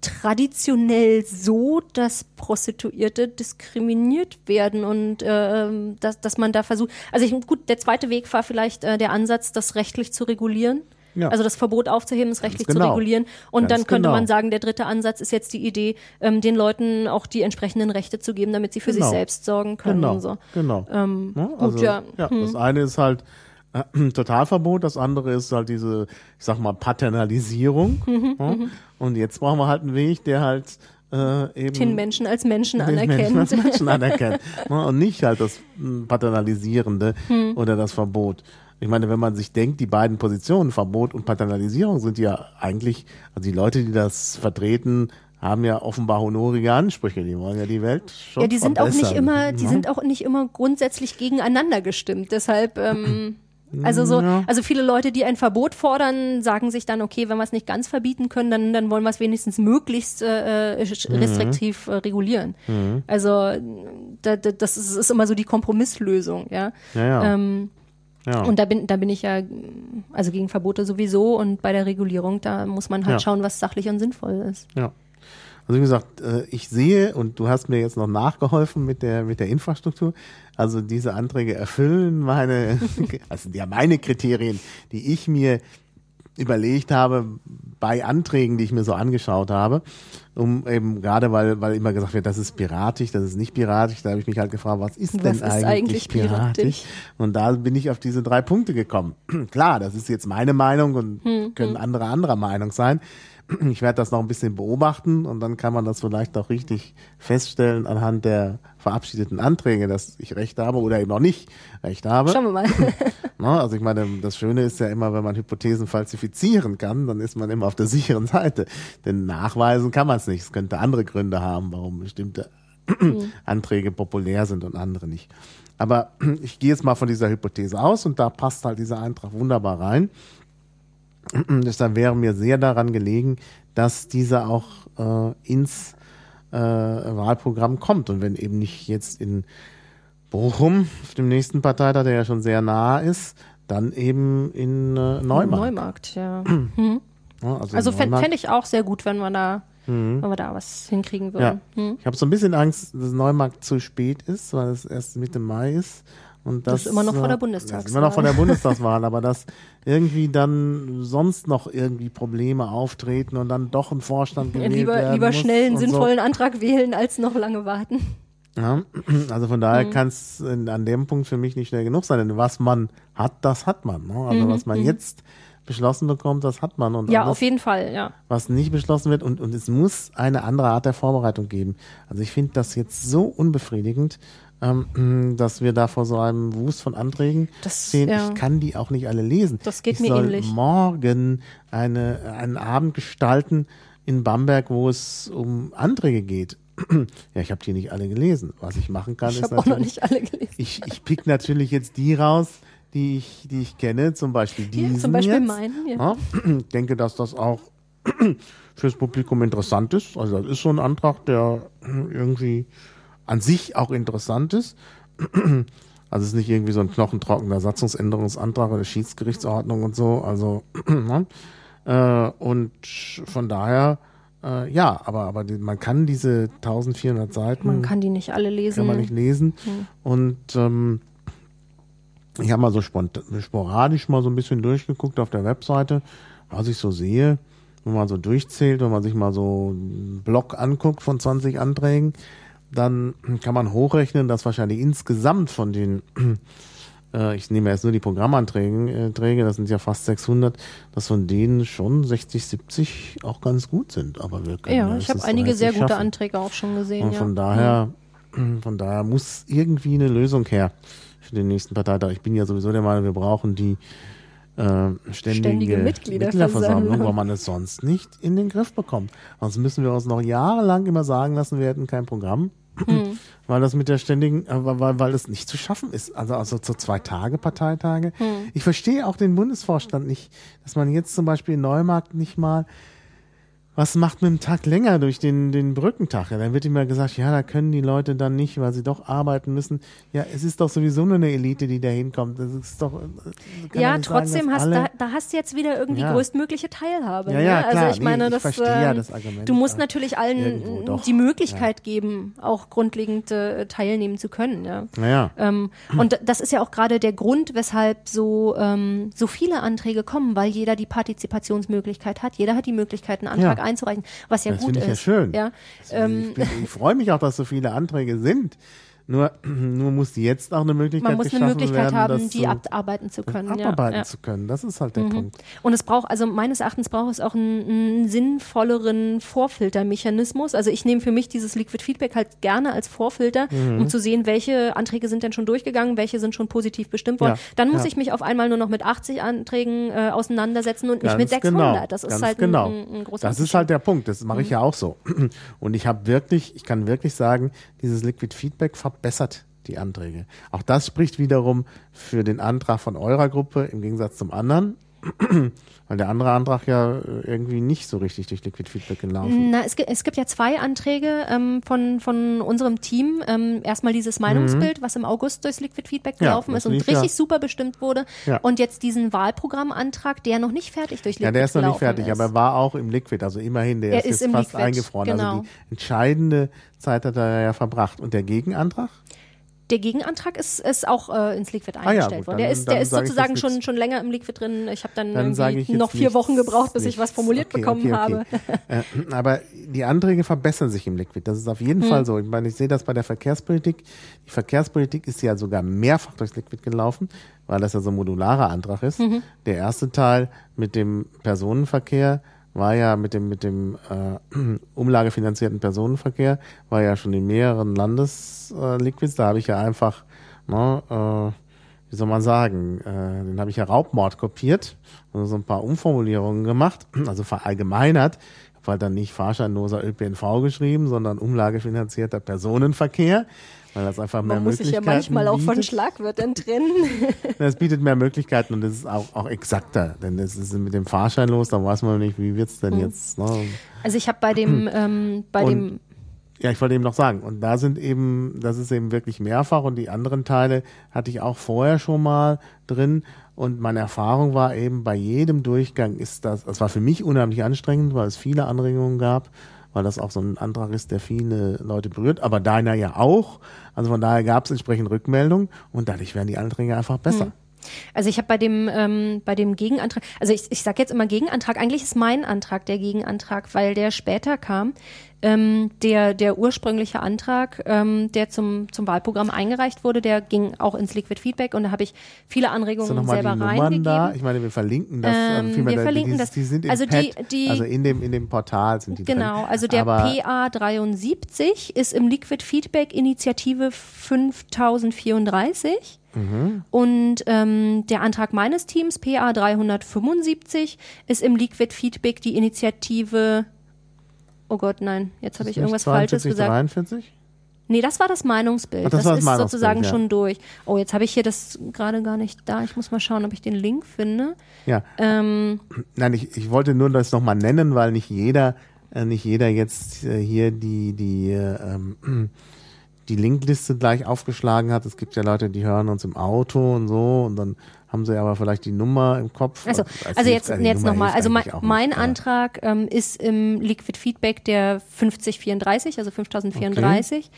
traditionell so, dass Prostituierte diskriminiert werden und äh, dass, dass man da versucht, also ich, gut, der zweite Weg war vielleicht äh, der Ansatz, das rechtlich zu regulieren. Ja. Also das Verbot aufzuheben ist rechtlich genau. zu regulieren. Und Ganz dann könnte genau. man sagen, der dritte Ansatz ist jetzt die Idee, ähm, den Leuten auch die entsprechenden Rechte zu geben, damit sie für Genau. sich selbst sorgen können Genau, und so. genau. Ähm, Ja, gut, also, ja. Das eine ist halt (clears throat) Totalverbot, das andere ist halt diese, ich sag mal, Paternalisierung. (laughs) Mhm, ja. Und jetzt brauchen wir halt einen Weg, der halt äh, eben Den Menschen als Menschen den Menschen anerkennt. als Menschen (laughs) anerkennt. ne, und nicht halt das mm, Paternalisierende Hm. oder das Verbot. Ich meine, wenn man sich denkt, die beiden Positionen, Verbot und Paternalisierung, sind ja eigentlich, also die Leute, die das vertreten, haben ja offenbar honorige Ansprüche. Die wollen ja die Welt schon Ja, die sind auch nicht immer, die ne? sind auch nicht immer grundsätzlich gegeneinander gestimmt. Deshalb, ähm, (clears throat) also so, also viele Leute, die ein Verbot fordern, sagen sich dann, okay, wenn wir es nicht ganz verbieten können, dann, dann wollen wir es wenigstens möglichst äh, sch- Mhm. restriktiv äh, regulieren. Also da, da, das ist, ist immer so die Kompromisslösung, ja. Ja, ja. Ähm, ja. Und da bin, da bin ich ja, also gegen Verbote sowieso und bei der Regulierung, da muss man halt schauen, was sachlich und sinnvoll ist. Ja. Also wie gesagt, äh, ich sehe und du hast mir jetzt noch nachgeholfen mit der mit der Infrastruktur. Also diese Anträge erfüllen meine, (laughs) also ja meine Kriterien, die ich mir überlegt habe bei Anträgen, die ich mir so angeschaut habe, um eben gerade weil weil immer gesagt wird, das ist piratisch, das ist nicht piratisch. Da habe ich mich halt gefragt, was ist Was denn ist eigentlich, eigentlich piratisch? piratisch? Und da bin ich auf diese drei Punkte gekommen. (clears throat) Klar, das ist jetzt meine Meinung und Hm, können andere anderer Meinung sein. Ich werde das noch ein bisschen beobachten und dann kann man das vielleicht auch richtig feststellen anhand der verabschiedeten Anträge, dass ich recht habe oder eben auch nicht recht habe. Schauen wir mal. (laughs) Ne? Also ich meine, das Schöne ist ja immer, wenn man Hypothesen falsifizieren kann, dann ist man immer auf der (laughs) sicheren Seite. Denn nachweisen kann man es nicht. Es könnte andere Gründe haben, warum bestimmte (clears throat) Anträge populär sind und andere nicht. Aber (clears throat) ich gehe jetzt mal von dieser Hypothese aus und da passt halt dieser Eintrag wunderbar rein. (clears throat) Deshalb wäre mir sehr daran gelegen, dass dieser auch äh, ins äh, Wahlprogramm kommt. Und wenn eben nicht jetzt in Bochum auf dem nächsten Parteitag, der ja schon sehr nah ist, dann eben in äh, Neumarkt. Neumarkt, ja. Ja, also Also fände ich auch sehr gut, wenn wir da, wenn wir da was hinkriegen Ja. würden. Hm. Ich habe so ein bisschen Angst, dass Neumarkt zu spät ist, weil es erst Mitte Mai ist. Und das, Das ist immer noch vor der äh, Bundestagswahl. Immer noch vor der (laughs) Bundestagswahl, aber dass irgendwie dann sonst noch irgendwie Probleme auftreten und dann doch ein Vorstand gewählt lieber werden lieber schnell einen und so. sinnvollen Antrag wählen, als noch lange warten. Ja, (clears throat) also von daher Mhm. kann es an dem Punkt für mich nicht schnell genug sein, denn was man hat, das hat man. Ne? Mhm, Also was man jetzt beschlossen bekommt, das hat man. Und Ja, alles, auf jeden Fall, ja. was nicht beschlossen wird und, und es muss eine andere Art der Vorbereitung geben. Also ich finde das jetzt so unbefriedigend, ähm, dass wir da vor so einem Wust von Anträgen Das- stehen. ja. Ich kann die auch nicht alle lesen. Das geht ich mir soll ähnlich. morgen eine, einen Abend gestalten in Bamberg, wo es um Anträge geht. (clears throat) ja, ich habe die nicht alle gelesen. Was ich machen kann, Ich ist habe auch noch natürlich, nicht alle gelesen. ich, ich pick natürlich jetzt die raus, die ich, die ich kenne, zum Beispiel diesen Ja, zum Beispiel jetzt. meinen. Ja, ich (clears throat) denke, dass das auch (clears throat) fürs Publikum interessant ist. Also das ist so ein Antrag, der irgendwie an sich auch interessant ist. (clears throat) Also es ist nicht irgendwie so ein knochentrockener Satzungsänderungsantrag oder Schiedsgerichtsordnung und so. Also (clears throat) ne? äh, und von daher äh, ja, aber aber die, man kann diese 1400 Seiten Man kann die nicht alle lesen. kann man nicht lesen. Hm. Und ähm, ich habe mal so sporadisch mal so ein bisschen durchgeguckt auf der Webseite, was ich so sehe, wenn man so durchzählt, wenn man sich mal so einen Block anguckt von 20 Anträgen, dann kann man hochrechnen, dass wahrscheinlich insgesamt von den (clears throat) äh, ich nehme jetzt nur die Programmanträge, äh, das sind ja fast 600, dass von denen schon 60, 70 auch ganz gut sind. Aber wir können ja, ich habe einige 30 sehr gute schaffen. Anträge auch schon gesehen. Und ja. von daher, (clears throat) von daher muss irgendwie eine Lösung her für den nächsten Parteitag. Ich bin ja sowieso der Meinung, wir brauchen die äh, ständige, Ständige Mitgliederversammlung. weil man es sonst nicht in den Griff bekommt. Sonst müssen wir uns noch jahrelang immer sagen lassen, wir hätten kein Programm. Hm. Weil das mit der ständigen, äh, weil, weil es nicht zu schaffen ist. Also, also so zwei Tage, Parteitage. Hm. Ich verstehe auch den Bundesvorstand nicht, dass man jetzt zum Beispiel in Neumarkt nicht mal was macht mit dem Tag länger durch den, den Brückentag? Ja, dann wird immer gesagt, ja, da können die Leute dann nicht, weil sie doch arbeiten müssen. Ja, es ist doch sowieso nur eine Elite, die da hinkommt. Das ist doch. Ja, trotzdem sagen, hast da, da hast du jetzt wieder irgendwie ja. größtmögliche Teilhabe. Ja, ja, ne? klar. Also ich meine, nee, ich das, äh, ja das Argument, du musst natürlich allen die Möglichkeit geben, auch grundlegend äh, teilnehmen zu können. Ja. Naja. Ähm, und das ist ja auch gerade der Grund, weshalb so, ähm, so viele Anträge kommen, weil jeder die Partizipationsmöglichkeit hat. Jeder hat die Möglichkeit, einen Antrag ja. Einzureichen, was ja das gut ich ist. Ja schön. Ja, ähm, ich, ich freue mich auch, dass so viele Anträge sind. Nur, (clears throat) nur muss jetzt auch eine Möglichkeit Man muss eine Möglichkeit werden, haben, die abarbeiten zu können. Abarbeiten ja. zu können, das ist halt der mhm. Punkt. Und es braucht, also meines Erachtens braucht es auch einen, einen sinnvolleren Vorfiltermechanismus. Also ich nehme für mich dieses Liquid Feedback halt gerne als Vorfilter, mhm. um zu sehen, welche Anträge sind denn schon durchgegangen, welche sind schon positiv bestimmt worden. Ja. Dann muss ja. ich mich auf einmal nur noch mit 80 Anträgen äh, auseinandersetzen und nicht Ganz mit 600. Genau. Das ist Ganz halt genau. ein, ein, ein großer Das ist halt der Punkt. Das mache ich mhm. ja auch so. (clears throat) Und ich habe wirklich, ich kann wirklich sagen, dieses Liquid Feedback verbessert die Anträge. Auch das spricht wiederum für den Antrag von eurer Gruppe im Gegensatz zum anderen. (clears throat) Weil der andere Antrag ja äh, irgendwie nicht so richtig durch Liquid Feedback gelaufen. Na, es, gibt, es gibt ja zwei Anträge ähm, von, von unserem Team. Ähm, erstmal dieses Meinungsbild, mhm. was im August durchs Liquid Feedback gelaufen ja, ist und richtig ja. super bestimmt wurde. Ja. Und jetzt diesen Wahlprogrammantrag, der noch nicht fertig durch Liquid Ja, der ist noch nicht fertig, ist. aber er war auch im Liquid, also immerhin, der er ist, ist jetzt fast Liquid, eingefroren. Genau. Also die entscheidende Zeit hat er ja verbracht. Und der Gegenantrag? Der Gegenantrag ist, ist auch äh, ins Liquid Ah ja, eingestellt gut, worden. dann- Der ist, dann der ist sage ich sozusagen schon, schon länger im Liquid drin. Ich habe dann, Dann ich noch vier nichts- Wochen gebraucht, bis ich nichts. was formuliert Okay, bekommen okay, habe. okay. Äh, aber die Anträge verbessern sich im Liquid. Das ist auf jeden Hm. Fall so. Ich meine, ich sehe das bei der Verkehrspolitik. Die Verkehrspolitik ist ja sogar mehrfach durchs Liquid gelaufen, weil das ja so ein modularer Antrag ist. Mhm. Der erste Teil mit dem Personenverkehr war ja mit dem mit dem äh, (clears throat) umlagefinanzierten Personenverkehr war ja schon in mehreren Landesliquids. Da habe ich ja einfach, ne, äh, wie soll man sagen, äh, den habe ich ja Raubmord kopiert und so ein paar Umformulierungen gemacht, (clears throat) also verallgemeinert. Ich habe halt dann nicht fahrscheinloser ÖPNV geschrieben, sondern umlagefinanzierter Personenverkehr, weil das einfach mehr Man muss sich ja manchmal auch von bietet. Schlagwörtern trennen. (laughs) Es bietet mehr Möglichkeiten und es ist auch, auch exakter, denn es ist mit dem Fahrschein los, da weiß man nicht, wie wird's denn jetzt. Ne? Also ich habe bei dem, (clears throat) ähm, bei Und- dem Ja, ich wollte eben noch sagen, und da sind eben, das ist eben wirklich mehrfach und die anderen Teile hatte ich auch vorher schon mal drin und meine Erfahrung war eben, bei jedem Durchgang ist das, das war für mich unheimlich anstrengend, weil es viele Anregungen gab, weil das auch so ein Antrag ist, der viele Leute berührt, aber deiner ja auch. Also von daher gab es entsprechend Rückmeldungen und dadurch werden die Anträge einfach besser. Also ich habe bei dem ähm, bei dem Gegenantrag, also ich, ich sage jetzt immer Gegenantrag, eigentlich ist mein Antrag der Gegenantrag, weil der später kam. Ähm, der der ursprüngliche Antrag, ähm, der zum zum Wahlprogramm eingereicht wurde, der ging auch ins Liquid Feedback und da habe ich viele Anregungen die selber Nummern reingegeben. da? Ich meine, wir verlinken das. Ähm, also wir da- verlinken die, das. Die sind im Also die- Pad, die- also in dem, in dem Portal sind die Genau, drin. also der Aber, PA73 ist im Liquid Feedback Initiative 5034 Mhm. und ähm, der Antrag meines Teams PA375 ist im Liquid Feedback die Initiative Oh Gott, nein, jetzt habe ich irgendwas Falsches 42, gesagt. 43? Nee, das war das Meinungsbild. Ach, das das war das ist Meinungsbild, sozusagen ja. schon durch. Oh, jetzt habe ich hier das gerade gar nicht da. Ich muss mal schauen, ob ich den Link finde. Ja. Ähm, Nein, ich, ich wollte nur das nochmal nennen, weil nicht jeder, äh, nicht jeder jetzt äh, hier die, die, äh, ähm, die Linkliste gleich aufgeschlagen hat. Es gibt ja Leute, die hören uns im Auto und so und dann haben sie aber vielleicht die Nummer im Kopf. Also, also hilft- jetzt, jetzt nochmal. Also mein, mein Antrag ähm, ist im Liquid Feedback der 5034, also 5034.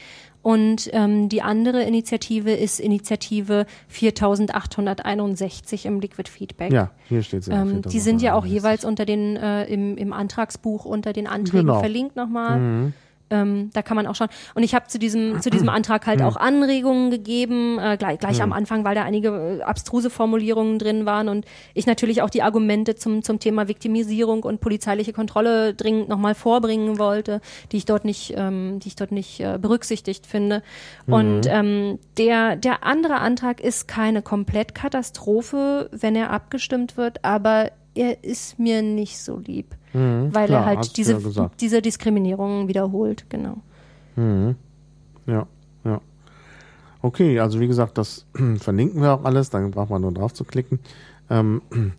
Und ähm, die andere Initiative ist Initiative 4861 im Liquid Feedback. Ja, hier steht sie. Ähm, die sind ja auch jeweils unter den äh, im, im Antragsbuch unter den Anträgen Genau. verlinkt nochmal. Ähm, da kann man auch schauen. Und ich habe zu diesem, zu diesem Antrag halt auch Anregungen gegeben, äh, gleich, gleich am Anfang, weil da einige äh, abstruse Formulierungen drin waren und ich natürlich auch die Argumente zum, zum Thema Viktimisierung und polizeiliche Kontrolle dringend nochmal vorbringen wollte, die ich dort nicht, ähm, die ich dort nicht äh, berücksichtigt finde. Und ähm, der, der andere Antrag ist keine Komplettkatastrophe, wenn er abgestimmt wird, aber er ist mir nicht so lieb, weil klar, er halt diese, ja diese Diskriminierung wiederholt, genau. Ja, ja. Okay, also wie gesagt, das (clears throat) verlinken wir auch alles, dann braucht man nur drauf zu klicken. Ähm, (clears throat)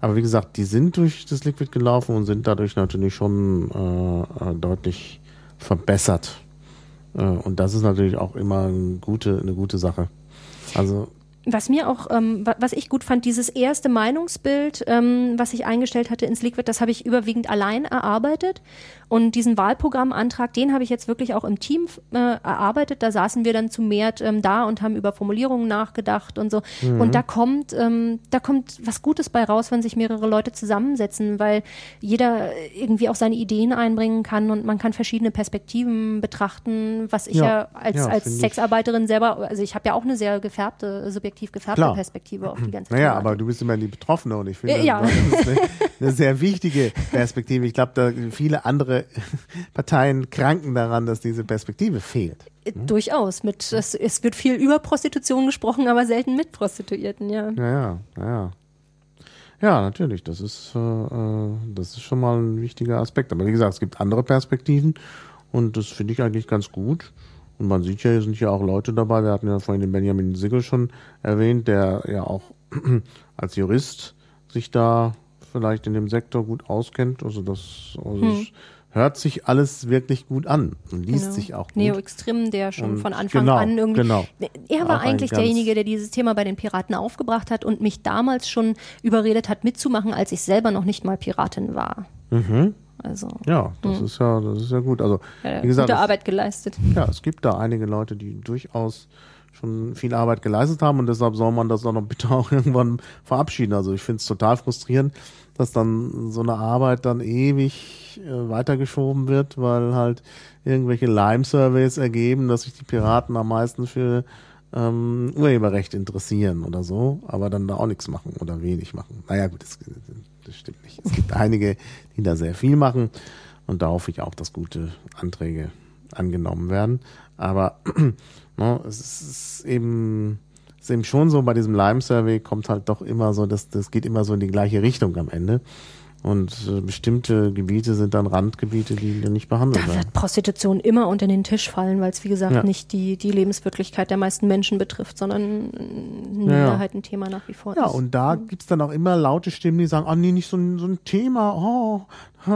aber wie gesagt, die sind durch das Liquid gelaufen und sind dadurch natürlich schon äh, äh deutlich verbessert. Äh, und das ist natürlich auch immer eine gute, eine gute Sache. Also was mir auch, ähm, was ich gut fand, dieses erste Meinungsbild, ähm, was ich eingestellt hatte ins Liquid, das habe ich überwiegend allein erarbeitet. Und diesen Wahlprogrammantrag, den habe ich jetzt wirklich auch im Team äh, erarbeitet. Da saßen wir dann zu mehr ähm, da und haben über Formulierungen nachgedacht und so. Mhm. Und da kommt, ähm, da kommt was Gutes bei raus, wenn sich mehrere Leute zusammensetzen, weil jeder irgendwie auch seine Ideen einbringen kann und man kann verschiedene Perspektiven betrachten, was ich ja, ja als, ja, als Sexarbeiterin selber, also ich habe ja auch eine sehr gefärbte, subjektiv gefärbte Klar. Perspektive auf die ganze Naja, aber du bist immer die Betroffene und ich finde, ja. das ist eine, eine sehr wichtige Perspektive. Ich glaube, da viele andere (laughs) Parteien kranken daran, dass diese Perspektive fehlt. Hm? Durchaus. Mit, es, es, wird viel über Prostitution gesprochen, aber selten mit Prostituierten, ja. Ja, ja, ja. Ja, natürlich. Das ist, äh, äh, das ist schon mal ein wichtiger Aspekt. Aber wie gesagt, es gibt andere Perspektiven und das finde ich eigentlich ganz gut. Und man sieht ja, hier sind ja auch Leute dabei. Wir hatten ja vorhin den Benjamin Sigel schon erwähnt, der ja auch (clears throat) als Jurist sich da vielleicht in dem Sektor gut auskennt. Also das also hm hört sich alles wirklich gut an und liest genau. sich auch gut. Neo Extrem, der schon und von Anfang genau, an irgendwie. Genau. Er war auch eigentlich derjenige, der dieses Thema bei den Piraten aufgebracht hat und mich damals schon überredet hat, mitzumachen, als ich selber noch nicht mal Piratin war. Mhm. Also, ja, das mh. ist ja, das ist ja gut. Also, ja, wie gesagt, gute es, Arbeit geleistet. Ja, es gibt da einige Leute, die durchaus schon viel Arbeit geleistet haben und deshalb soll man das auch noch bitte (laughs) auch irgendwann verabschieden. Also ich finde es total frustrierend, dass dann so eine Arbeit dann ewig äh, weitergeschoben wird, weil halt irgendwelche Lime-Surveys ergeben, dass sich die Piraten am meisten für ähm, Urheberrecht interessieren oder so, aber dann da auch nichts machen oder wenig machen. Naja gut, das, das stimmt nicht. Es gibt einige, die da sehr viel machen und da hoffe ich auch, dass gute Anträge angenommen werden. Aber (clears throat) ne, es ist eben ist eben schon so, bei diesem Lime-Survey kommt halt doch immer so, das, das geht immer so in die gleiche Richtung am Ende. Und äh, bestimmte Gebiete sind dann Randgebiete, die dann nicht behandelt werden. Da wird Prostitution immer unter den Tisch fallen, weil es, wie gesagt, ja. nicht die, die Lebenswirklichkeit der meisten Menschen betrifft, sondern ein Minderheitenthema ja. nach wie vor ja, ist. Ja, und da gibt es dann auch immer laute Stimmen, die sagen, oh nee, nicht so ein, so ein Thema, oh,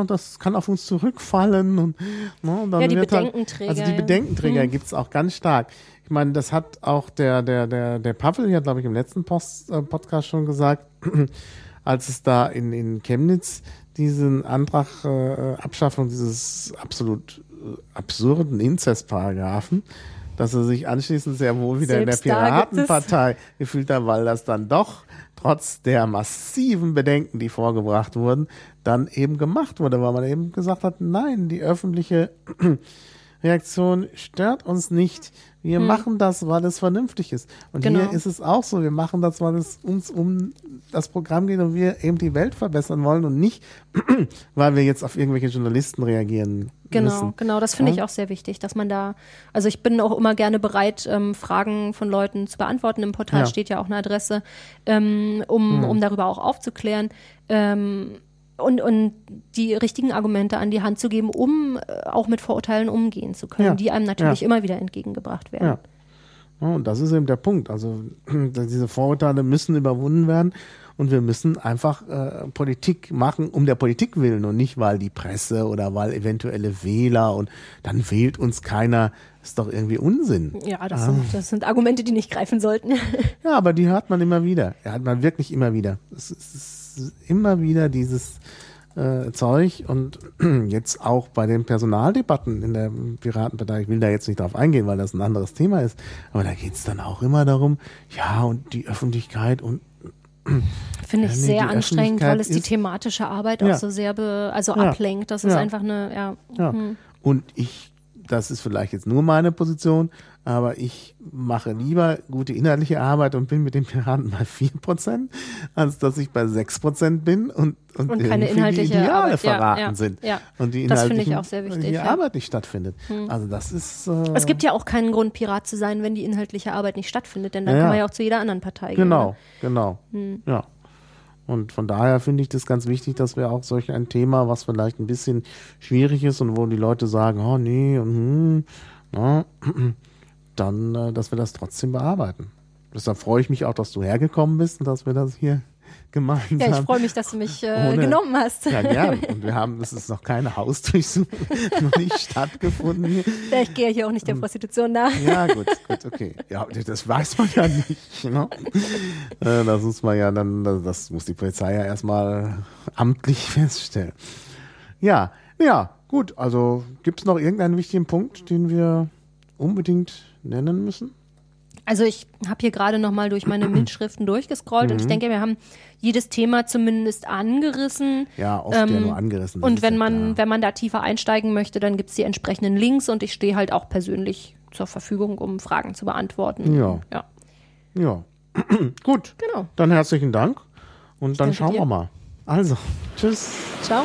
das kann auf uns zurückfallen. Und, ne, und dann ja, die halt Bedenkenträger. Halt, also die Bedenkenträger mhm. es auch ganz stark. Ich meine, das hat auch der, der, der, der Pavel hier, glaube ich, im letzten Post, äh, Podcast schon gesagt, (clears throat) als es da in, in Chemnitz diesen Antrag äh, Abschaffung dieses absolut äh, absurden Inzestparagraphen, dass er sich anschließend sehr wohl wieder Selbst in der Piratenpartei gefühlt hat, weil das dann doch trotz der massiven Bedenken, die vorgebracht wurden, dann eben gemacht wurde, weil man eben gesagt hat, nein, die öffentliche (clears throat) Reaktion stört uns nicht. Wir hm. machen das, weil es vernünftig ist. Und genau. hier ist es auch so. Wir machen das, weil es uns um das Programm geht und wir eben die Welt verbessern wollen und nicht, (clears throat) weil wir jetzt auf irgendwelche Journalisten reagieren Genau, müssen. genau. Das finde ja? ich auch sehr wichtig, dass man da, also ich bin auch immer gerne bereit, ähm, Fragen von Leuten zu beantworten. Im Portal ja. steht ja auch eine Adresse, ähm, um, hm. um darüber auch aufzuklären. Ähm, und, und die richtigen Argumente an die Hand zu geben, um äh, auch mit Vorurteilen umgehen zu können, ja. die einem natürlich ja. immer wieder entgegengebracht werden. Ja. Und das ist eben der Punkt. Also (clears throat) diese Vorurteile müssen überwunden werden und wir müssen einfach äh, Politik machen um der Politik willen und nicht, weil die Presse oder weil eventuelle Wähler und dann wählt uns keiner. Das ist doch irgendwie Unsinn. Ja, das, ah. sind, das sind Argumente, die nicht greifen sollten. (laughs) ja, aber die hört man immer wieder. Hat man wirklich immer wieder. Es ist immer wieder dieses äh, Zeug und (clears throat) jetzt auch bei den Personaldebatten in der Piratenpartei, ich will da jetzt nicht drauf eingehen, weil das ein anderes Thema ist, aber da geht es dann auch immer darum, ja, und die Öffentlichkeit und (clears throat) Finde ich ja, nee, sehr anstrengend, weil es die thematische Arbeit ja. auch so sehr be, also ja. ablenkt. Das ist einfach eine, ja. ja. Hm. Und ich, das ist vielleicht jetzt nur meine Position, aber ich mache lieber gute inhaltliche Arbeit und bin mit den Piraten bei 4%, als dass ich bei 6% bin und, und, und keine inhaltliche die Ideale Arbeit. verraten ja, ja, sind. Ja. Und die sehr wichtig. Arbeit nicht stattfindet. Hm. Also das ist. Äh es gibt ja auch keinen Grund, Pirat zu sein, wenn die inhaltliche Arbeit nicht stattfindet, denn dann kann man ja auch zu jeder anderen Partei genau, gehen. Genau, genau. Hm. Ja. Und von daher finde ich das ganz wichtig, dass wir auch solch ein Thema, was vielleicht ein bisschen schwierig ist und wo die Leute sagen, oh nee, und hm, na, dann, äh, dass wir das trotzdem bearbeiten. Deshalb freue ich mich auch, dass du hergekommen bist und dass wir das hier (laughs) gemeinsam. Ja, ich freue mich, dass du mich äh, Ohne, genommen hast. Ja, gern. (laughs) Und wir haben, es ist noch keine Hausdurchsuchung, (laughs) noch nicht stattgefunden. Ja, ich gehe hier auch nicht der Prostitution nach. Ja, gut, gut, okay. Ja, das weiß man ja nicht. Ne? Das muss man ja dann, das muss die Polizei ja erstmal amtlich feststellen. Ja, ja, gut. Also gibt es noch irgendeinen wichtigen Punkt, den wir unbedingt nennen müssen? Also ich habe hier gerade noch mal durch meine (clears throat) Mitschriften durchgescrollt mhm. und ich mhm. denke, wir haben jedes Thema zumindest angerissen. Ja, oft ähm, ja nur angerissen. Und wenn man, klar. wenn man da tiefer einsteigen möchte, dann gibt es die entsprechenden Links und ich stehe halt auch persönlich zur Verfügung, um Fragen zu beantworten. Ja. Ja. ja. (clears throat) Gut. Genau. Dann herzlichen Dank und ich dann schauen dir. wir mal. Also, tschüss. Ciao.